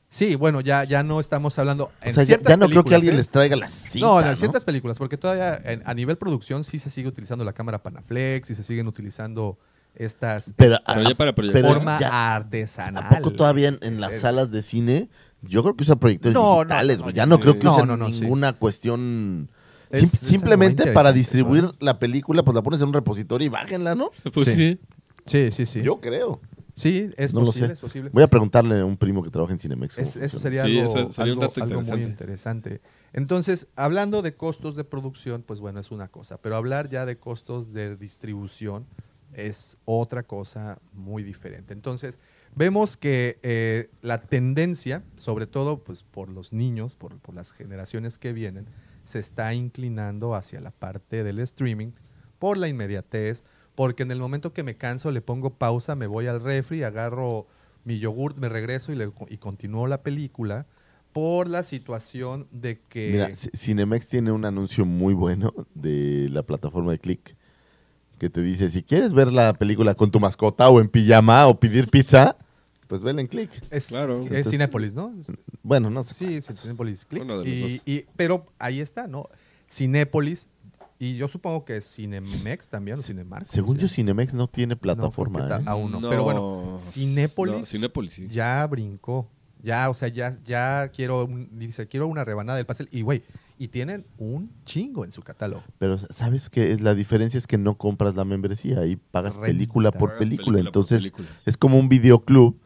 Sí, bueno, ya, ya no estamos hablando. O en sea, ya, ciertas ya no creo que alguien ¿eh? les traiga la cinta, No, en ¿no? ciertas películas, porque todavía en- a nivel producción sí se sigue utilizando la cámara Panaflex y se siguen utilizando estas Pero, Pero ya para proyectar. forma ya- artesanal. ¿A poco todavía en, las salas de cine? Yo creo que usan proyectores No, no, digitales, no, ya no creo que No, usen no, no, sí. ninguna cuestión... Sim- es simplemente para distribuir eso, ¿eh? la película, pues la pones en un repositorio y bájenla, ¿no? Pues Sí. sí. Sí, sí. Yo creo. sí, es No posible, sé. es posible. Voy a preguntarle a un primo que trabaja en Cinemex. Es- eso sería Sí, algo, eso sería un algo- dato algo muy interesante. Entonces, hablando de costos de producción, pues bueno, es una cosa, pero hablar ya de costos de distribución es otra cosa muy diferente. Entonces, vemos que eh, la tendencia, sobre todo pues por los niños, por, por las generaciones que vienen, se está inclinando hacia la parte del streaming por la inmediatez, porque en el momento que me canso le pongo pausa, me voy al refri, agarro mi yogurt, me regreso y, le, y continúo la película por la situación de que... Mira, Cinemex tiene un anuncio muy bueno de la plataforma de Click que te dice, si quieres ver la película con tu mascota o en pijama o pedir pizza, pues vela en Click. es, Claro. es Cinépolis, ¿no? Bueno, no sé. Sí, sí, Cinépolis Click. Uno de los Y, dos. y- pero ahí está, ¿no? Cinépolis, y yo supongo que Cinemex también, o Cinemark. Según yo, Cinemex no tiene No, plataforma. ta- ¿eh? aún no. No, Pero bueno, Cinépolis no, Cinépolis, sí. ya brincó. Ya, o sea, ya, ya quiero, un- dice, quiero una rebanada del pastel. Y, güey, y tienen un chingo en su catálogo. Pero ¿sabes qué? La diferencia es que no compras la membresía, ahí pagas película por Pagas película. película por Entonces película. es como un videoclub,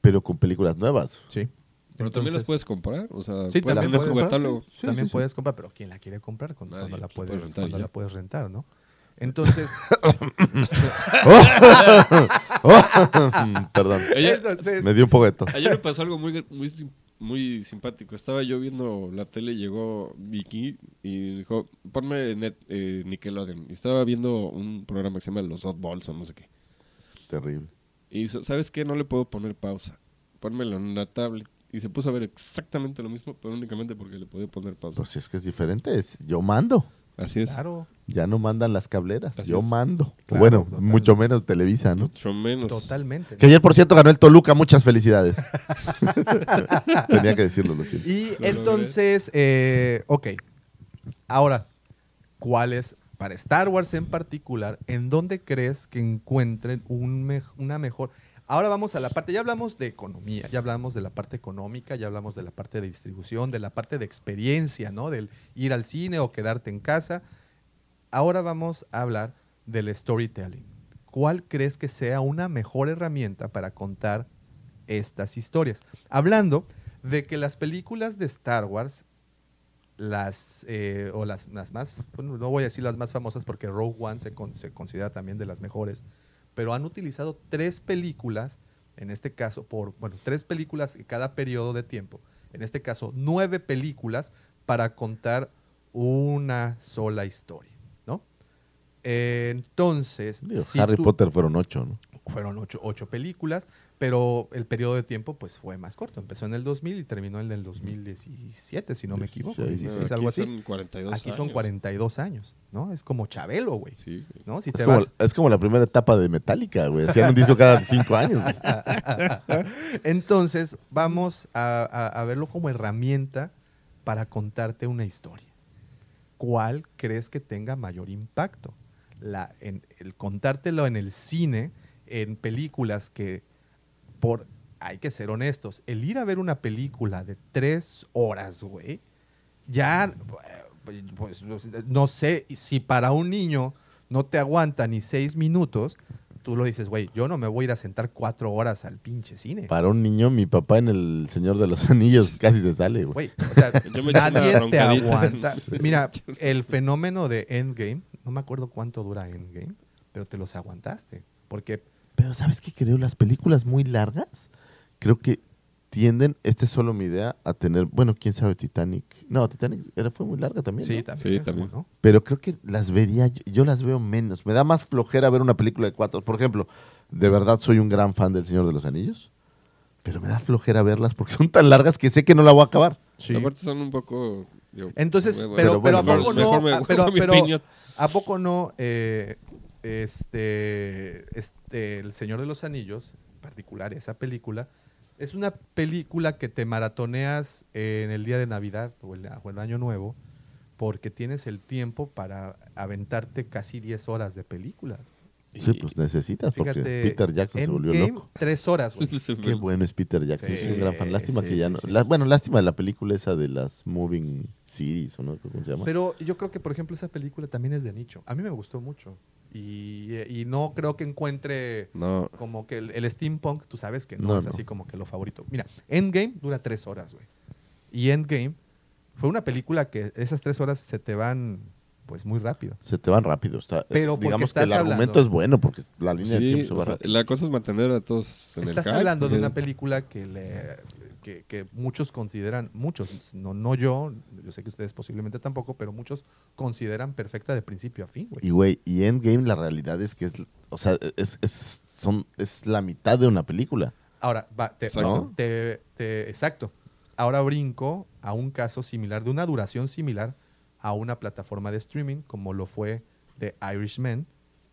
pero con películas nuevas. Sí. Pero también las puedes comprar, o sea, Sí, puedes también puedes su comprar, catálogo. sí, también puedes comprar, pero ¿quién la quiere comprar cuando, Nadie, la puedes y cuando la puedes rentar, ¿no? <laughs> Entonces, <laughs> <laughs> Perdón. Ayer, entonces Me dio un tos. ayer me pasó algo muy, muy, muy simpático. Estaba yo viendo la tele llegó Vicky y dijo, ponme net, eh, Nickelodeon. Y estaba viendo un programa que se llama Los Oddballs o no sé qué. Terrible. Y hizo, ¿sabes qué? No le puedo poner pausa. Pónmelo en una tablet. Y se puso a ver exactamente lo mismo, pero únicamente porque le podía poner pausa. Pues es que es diferente. es- yo mando. Así es. claro, Ya no mandan las cableras. Así yo es. mando. Claro, bueno, totalmente. mucho menos Televisa, ¿no? Mucho menos. totalmente. Que ayer, por cierto, ganó el Toluca. Muchas felicidades. <laughs> Tenía que decirlo, lo siento. Y entonces, eh, ok. Ahora, ¿cuál es, para Star Wars en particular, en dónde crees que encuentren un una mejor... Ahora vamos a la parte, ya hablamos de economía, ya hablamos de la parte económica, ya hablamos de la parte de distribución, de la parte de experiencia, ¿no? Del ir al cine o quedarte en casa. Ahora vamos a hablar del storytelling. ¿Cuál crees que sea una mejor herramienta para contar estas historias? Hablando de que las películas de Star Wars, las, eh, o las, más, bueno, no voy a decir las más famosas porque Rogue One se, con- se considera también de las mejores, pero han utilizado tres películas, en este caso, por, bueno, tres películas cada periodo de tiempo, en este caso, nueve películas para contar una sola historia. Eh, entonces, Digo, si Harry tú- Potter fueron ocho, ¿no? fueron ocho, ocho películas, pero el periodo de tiempo pues fue más corto. Empezó en el 2000 y terminó en el 2017, si no me equivoco. 16, 16, Aquí algo así. son 42 Aquí son años. 42 años, ¿no? Es como Chabelo, güey. Sí. ¿no? Si Es te como, vas... es como la primera etapa de Metallica, güey. Hacían un disco cada cinco años. <laughs> Entonces, vamos a, a- a verlo como herramienta para contarte una historia. ¿Cuál crees que tenga mayor impacto? La, en, el contártelo en el cine, en películas que, por, hay que ser honestos, el ir a ver una película de tres horas, güey, ya, pues, no sé si para un niño no te aguanta ni seis minutos, tú lo dices, güey, yo no me voy a ir a sentar cuatro horas al pinche cine. Para un niño, mi papá en El Señor de los <laughs> Anillos casi se sale, güey. Güey, o sea, <laughs> nadie te aguanta. <laughs> Mira, el fenómeno de Endgame, no me acuerdo cuánto dura Endgame, pero te los aguantaste. Porque Pero ¿sabes qué creo? Las películas muy largas, creo que tienden, esta es solo mi idea, a tener, bueno, quién sabe, Titanic. No, Titanic era, fue muy larga también. sí, ¿no? también. Sí, también. ¿no? Pero creo que las vería, yo, yo las veo menos. Me da más flojera ver una película de cuatro. Por ejemplo, de verdad soy un gran fan del Señor de los Anillos, pero me da flojera verlas porque son tan largas que sé que no la voy a acabar. Aparte son un poco... digo, Entonces, bueno, pero, pero pero, bueno, ¿a poco mejor no? me- a- pero, pero. ¿a poco no eh, este, este, El Señor de los Anillos, en particular esa película, es una película que te maratoneas en el día de Navidad o el, o el Año Nuevo porque tienes el tiempo para aventarte casi 10 horas de películas. Sí, pues necesitas, porque Peter Jackson se volvió loco. tres horas, güey. <laughs> Qué bueno es Peter Jackson, soy un gran fan. Sí, Lástima sí, que ya sí, no. sí. la- bueno, lástima de la película esa de las Moving ¿o no? ¿Cómo se llama? Pero yo creo que, por ejemplo, esa película también es de nicho. A mí me gustó mucho. Y, y no creo que encuentre No, como que el, el steampunk, tú sabes que no, No, es no. así como que lo favorito. Mira, Endgame dura tres horas, güey. Y Endgame fue una película que esas tres horas se te van, pues, muy rápido. Se te van rápido. Está, Pero porque digamos que estás el argumento es bueno porque la línea de tiempo se o va sea, rápido. la cosa es mantener a todos en el Estás hablando de una película que le que, que muchos consideran, muchos, no, no yo, yo sé que ustedes posiblemente tampoco, pero muchos consideran perfecta de principio a fin, güey. Y güey, y Endgame la realidad es que es, o sea, es, es, son, es la mitad de una película. Ahora, va, te- Exacto. te- te- exacto. Ahora brinco a un caso similar, de una duración similar a una plataforma de streaming, como lo fue The Irishman,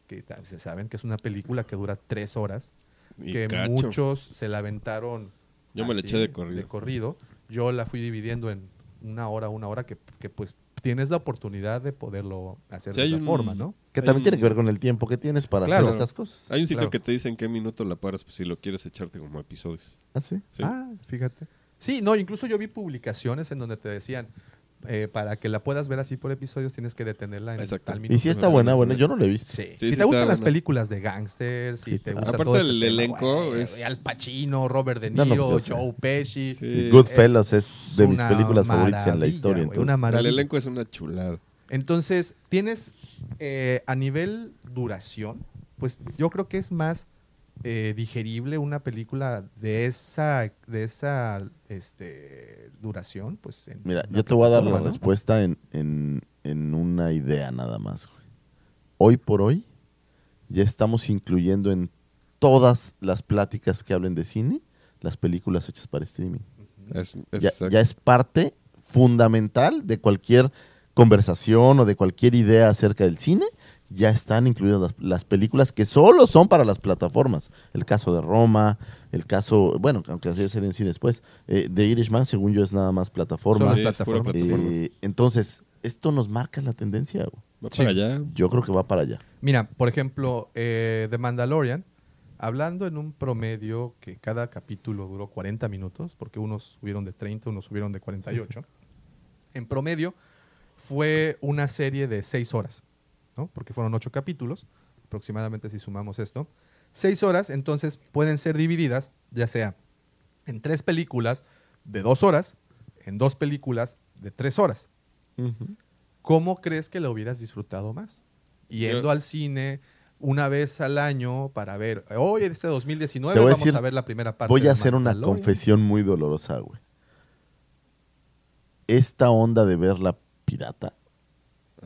que se saben que es una película que dura tres horas, Y que cacho. muchos se la aventaron. Yo me la eché de corrido. corrido. Yo la fui dividiendo en una hora, una hora, que, que, pues tienes la oportunidad de poderlo hacer Sí, de esa un- forma, ¿no? Que también un- tiene que ver con el tiempo que tienes para Claro. hacer estas cosas. Hay un sitio Claro. que te dice en qué minuto la paras pues, si lo quieres echarte como episodios. ¿Ah, sí? Sí. Ah, fíjate. Sí, no, incluso yo vi publicaciones en donde te decían, eh, para que la puedas ver así por episodios, tienes que detenerla en Exacto. tal Y minuto. si está buena, bueno, yo no la he visto. Sí. Sí, si sí te gustan las películas de gangsters, si Sí, te gusta Aparte todo el elenco es- Al Pacino, Robert De No, no, Niro, pues, sé. Joe Pesci. Sí. Sí, Goodfellas es de mis películas favoritas en la historia. güey, entonces. una El elenco es una chulada. Entonces, tienes eh, a nivel duración, pues yo creo que es más eh, digerible una película de esa, de esa este, duración. Pues, en Mira, yo te voy a dar la respuesta en, en- en una idea nada más. güey. Hoy por hoy ya estamos incluyendo en todas las pláticas que hablen de cine las películas hechas para streaming. Es, es Ya, exacto. ya es parte fundamental de cualquier conversación o de cualquier idea acerca del cine. Ya están incluidas las, las películas que solo son para las plataformas. El caso de Roma, el caso, bueno, aunque así ser en cine después, eh, de Irishman, según yo, es nada más plataforma. Sí, es plataformas. plataforma. Eh, entonces, esto nos marca la tendencia. Va Sí. para allá. Yo creo que va para allá. Mira, por ejemplo, eh, The Mandalorian, hablando en un promedio que cada capítulo duró 40 minutos, porque unos subieron de 30, unos subieron de 48, <laughs> en promedio fue una serie de 6 horas, ¿no? Porque fueron 8 capítulos, aproximadamente si sumamos esto. 6 horas, entonces pueden ser divididas, ya sea en tres películas de 2 horas, en dos películas de 3 horas. ¿cómo crees que lo hubieras disfrutado más? Yendo Yo- al cine una vez al año para ver, hoy este 2019 Te voy a vamos decir, a ver la primera parte. Voy a hacer una confesión muy dolorosa, güey. Esta onda de ver la pirata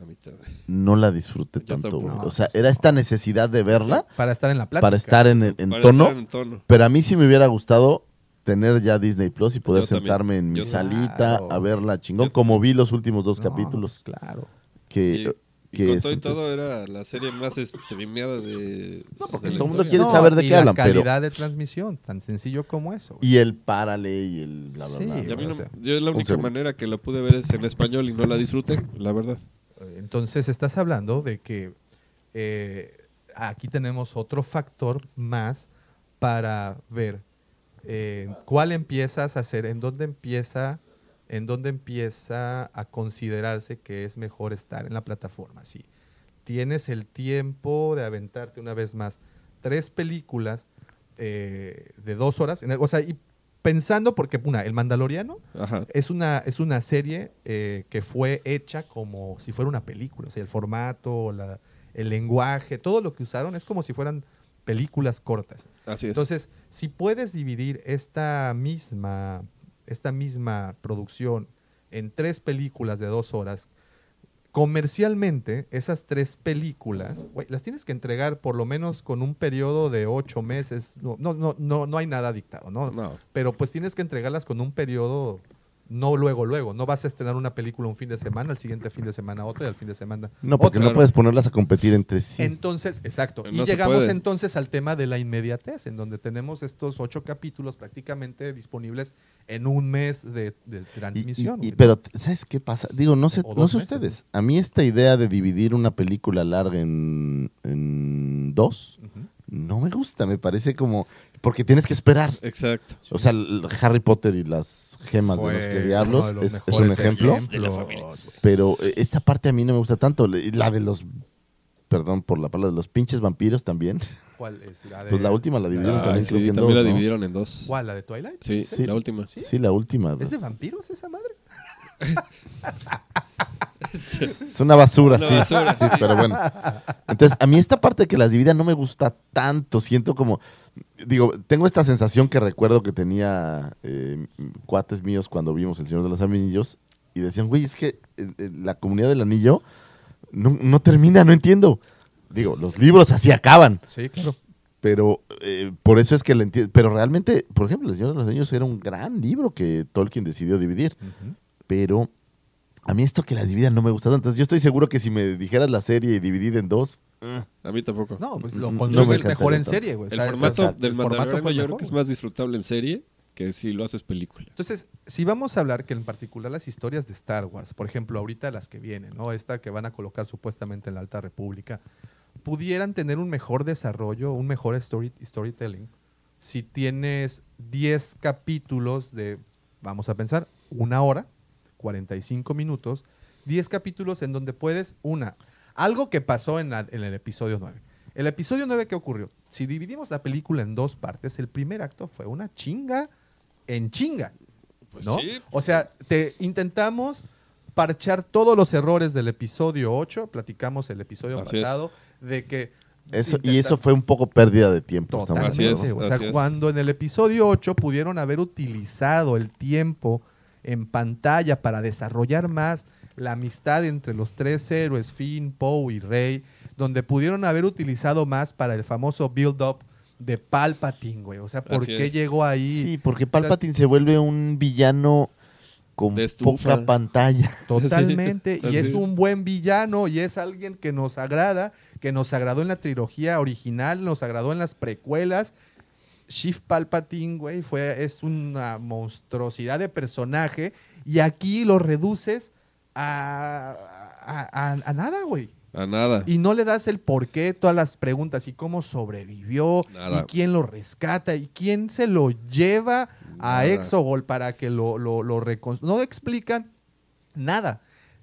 A mí también. no la disfruté Yo tanto. O sea, era esta necesidad de verla Para estar en la plática. para estar en, el- en Para tono. estar en tono. Pero a mí sí me hubiera gustado tener ya Disney Plus y poder Yo también. sentarme en mi Yo salita Claro. a verla chingón, Yo como vi los últimos dos No, capítulos. pues, claro. Que, Y, y que con es, todo y entonces- todo era la serie más streameada de. No, porque de la todo el mundo quiere saber de y qué la hablan, pero- calidad de transmisión, tan sencillo como eso. güey. Y el párale y el bla, bla, Sí, bla, Y a mí o no- sea, yo la única manera que la pude ver es en español y no la disfruté, la verdad. Entonces estás hablando de que eh, aquí tenemos otro factor más para ver eh, cuál empiezas a hacer, en dónde empieza, en dónde empieza a considerarse que es mejor estar en la plataforma. Si tienes el tiempo de aventarte una vez más tres películas eh, de dos horas, o sea, y pensando porque una, el Mandaloriano Ajá. es una, es una serie eh, que fue hecha como si fuera una película. O sea, el formato, la- el lenguaje, todo lo que usaron es como si fueran películas cortas. Así es. Entonces, si puedes dividir esta misma, esta misma producción en tres películas de dos horas, comercialmente, esas tres películas, las tienes que entregar por lo menos con un periodo de ocho meses. No, no, no, no, no hay nada dictado, ¿no? no. Pero pues tienes que entregarlas con un periodo, no luego, luego. No vas a estrenar una película un fin de semana, al siguiente fin de semana otra y al fin de semana No, porque otra. no puedes ponerlas a competir entre sí. Entonces, exacto. No y llegamos puede. entonces al tema de la inmediatez, en donde tenemos estos ocho capítulos prácticamente disponibles en un mes de, transmisión. y- pero, ¿sabes qué pasa? Digo, no sé, no sé meses, ustedes. A mí esta idea de dividir una película larga en, en dos no me gusta. Me parece como... Porque tienes que esperar. Exacto. O sea, Harry Potter y las gemas de los que diablos de los es, es un ejemplo. ejemplos. Pero eh, esta parte a mí no me gusta tanto. La de los... Perdón por la palabra, de los pinches vampiros también. ¿Cuál es? La de, Pues la última la dividieron Ah, también, sí, creo que en también dos, la ¿no? dividieron en dos. ¿Cuál? ¿La de Twilight? Sí, Sí. la última. ¿Sí? Sí, la última. ¿Es de vampiros esa madre? <laughs> <laughs> Es una basura, Una sí. basura, sí, Pero bueno. Entonces, a mí esta parte de que las dividan no me gusta tanto. Siento como. digo, tengo esta sensación que recuerdo que tenía eh, cuates míos cuando vimos El Señor de los Anillos y decían, güey, es que eh, eh, la comunidad del anillo no, no termina, no entiendo. Digo, los libros así acaban. Sí, claro. Pero eh, por eso es que le entiendo. Pero realmente, por ejemplo, El Señor de los Anillos era un gran libro que Tolkien decidió dividir. Pero a mí esto que las dividan no me gusta tanto. Entonces yo estoy seguro que si me dijeras la serie dividida en dos... eh, A mí tampoco. No, pues lo No consumes me mejor en serie, güey. O El sea, formato exacto, del el formato Mandaloriano fue yo creo mejor. que es más disfrutable en serie que si lo haces película. Entonces, si vamos a hablar que en particular las historias de Star Wars, por ejemplo, ahorita las que vienen, ¿no? Esta que van a colocar supuestamente en la Alta República, pudieran tener un mejor desarrollo, un mejor story- storytelling, si tienes 10 capítulos de, vamos a pensar, una hora, 45 minutos, 10 capítulos en donde puedes, una, algo que pasó en, la- en el episodio 9. El episodio 9, ¿qué ocurrió? Si dividimos la película en dos partes, el primer acto fue una chinga en chinga. Pues ¿no? sí. O sea, te intentamos parchar todos los errores del episodio 8, platicamos el episodio Así es. pasado, de que... eso, y eso fue un poco pérdida de tiempo. Así Totalmente. o sea, así es. cuando en el episodio 8 pudieron haber utilizado el tiempo en pantalla para desarrollar más la amistad entre los tres héroes, Finn, Poe y Rey, donde pudieron haber utilizado más para el famoso build-up de Palpatine, güey. O sea, ¿por Así qué es. llegó ahí? Sí, porque Palpatine se vuelve un villano con poca pantalla. <laughs> Totalmente. Sí, y es un buen villano y es alguien que nos agrada, que nos agradó en la trilogía original, nos agradó en las precuelas. Shift Palpatine, güey, fue, es una monstruosidad de personaje y aquí lo reduces a, a, a- a nada, güey. A nada. Y no le das el por qué, todas las preguntas, y cómo sobrevivió, Nada. y quién lo rescata, y quién se lo lleva a. Exogol para que lo, lo, lo recon- No explican nada.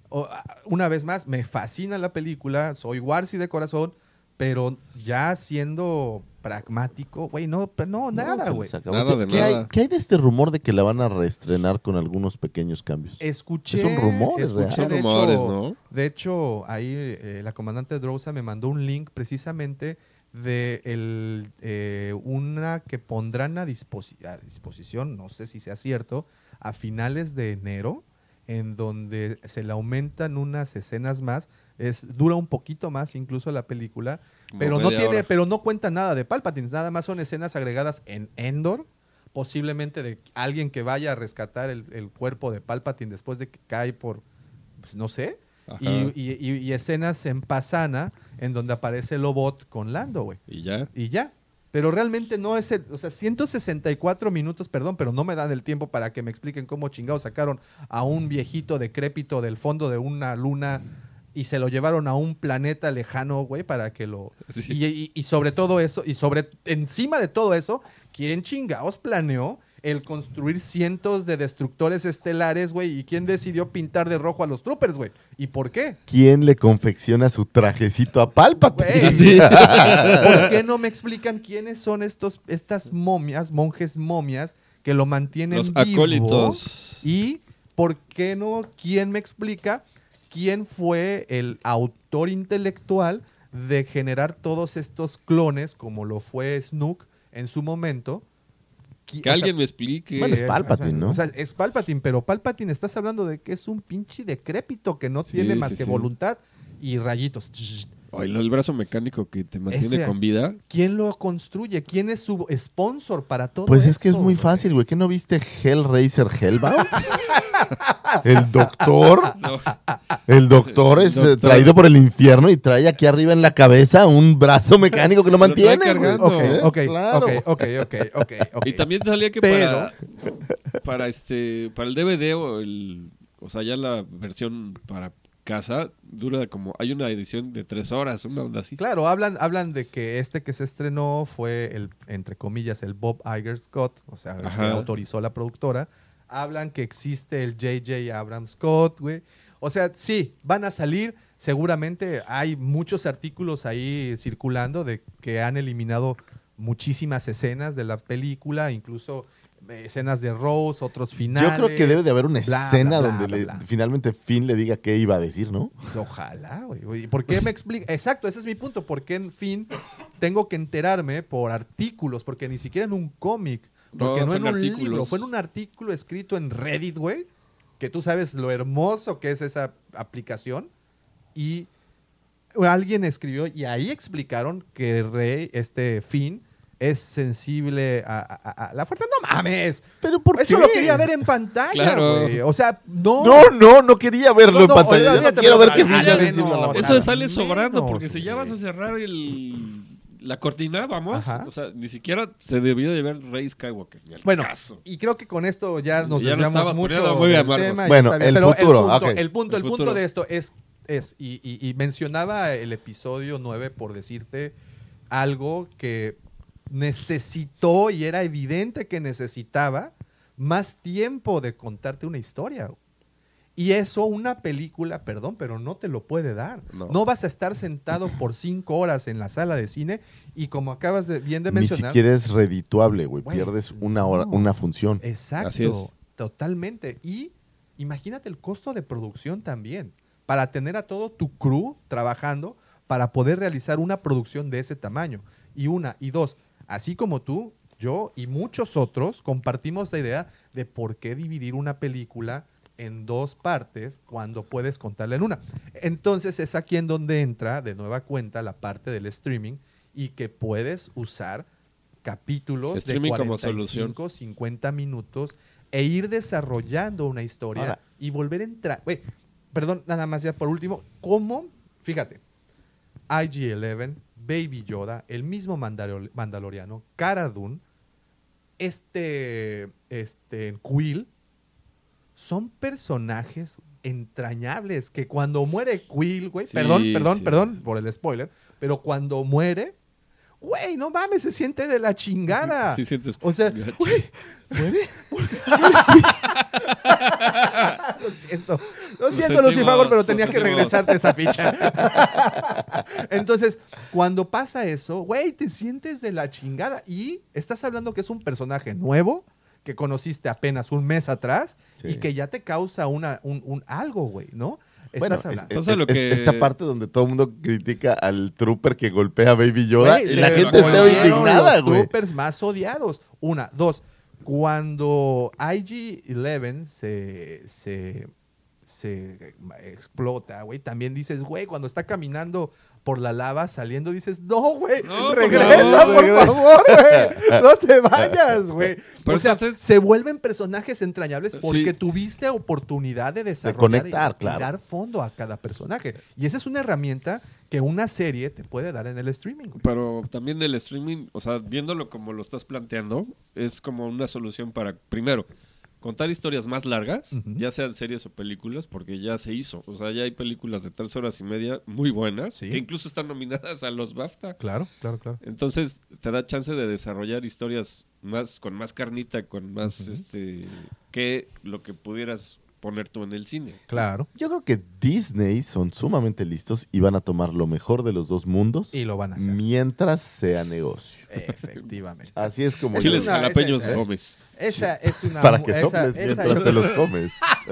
O, una vez más, me fascina la película, soy Warsi de corazón, pero ya siendo pragmático, güey, no, pero no, nada, güey. Nada ¿Qué- de ¿Qué, Hay, nada. qué hay de este rumor de que la van a reestrenar con algunos pequeños cambios? Escuché, Es un rumor, escuché de, Son rumores, hecho, ¿no? de hecho, ahí eh, la comandante Drosa me mandó un link precisamente de el, eh, una que pondrán a, disposi- a disposición, no sé si sea cierto, a finales de enero, en donde se le aumentan unas escenas más, es dura un poquito más incluso la película, Como pero no tiene, hora. pero no cuenta nada de Palpatine, nada más son escenas agregadas en Endor, posiblemente de alguien que vaya a rescatar el, el cuerpo de Palpatine después de que cae por, pues, no sé, y, y- y- y escenas en Pasana en donde aparece Lobot con Lando, güey. Y ya. Y ya. Pero realmente no es el, o sea, 164 minutos, perdón, pero no me dan el tiempo para que me expliquen cómo chingados sacaron a un viejito decrépito del fondo de una luna y se lo llevaron a un planeta lejano, güey, para que lo... Sí. Y, y- y sobre todo eso, y sobre, encima de todo eso, ¿quién chingados planeó el construir cientos de destructores estelares, güey? ¿Y quién decidió pintar de rojo a los troopers, güey? ¿Y por qué? ¿Quién le confecciona su trajecito a Palpatine? Güey, <laughs> ¿Por qué no me explican quiénes son estos, estas momias, monjes momias, que lo mantienen Los vivo? acólitos. Y ¿por qué no? ¿Quién me explica quién fue el autor intelectual de generar todos estos clones, como lo fue Snook en su momento? Que o sea, alguien me explique. Bueno, es Palpatine, o sea, ¿no? O sea, es Palpatine, pero Palpatine estás hablando de que es un pinche decrépito que no Sí, tiene más sí, que sí. voluntad y rayitos. Ay, lo- el brazo mecánico que te mantiene Ese- con vida. ¿Quién lo construye? ¿Quién es su sponsor para todo Pues es que es muy güey? fácil, güey. ¿Qué no viste Hellraiser Hellbound? <laughs> el doctor. No. El doctor es eh, Doctor. traído por el infierno y trae aquí arriba en la cabeza un brazo mecánico que lo Lo mantiene. güey. cargando. Ok, ¿Eh? ok, Claro. ok, ok, ok, ok, ok. Y también salía que Pero- para, para este para el DVD o el o sea ya la versión para casa dura como hay una edición de tres horas una onda así Claro, hablan, hablan de que este que se estrenó fue el, entre comillas, el Bob Iger Scott, o sea, el que autorizó la productora. Hablan que existe el JJ Abrams Scott, güey. O sea, sí, van a salir. Seguramente hay muchos artículos ahí circulando de que han eliminado muchísimas escenas de la película, incluso escenas de Rose, otros finales. Yo creo que debe de haber una bla, escena bla, bla, donde bla, le- bla. finalmente Finn le diga qué iba a decir, ¿no? Ojalá, güey. ¿Por qué me explica? Exacto, ese es mi punto. ¿Por qué en fin tengo que enterarme por artículos, porque ni siquiera en un cómic, porque No, no, fue en un libro, artículos. fue en un artículo escrito en Reddit, güey, que tú sabes lo hermoso que es esa aplicación, y alguien escribió, y ahí explicaron que Rey, este Finn, es sensible a, a- a- la fuerza. ¡No mames! ¿Pero por Eso qué? lo quería ver en pantalla, Claro. güey. O sea, no... No, no, no quería verlo No, en no, pantalla. Yo no quiero ver que al sea menos, sensible a la o fuerza. sea, Eso sale sobrando, menos, porque si ya vas a cerrar el, la cortina, vamos, Ajá. o sea, ni siquiera se debió de ver Rey Skywalker. Ni al Bueno, caso. y creo que con esto ya nos Ya desviamos estaba mucho muy del tema. Bueno, el pero futuro, el punto, ok. el punto, el El punto futuro. de esto es, es y, y- y mencionaba el episodio 9 por decirte algo que necesitó y era evidente que necesitaba más tiempo de contarte una historia. Y eso una película, perdón, pero no te lo puede dar. No, No. vas a estar sentado por cinco horas en la sala de cine y como acabas de, bien de Ni mencionar... siquiera es redituable, güey. Pierdes una hora, no. una función. Exacto, totalmente. Y imagínate el costo de producción también, para tener a todo tu crew trabajando para poder realizar una producción de ese tamaño. Y una, y dos, así como tú, yo y muchos otros compartimos la idea de por qué dividir una película en dos partes cuando puedes contarla en una. Entonces es aquí en donde entra de nueva cuenta la parte del streaming y que puedes usar capítulos Streaming de como 45, 50 minutos e ir desarrollando una historia Ahora- y volver a entrar. Perdón, nada más ya por último, ¿cómo? Fíjate, IG-11, Baby Yoda, el mismo Mandalor- Mandaloriano, Cara Dune, este, este Quill, son personajes entrañables que cuando muere Quill, güey, Sí, perdón, perdón, sí. perdón por el spoiler, pero cuando muere, güey, no mames, se siente de la chingada. <laughs> Sí sientes O sea, güey, muere. <laughs> lo siento, lo siento, sentimos, Lucifagor, pero lo tenía que regresarte esa ficha. <laughs> Entonces, cuando pasa eso, güey, te sientes de la chingada y estás hablando que es un personaje nuevo que conociste apenas un mes atrás y que ya te causa una, un, un algo, güey, ¿no? Bueno, es- es- Entonces, lo es- que- esta parte donde todo el mundo critica al trooper que golpea a Baby Yoda Güey, y la gente está indignada, los güey. troopers más odiados. Una, dos. Cuando IG-11 se, se, se explota, güey, también dices, güey, cuando está caminando por la lava saliendo, dices, no, güey, No, regresa, por regresa". favor, güey, no te vayas, güey. Pero O sea, entonces- se vuelven personajes entrañables Sí. porque tuviste oportunidad de desarrollar conectar, y claro. tirar fondo a cada personaje. Y esa es una herramienta que una serie te puede dar en el streaming. güey. Pero también el streaming, o sea, viéndolo como lo estás planteando, es como una solución para, primero, contar historias más largas, ya sean series o películas, porque ya se hizo. O sea, ya hay películas de tres horas y media muy buenas, Sí. que incluso están nominadas a los BAFTA. Claro, claro, claro. Entonces, te da chance de desarrollar historias más con más carnita, con más, este, que lo que pudieras poner tú en el cine. Claro. Yo creo que Disney son sumamente listos y van a tomar lo mejor de los dos mundos Y lo van a hacer. mientras sea negocio. Efectivamente. <laughs> Así es como Chiles una- jalapeños esa- Gómez. Esa es una. para que soples esa- mientras te los <laughs> comes.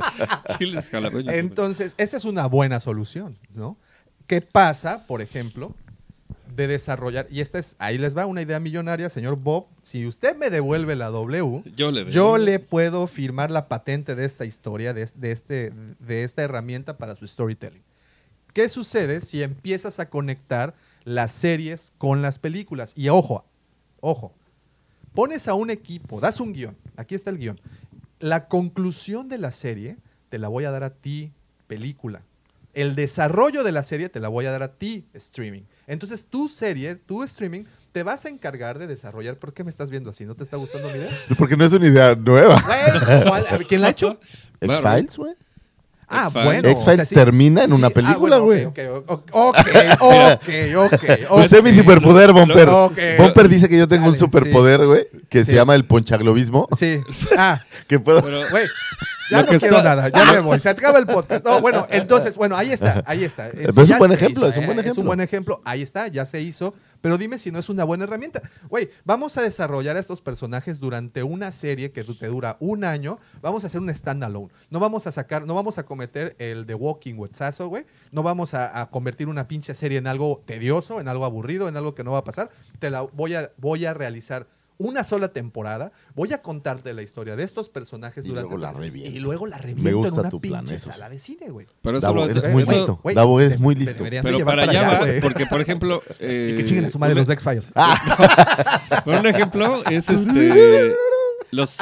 <laughs> Chiles jalapeños Gómez. Entonces, esa es una buena solución, ¿no? ¿Qué pasa, por ejemplo, de desarrollar? Y esta es, ahí les va una idea millonaria, señor Bob. Si usted me devuelve la W, Yo le yo le puedo firmar la patente de esta historia, de, de este, de esta herramienta para su storytelling. ¿Qué sucede si empiezas a conectar las series con las películas? Y ojo, ojo, pones a un equipo, das un guion, aquí está el guion. La conclusión de la serie te la voy a dar a ti, película. El desarrollo de la serie te la voy a dar a ti, streaming. Entonces, tu serie, tu streaming, te vas a encargar de desarrollar. ¿Por qué me estás viendo así? ¿No te está gustando mi idea? Porque no es una idea nueva. Güey, ¿cuál- ¿Quién la ha hecho? X-Files, güey. Ah, X-Files. bueno. X-Files termina en una película, ah, bueno, güey. Ok, ok, ok, ok, <laughs> ok. Usé mi superpoder, Bomper. Bomper dice que yo tengo un superpoder, güey, que se llama el ponchaglobismo. Sí. <laughs> Ah, Que puedo... Güey. Ya no quiero está- nada, ya me voy. Se acaba el podcast. No, bueno, <laughs> entonces, bueno, ahí está, ahí está. Pero es un buen ejemplo, hizo, es un buen ¿eh? Es ejemplo. un buen ejemplo. Ahí está, ya se hizo. Pero dime si no es una buena herramienta. Güey, vamos a desarrollar a estos personajes durante una serie que te dura un año. Vamos a hacer un standalone. No vamos a sacar, no vamos a cometer el The Walking Wetzazo, güey. No vamos a, a convertir una pinche serie en algo tedioso, en algo aburrido, en algo que no va a pasar. Te la voy a, voy a realizar una sola temporada, voy a contarte la historia de estos personajes Y durante luego la y luego la Me reviento gusta en una tu plan, pinche sí. sala de cine, güey. Pero eso Davo, lo- eres muy listo. güey, Davo, eres muy listo. Pero para allá va, porque por ejemplo... <laughs> Y eh, que chinguen a su madre una- los X-Files. <laughs> Por un ejemplo, es <laughs> este. Los.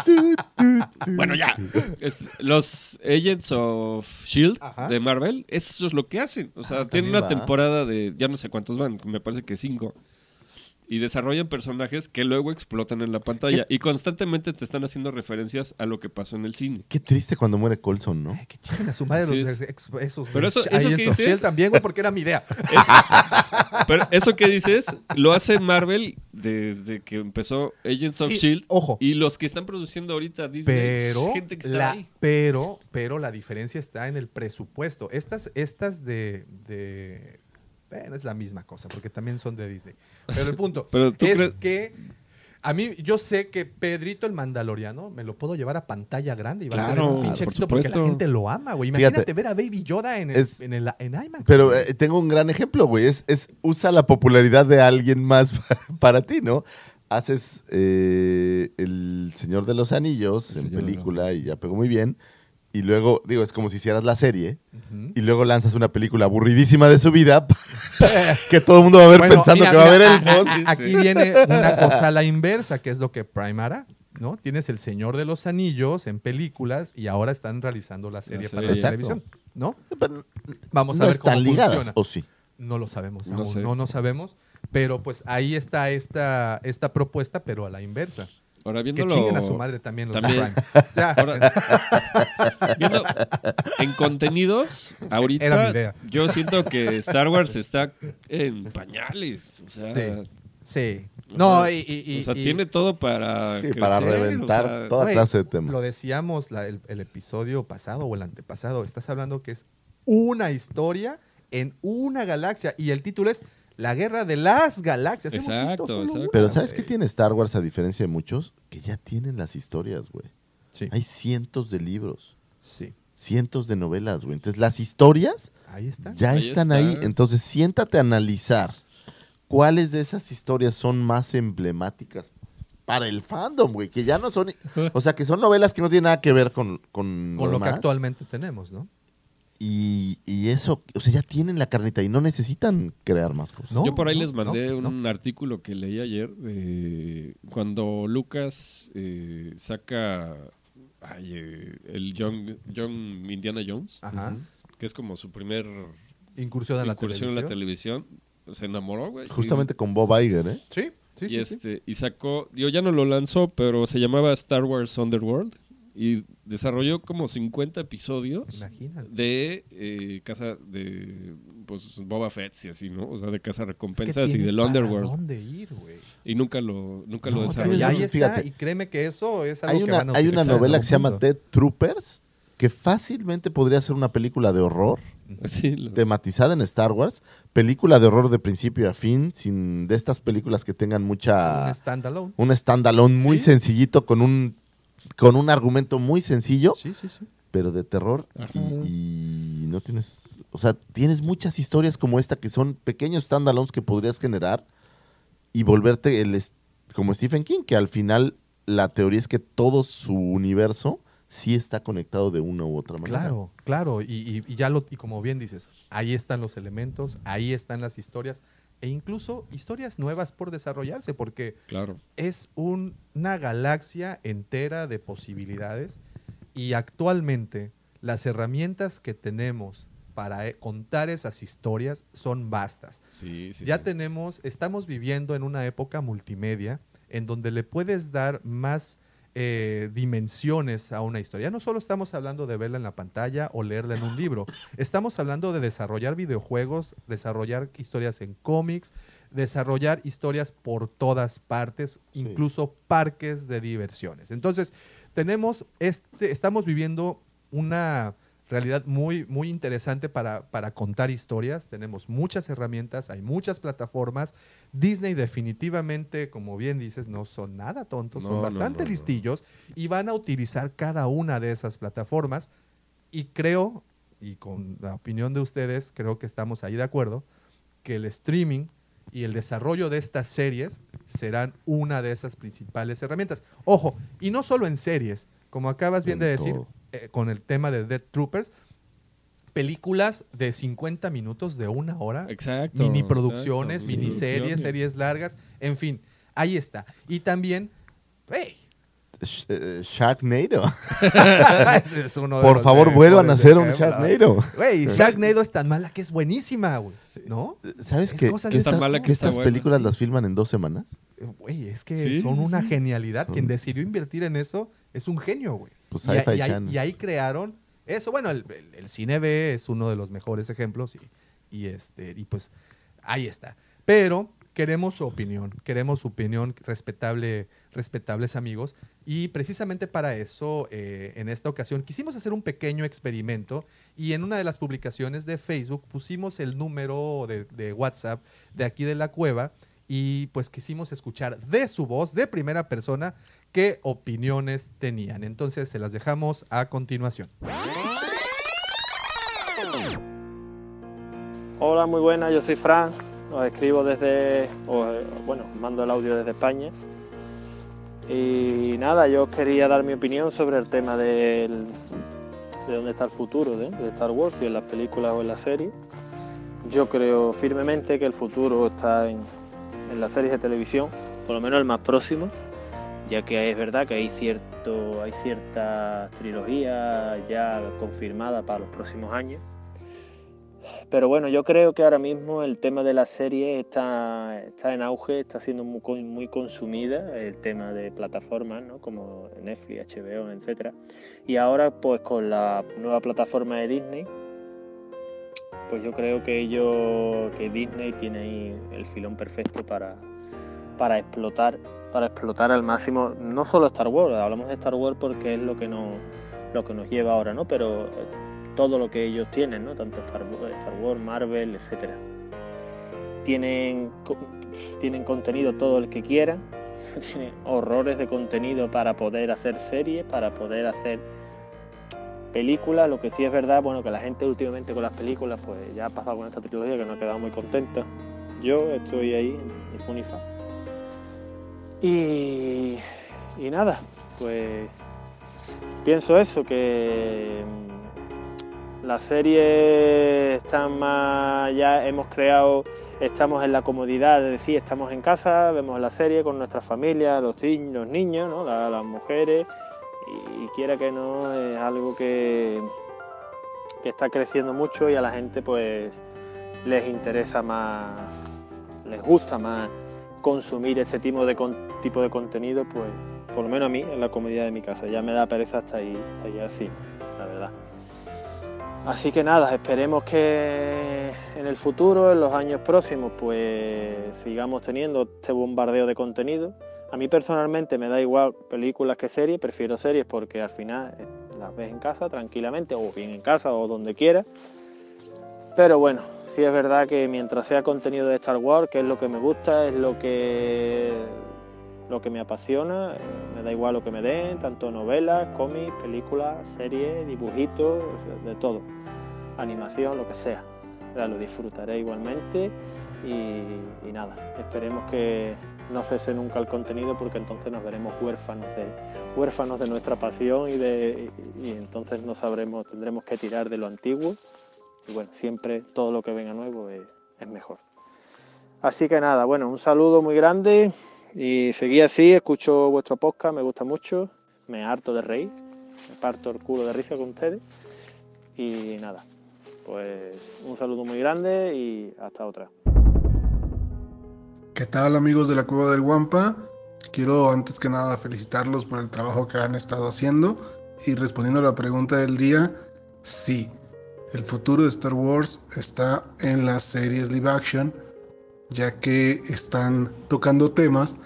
Bueno, ya. Es- los Agents of Shield Ajá. De Marvel, eso es lo que hacen. O sea, Ah, tienen una va. temporada de. Ya no sé cuántos van, me parece que cinco. Y desarrollan personajes que luego explotan en la pantalla. Y constantemente te están haciendo referencias a lo que pasó en el cine. Qué triste cuando muere Colson, ¿no? Ay, que chinguen a su madre Sí, los es- ex- esos. Pero eso- eso que Social dices- también, güey, porque era mi idea. Pero eso que dices, lo hace Marvel desde que empezó Agents of Shield. ojo. Y los que están produciendo ahorita Disney, Pero es gente que está la, ahí. pero, pero la diferencia está en el presupuesto. Estas, estas de, de bueno, es la misma cosa, porque también son de Disney. Pero el punto <laughs> Pero tú es que a mí, yo sé que Pedrito el Mandaloriano me lo puedo llevar a pantalla grande y va a Claro, tener un pinche por éxito porque la gente lo ama, güey. Fíjate. Imagínate ver a Baby Yoda en, el, Es- en, el, en IMAX. Pero eh, tengo un gran ejemplo, güey. Es, es usa la popularidad de alguien más <laughs> para ti, ¿no? Haces eh, El Señor de los Anillos El en película y ya pegó muy bien. Y luego, digo, es como si hicieras la serie y luego lanzas una película aburridísima de su vida <laughs> que todo el mundo va a ver Bueno, pensando mira, que va a ver el a- boss. a- Aquí viene una <laughs> cosa a la inversa, que es lo que Prime hará, ¿no? Tienes El Señor de los Anillos en películas y ahora están realizando la serie para serie. la Exacto. televisión, ¿no? Pero Vamos a no ver cómo están ligadas, funciona. ¿o sí? No lo sabemos No aún, sé. no, no sabemos, pero pues ahí está esta, esta propuesta, pero a la inversa. Ahora Que viéndolo. chinguen a su madre también los también- Prime. <laughs> Ya. Ahora, viendo en contenidos, ahorita Era mi idea. yo siento que Star Wars está en pañales. O sea, Sí. Sí. o No, sea, y, o sea, y- tiene todo para. Sí, para reventar o sea, toda Güey, clase de temas. Lo decíamos la- el, el episodio pasado o el antepasado. Estás hablando que es una historia en una galaxia y el título es La Guerra de las Galaxias. Hemos visto Exacto, solo exacto. una, Pero ¿sabes qué tiene Star Wars a diferencia de muchos? Que ya tienen las historias, güey. Sí. Hay cientos de libros, Sí. cientos de novelas, güey. Entonces las historias Ahí está. ya Ahí están está. ahí. Entonces siéntate a analizar cuáles de esas historias son más emblemáticas para el fandom, güey. Que ya no son... O sea, que son novelas que no tienen nada que ver con, con, Con lo que actualmente tenemos, ¿no? Y, y eso, o sea, ya tienen la carnita y no necesitan crear más cosas. No, Yo por ahí no, les mandé no, un artículo que leí ayer de cuando Lucas eh, saca ay, eh, el Young, Young Indiana Jones, Ajá. que es como su primer Incursión en la incursión en la televisión. se enamoró, güey. Justamente con Bob Iger, ¿eh? Sí, sí, y, sí, sí. este y sacó, digo, ya no lo lanzó, pero se llamaba Star Wars Underworld y desarrolló como 50 episodios Imagínate. de eh, casa de pues Boba Fett y así, ¿no? O sea, de casa Es que recompensas y del para Underworld. dónde ir, güey? Y nunca lo nunca No, lo desarrolló. ahí está, y créeme que eso es algo Hay que una, van a hay una novela que se llama. Dead Troopers que fácilmente podría ser una película de horror Sí, lo- tematizada en Star Wars, película de horror de principio a fin, sin de estas películas que tengan Un mucha standalone. un standalone muy Sí. sencillito con un con un argumento muy sencillo, Sí, sí, sí. pero de terror y, y no tienes, o sea, tienes muchas historias como esta que son pequeños standalones que podrías generar y volverte el como Stephen King, que al final la teoría es que todo su universo sí está conectado de una u otra manera. Claro, claro, y, y- y ya lo, y como bien dices, ahí están los elementos, ahí están las historias, e incluso historias nuevas por desarrollarse, porque claro. es un- una galaxia entera de posibilidades, y actualmente las herramientas que tenemos para eh, contar esas historias son vastas. Sí, sí. ya sí. tenemos, estamos viviendo en una época multimedia en donde le puedes dar más eh, dimensiones a una historia. Ya no solo estamos hablando de verla en la pantalla o leerla en un libro, estamos hablando de desarrollar videojuegos, desarrollar historias en cómics, desarrollar historias por todas partes, incluso parques de diversiones. Entonces, tenemos este, estamos viviendo una realidad muy, muy interesante para, para contar historias. Tenemos muchas herramientas, hay muchas plataformas. Disney definitivamente, como bien dices, no son nada tontos, No, son bastante no, no. listillos y van a utilizar cada una de esas plataformas. Y creo, y con la opinión de ustedes, creo que estamos ahí de acuerdo, que el streaming y el desarrollo de estas series serán una de esas principales herramientas. Ojo, y no solo en series, como acabas bien En de decir todo. Eh, con el tema de Dead Troopers, películas de 50 minutos, de una hora, Exacto, mini producciones, exacto, miniseries, series largas, en fin, ahí está. Y también, hey, Sh- eh, Sharknado. <laughs> ese es uno de Por los favor, vuelvan a hacer un. Sharknado. Güey, <laughs> Sharknado es tan mala que es buenísima, güey. ¿No? ¿Sabes Es que, cosa que estas, mala que estas buena, películas sí. las filman en dos semanas? Güey, es que Sí, son una sí. genialidad. Quien decidió invertir en eso es un genio, güey. Pues y, ahí, y ahí crearon eso. Bueno, el, el- el cine B es uno de los mejores ejemplos y, y este y pues ahí está. Pero queremos su opinión, queremos su opinión respetable, respetables amigos. Y precisamente para eso, eh, en esta ocasión, quisimos hacer un pequeño experimento y en una de las publicaciones de Facebook pusimos el número de, de WhatsApp de aquí de la cueva y pues quisimos escuchar de su voz, de primera persona, qué opiniones tenían. Entonces se las dejamos a continuación. Hola, muy buenas, yo soy Fran, os escribo desde, eh, bueno, mando el audio desde España. Y nada, yo quería dar mi opinión sobre el tema del, de dónde está el futuro ¿eh? de Star Wars, si en las películas o en las series. Yo creo firmemente que el futuro está en, en las series de televisión, por lo menos el más próximo, ya que es verdad que hay, cierto, hay ciertas trilogías ya confirmadas para los próximos años. Pero bueno, yo creo que ahora mismo el tema de la serie está, está en auge, está siendo muy, muy consumida, el tema de plataformas, ¿no? como Netflix, HBO, etc. Y ahora, pues con la nueva plataforma de Disney, pues yo creo que ellos, que Disney tiene ahí el filón perfecto para, para explotar, para explotar al máximo, no solo Star Wars, hablamos de Star Wars porque es lo que nos, lo que nos lleva ahora, ¿no? Pero eh, todo lo que ellos tienen, ¿no? Tanto Star Wars, Marvel, etcétera. Tienen, tienen contenido todo el que quieran, <laughs> tienen horrores de contenido para poder hacer series, para poder hacer películas. Lo que sí es verdad, bueno, que la gente últimamente con las películas, pues ya ha pasado con esta trilogía que no ha quedado muy contenta. Yo estoy ahí, ni fu ni fa. Y, nada, pues pienso eso, que mm, las series están más, ya hemos creado, estamos en la comodidad de decir, estamos en casa, vemos la serie con nuestra familia, los, los niños. La- las mujeres, y, quiera que no, es algo que, que está creciendo mucho y a la gente pues les interesa más, les gusta más consumir este tipo de, con- tipo de contenido, pues por lo menos a mí, en la comodidad de mi casa. Ya me da pereza hasta ahí, hasta ahí cine, la verdad. Así que nada, esperemos que en el futuro, en los años próximos, pues sigamos teniendo este bombardeo de contenido. A mí personalmente me da igual películas que series, prefiero series porque al final eh, las ves en casa tranquilamente, o bien en casa o donde quieras. Pero bueno, sí es verdad que mientras sea contenido de Star Wars, que es lo que me gusta, es lo que lo que me apasiona, eh, me da igual lo que me den, tanto novelas, cómics, películas, series, dibujitos, de todo, animación, lo que sea. Ya lo disfrutaré igualmente y, nada, esperemos que no cese nunca el contenido porque entonces nos veremos huérfanos de, huérfanos de nuestra pasión y, de, y, entonces no sabremos, tendremos que tirar de lo antiguo y bueno, siempre todo lo que venga nuevo es mejor. Así que nada, bueno, un saludo muy grande y seguí así, escucho vuestro podcast, me gusta mucho, me harto de reír, me parto el culo de risa con ustedes y nada, pues un saludo muy grande y hasta otra. ¿Qué tal amigos de la Cueva del Guampa? Quiero antes que nada felicitarlos por el trabajo que han estado haciendo y respondiendo a la pregunta del día, sí, el futuro de Star Wars está en las series live action, ya que están tocando temas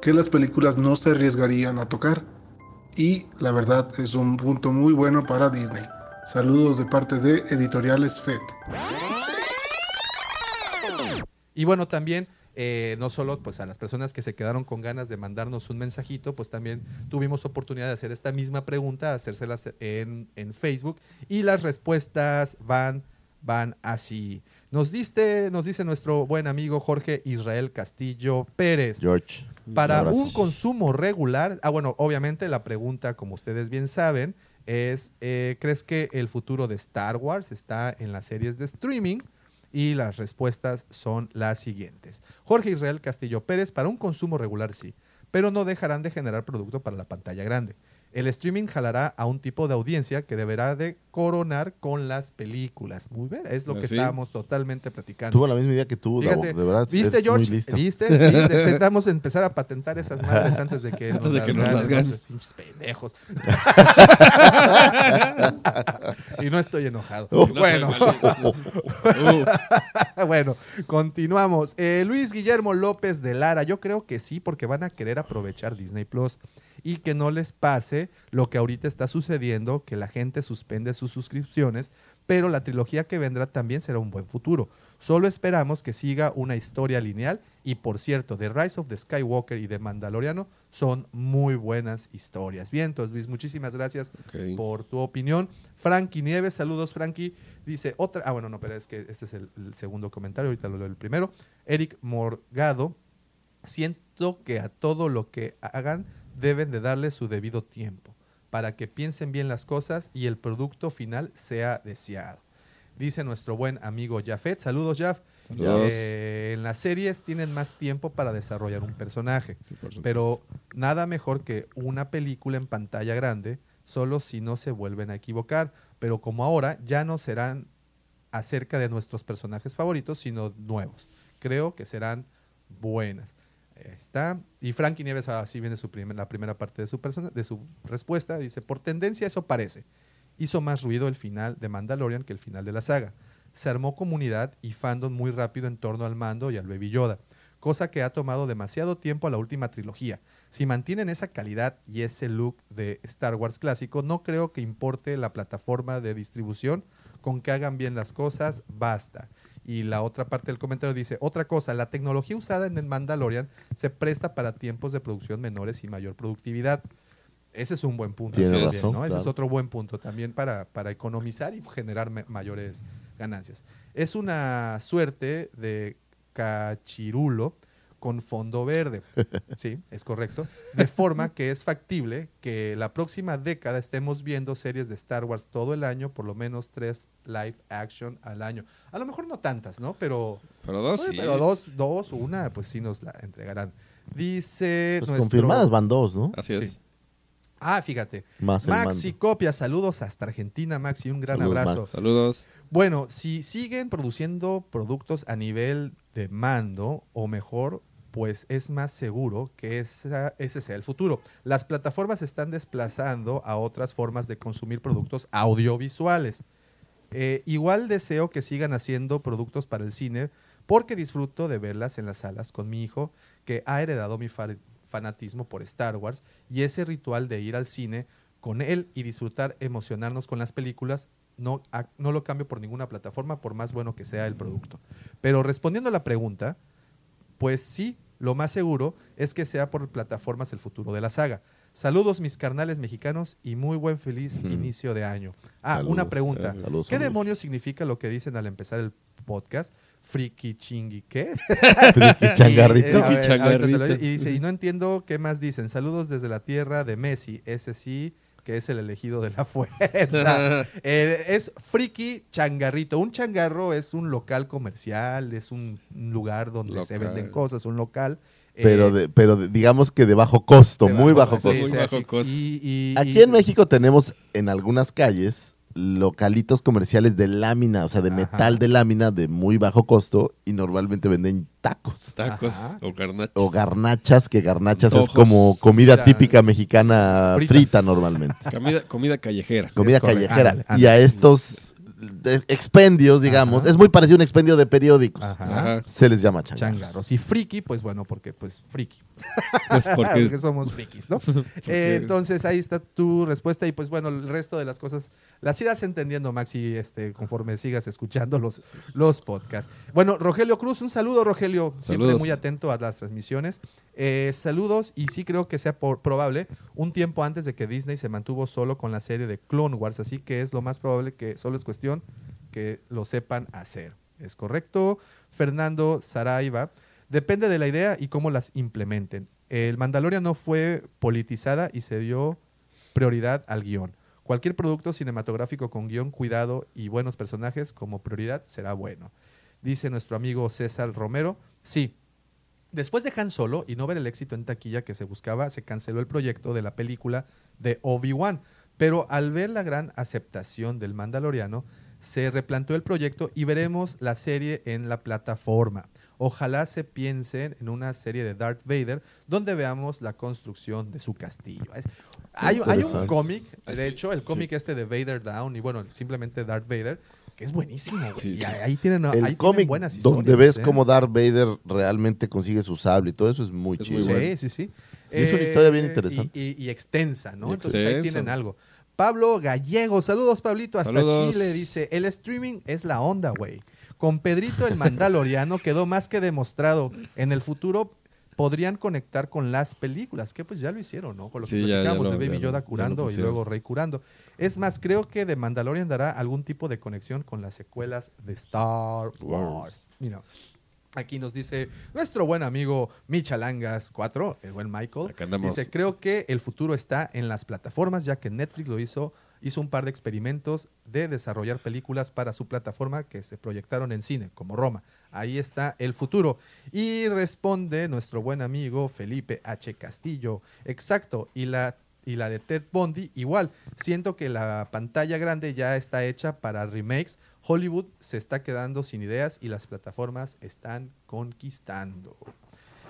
que las películas no se arriesgarían a tocar. Y la verdad es un punto muy bueno para Disney. Saludos de parte de Editoriales FED. Y bueno, también, eh, no solo pues a las personas que se quedaron con ganas de mandarnos un mensajito, pues también tuvimos oportunidad de hacer esta misma pregunta, hacérselas en, en Facebook, y las respuestas van, van así. Nos, diste, nos dice nuestro buen amigo Jorge Israel Castillo Pérez. George. Para un consumo regular, ah bueno, obviamente la pregunta, como ustedes bien saben, es, eh, ¿crees que el futuro de Star Wars está en las series de streaming? Y las respuestas son las siguientes. Jorge Israel Castillo Pérez, para un consumo regular sí, pero no dejarán de generar producto para la pantalla grande. El streaming jalará a un tipo de audiencia que deberá de coronar con las películas. Muy bien, es lo que Sí. estábamos totalmente platicando. Tuvo la misma idea que tú, Fíjate, de verdad. ¿Viste, George? ¿Viste? <laughs> Sí, necesitamos empezar a patentar esas madres antes de que <laughs> Antes nos de las que nos ganen, las ¿no? ganen. Los pinches pendejos. y no estoy enojado. No, bueno. maldito. <laughs> bueno, continuamos. Eh, Luis Guillermo López de Lara, yo creo que sí, porque van a querer aprovechar Disney Plus y que no les pase lo que ahorita está sucediendo, que la gente suspende sus suscripciones, pero la trilogía que vendrá también será un buen futuro. Solo esperamos que siga una historia lineal y por cierto, The Rise of the Skywalker y The Mandaloriano son muy buenas historias. Bien, entonces Luis, muchísimas gracias por tu opinión. Frankie Nieves, saludos Frankie. Dice otra, ah bueno, no, pero es que este es el, el segundo comentario, ahorita lo leo el primero. Eric Morgado, siento que a todo lo que hagan deben de darle su debido tiempo para que piensen bien las cosas y el producto final sea deseado. Dice nuestro buen amigo Jafet. Saludos, Jaf. Saludos. Eh, en las series tienen más tiempo para desarrollar un personaje, pero nada mejor que una película en pantalla grande, solo si no se vuelven a equivocar. Pero como ahora ya no serán acerca de nuestros personajes favoritos, sino nuevos. Creo que serán buenas. Está. Y Frankie Nieves, así viene su primer- la primera parte de su, persona, de su respuesta. Dice, por tendencia eso parece. Hizo más ruido el final de Mandalorian que el final de la saga. Se armó comunidad y fandom muy rápido en torno al mando y al Baby Yoda, cosa que ha tomado demasiado tiempo a la última trilogía. Si mantienen esa calidad y ese look de Star Wars clásico, no creo que importe la plataforma de distribución, con que hagan bien las cosas, basta. Y la otra parte del comentario dice, otra cosa, la tecnología usada en el Mandalorian se presta para tiempos de producción menores y mayor productividad. Ese es un buen punto. Tiene también, razón, ¿no? Ese es otro buen punto también para, para economizar y generar mayores ganancias. Es una suerte de cachirulo con fondo verde. <laughs> Sí, es correcto. De forma que es factible que la próxima década estemos viendo series de Star Wars todo el año, por lo menos tres live action al año. A lo mejor no tantas, ¿no? Pero, Pero dos, Oye, sí. pero dos, dos o una, pues sí nos la entregarán. Dice Pues nuestro- confirmadas van dos, ¿no? Así es. Ah, fíjate. Más Maxi. Copia, saludos hasta Argentina, Maxi, un gran Saludos, abrazo. Max. Saludos. Bueno, si siguen produciendo productos a nivel de mando, o mejor, pues es más seguro que esa- ese sea el futuro. Las plataformas están desplazando a otras formas de consumir productos audiovisuales. Eh, igual deseo que sigan haciendo productos para el cine porque disfruto de verlas en las salas con mi hijo que ha heredado mi fa- fanatismo por Star Wars y ese ritual de ir al cine con él y disfrutar, emocionarnos con las películas, no, no lo cambio por ninguna plataforma por más bueno que sea el producto. Pero respondiendo a la pregunta, pues sí, lo más seguro es que sea por plataformas el futuro de la saga. Saludos mis carnales mexicanos y muy buen feliz inicio de año. Ah, Saludos, una pregunta. eh, saludos, ¿Qué saludos. demonios significa lo que dicen al empezar el podcast? Friki chingui, ¿qué? <laughs> Friki changarrito. <laughs> Y, eh, ver, lo- changarrito. y dice, y no entiendo qué más dicen. Saludos desde la tierra de Messi, ese sí que es el elegido de la <laughs> fuerza. Eh, es friki changarrito. Un changarro es un local comercial, es un lugar donde se venden cosas, un local. Eh, Pero, de- pero de- digamos que de bajo costo, de muy bajo costo. sí, Muy bajo costo. Y- y- Aquí y- en México tenemos en algunas calles localitos comerciales de lámina, o sea, de Ajá. metal de lámina de muy bajo costo y normalmente venden tacos Tacos Ajá. o garnachas. o garnachas, que garnachas es como comida Mira, típica mexicana frita. frita, normalmente. Comida, comida callejera. Comida callejera. Ándale, Y a ándale. estos de expendios, digamos. Es muy parecido a un expendio de periódicos. Ajá. Se les llama changarros. Changarros. Y friki, pues bueno, porque pues friki. Pues porque- <laughs> Porque somos frikis, ¿no? <laughs> Eh, entonces ahí está tu respuesta y pues bueno, el resto de las cosas las irás entendiendo, Maxi, este, conforme sigas escuchando los, los podcasts. Bueno, Rogelio Cruz, un saludo, Rogelio, siempre muy atento a las transmisiones. Eh, saludos y sí creo que sea por- probable un tiempo antes de que Disney se mantuvo solo con la serie de Clone Wars, así que es lo más probable que solo es cuestión que lo sepan hacer. ¿Es correcto? Fernando Saraiva. Depende de la idea y cómo las implementen. El Mandalorian no fue politizada y se dio prioridad al guion. Cualquier producto cinematográfico con guion, cuidado y buenos personajes como prioridad será bueno. Dice nuestro amigo César Romero. Sí, Después de Han Solo y no ver el éxito en taquilla que se buscaba, se canceló el proyecto de la película de Obi-Wan. Pero al ver la gran aceptación del Mandaloriano, se replanteó el proyecto y veremos la serie en la plataforma. Ojalá se piensen en una serie de Darth Vader donde veamos la construcción de su castillo. Es- hay, hay un cómic, Ah, de hecho, el cómic sí. este de Vader Down y bueno, simplemente Darth Vader, que es buenísimo. güey. Sí, y sí. ahí tienen, ahí El tienen cómic buenas historias. donde ves ¿eh? cómo Darth Vader realmente consigue su sable y todo eso es muy Es chido. muy bueno. Sí, sí, sí. Y es una historia bien Eh, interesante. Y, y- y extensa, ¿no? Y Entonces ahí tienen algo. Pablo Gallego, saludos Pablito, hasta Saludos. Chile, dice, el streaming es la onda, güey. Con Pedrito el Mandaloriano quedó más que demostrado. En el futuro podrían conectar con las películas, que pues ya lo hicieron, ¿no? Con lo que Sí, ya- ya platicamos lo- de Baby Yoda curando y luego Rey curando. Es más, creo que de Mandalorian dará algún tipo de conexión con las secuelas de Star Wars. Mira, Aquí nos dice nuestro buen amigo Michalangas 4, el buen Michael. Dice, creo que el futuro está en las plataformas, ya que Netflix lo hizo, hizo un par de experimentos de desarrollar películas para su plataforma que se proyectaron en cine, como Roma. Ahí está el futuro. Y responde nuestro buen amigo Felipe H. Castillo. Exacto. Y la, y la de Ted Bundy, igual. Siento que la pantalla grande ya está hecha para remakes. Hollywood se está quedando sin ideas y las plataformas están conquistando.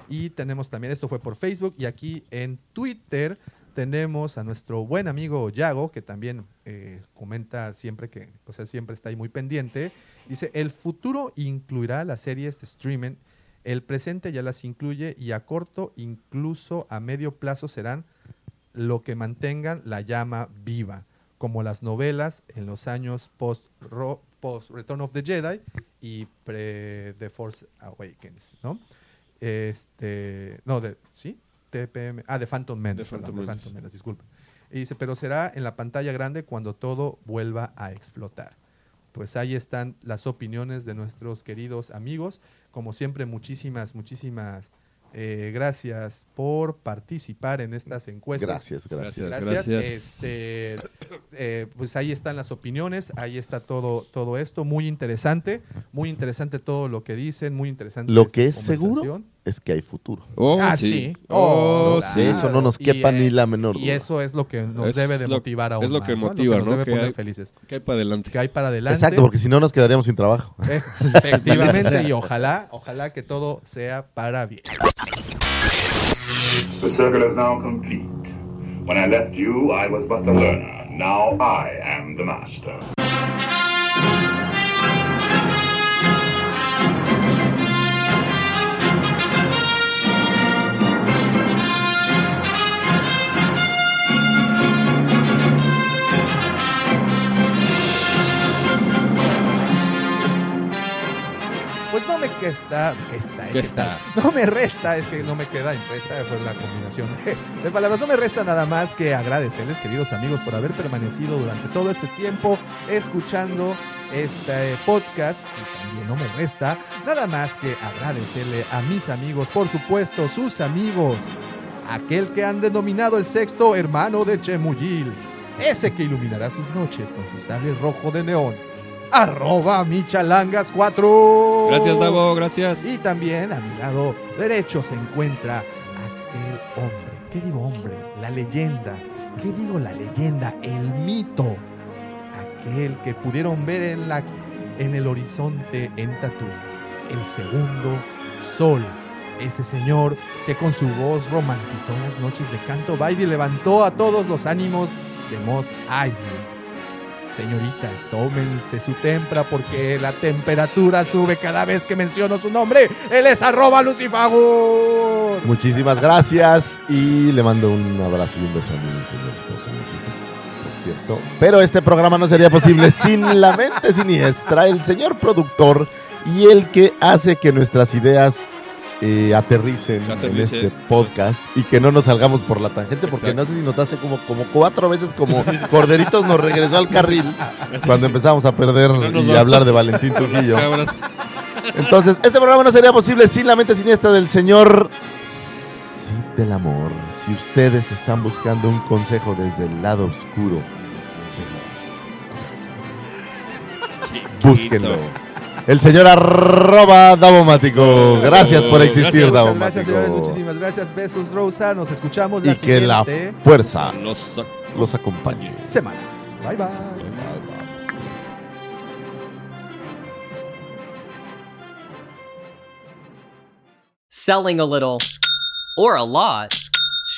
Y tenemos también, esto fue por Facebook y aquí en Twitter tenemos a nuestro buen amigo Yago, que también eh, comenta siempre que, o sea, siempre está ahí muy pendiente. Dice, el futuro incluirá las series de streaming, el presente ya las incluye y a corto, incluso a medio plazo serán lo que mantengan la llama viva, como las novelas en los años post, Return of the Jedi y pre The Force Awakens, ¿no? Este, no, de, ¿sí? TPM, ah, de Phantom Menace, The perdón, Phantom de Menace. Phantom Menace, disculpa. Y dice, pero será en la pantalla grande cuando todo vuelva a explotar. Pues ahí están las opiniones de nuestros queridos amigos. Como siempre, muchísimas, muchísimas eh, gracias por participar en estas encuestas. Gracias, gracias. Gracias. Gracias. Este, eh, pues ahí están las opiniones, ahí está todo, todo esto. Muy interesante, muy interesante todo lo que dicen, muy interesante. Lo esta que es seguro. Es que hay futuro. Oh, ah, sí. sí. Oh, claro. sí. De eso no nos quepa Y, ni eh, la menor Y duda. eso es lo que nos Es debe de lo- motivar aún es lo más, que ¿no? motiva, nos ¿no? debe Que poner hay- felices. Que hay para adelante. Que hay para adelante. Exacto, porque si no nos quedaríamos sin trabajo. <laughs> Eh, <laughs> Efectivamente, y ojalá, ojalá que todo sea para bien. The circle is now complete. When I left you, I was but the learner. Now I am the master. Pues no me questa, questa, ¿Qué está? No me resta, es que no me queda impresta, fue la combinación de, de palabras. No me resta nada más que agradecerles, queridos amigos, por haber permanecido durante todo este tiempo escuchando este podcast. Y también no me resta nada más que agradecerle a mis amigos, por supuesto, sus amigos. Aquel que han denominado el sexto hermano de Chemuyil. Ese que iluminará sus noches con su sable rojo de neón. Arroba Michalangas4. Gracias, Davo, gracias. Y también a mi lado derecho se encuentra aquel hombre. ¿Qué digo hombre? La leyenda. ¿Qué digo la leyenda? El mito. Aquel que pudieron ver en, la, en el horizonte en Tatooine. El segundo sol. Ese señor que con su voz romantizó las noches de Canto Baile y levantó a todos los ánimos de Moss Eisley. Señoritas, tómense su tempra porque la temperatura sube cada vez que menciono su nombre. Él es arroba Lucifago. Muchísimas gracias y le mando un abrazo y un beso a mi señor esposo, por cierto. Pero este programa no sería posible <laughs> sin la mente siniestra, el señor productor y el que hace que nuestras ideas eh, aterricen en este podcast y que no nos salgamos por la tangente, porque no sé si notaste como, como cuatro veces como Corderitos nos regresó al carril cuando empezamos a perder No y vamos hablar de Valentín Trujillo. Entonces, este programa no sería posible sin la mente siniestra del señor del Amor. Si ustedes están buscando un consejo desde el lado oscuro, búsquenlo. El señor arroba Davomático. Gracias por existir, Muchas Davomático. gracias, señores. Muchísimas gracias. Besos, Rosa. Nos escuchamos la Y que la fuerza Los los acompañe. semana. Bye, bye. Selling a little or a lot,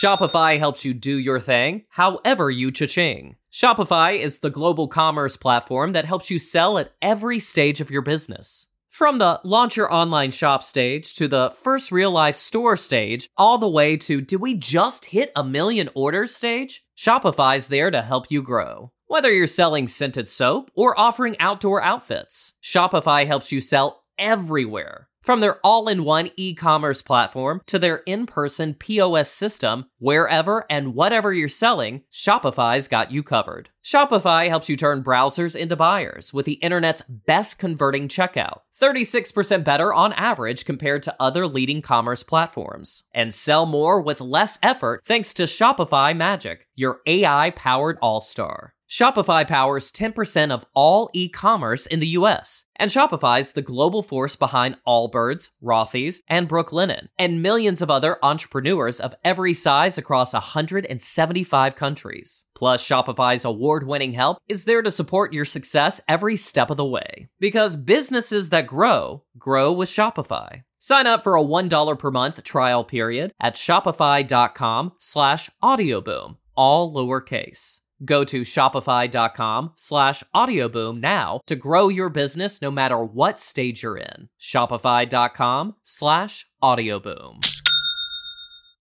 Shopify helps you do your thing however you cha-ching. Shopify is the global commerce platform that helps you sell at every stage of your business. From the launch your online shop stage to the first real life store stage, all the way to do we just hit a million orders stage? Shopify's there to help you grow. Whether you're selling scented soap or offering outdoor outfits, Shopify helps you sell everywhere. From their all in one e commerce platform to their in person POS system, wherever and whatever you're selling, Shopify's got you covered. Shopify helps you turn browsers into buyers with the internet's best converting checkout, 36% better on average compared to other leading commerce platforms, and sell more with less effort thanks to Shopify Magic, your AI powered all star. Shopify powers 10% of all e commerce in the US, and Shopify's the global force behind Allbirds, Rothy's, and Brooklinen, and millions of other entrepreneurs of every size across 175 countries. Plus, Shopify's award winning help is there to support your success every step of the way. Because businesses that grow, grow with Shopify. Sign up for a $1 per month trial period at shopify.com slash audioboom, all lowercase. Go to shopify.com slash audioboom now to grow your business no matter what stage you're in. Shopify.com slash audioboom.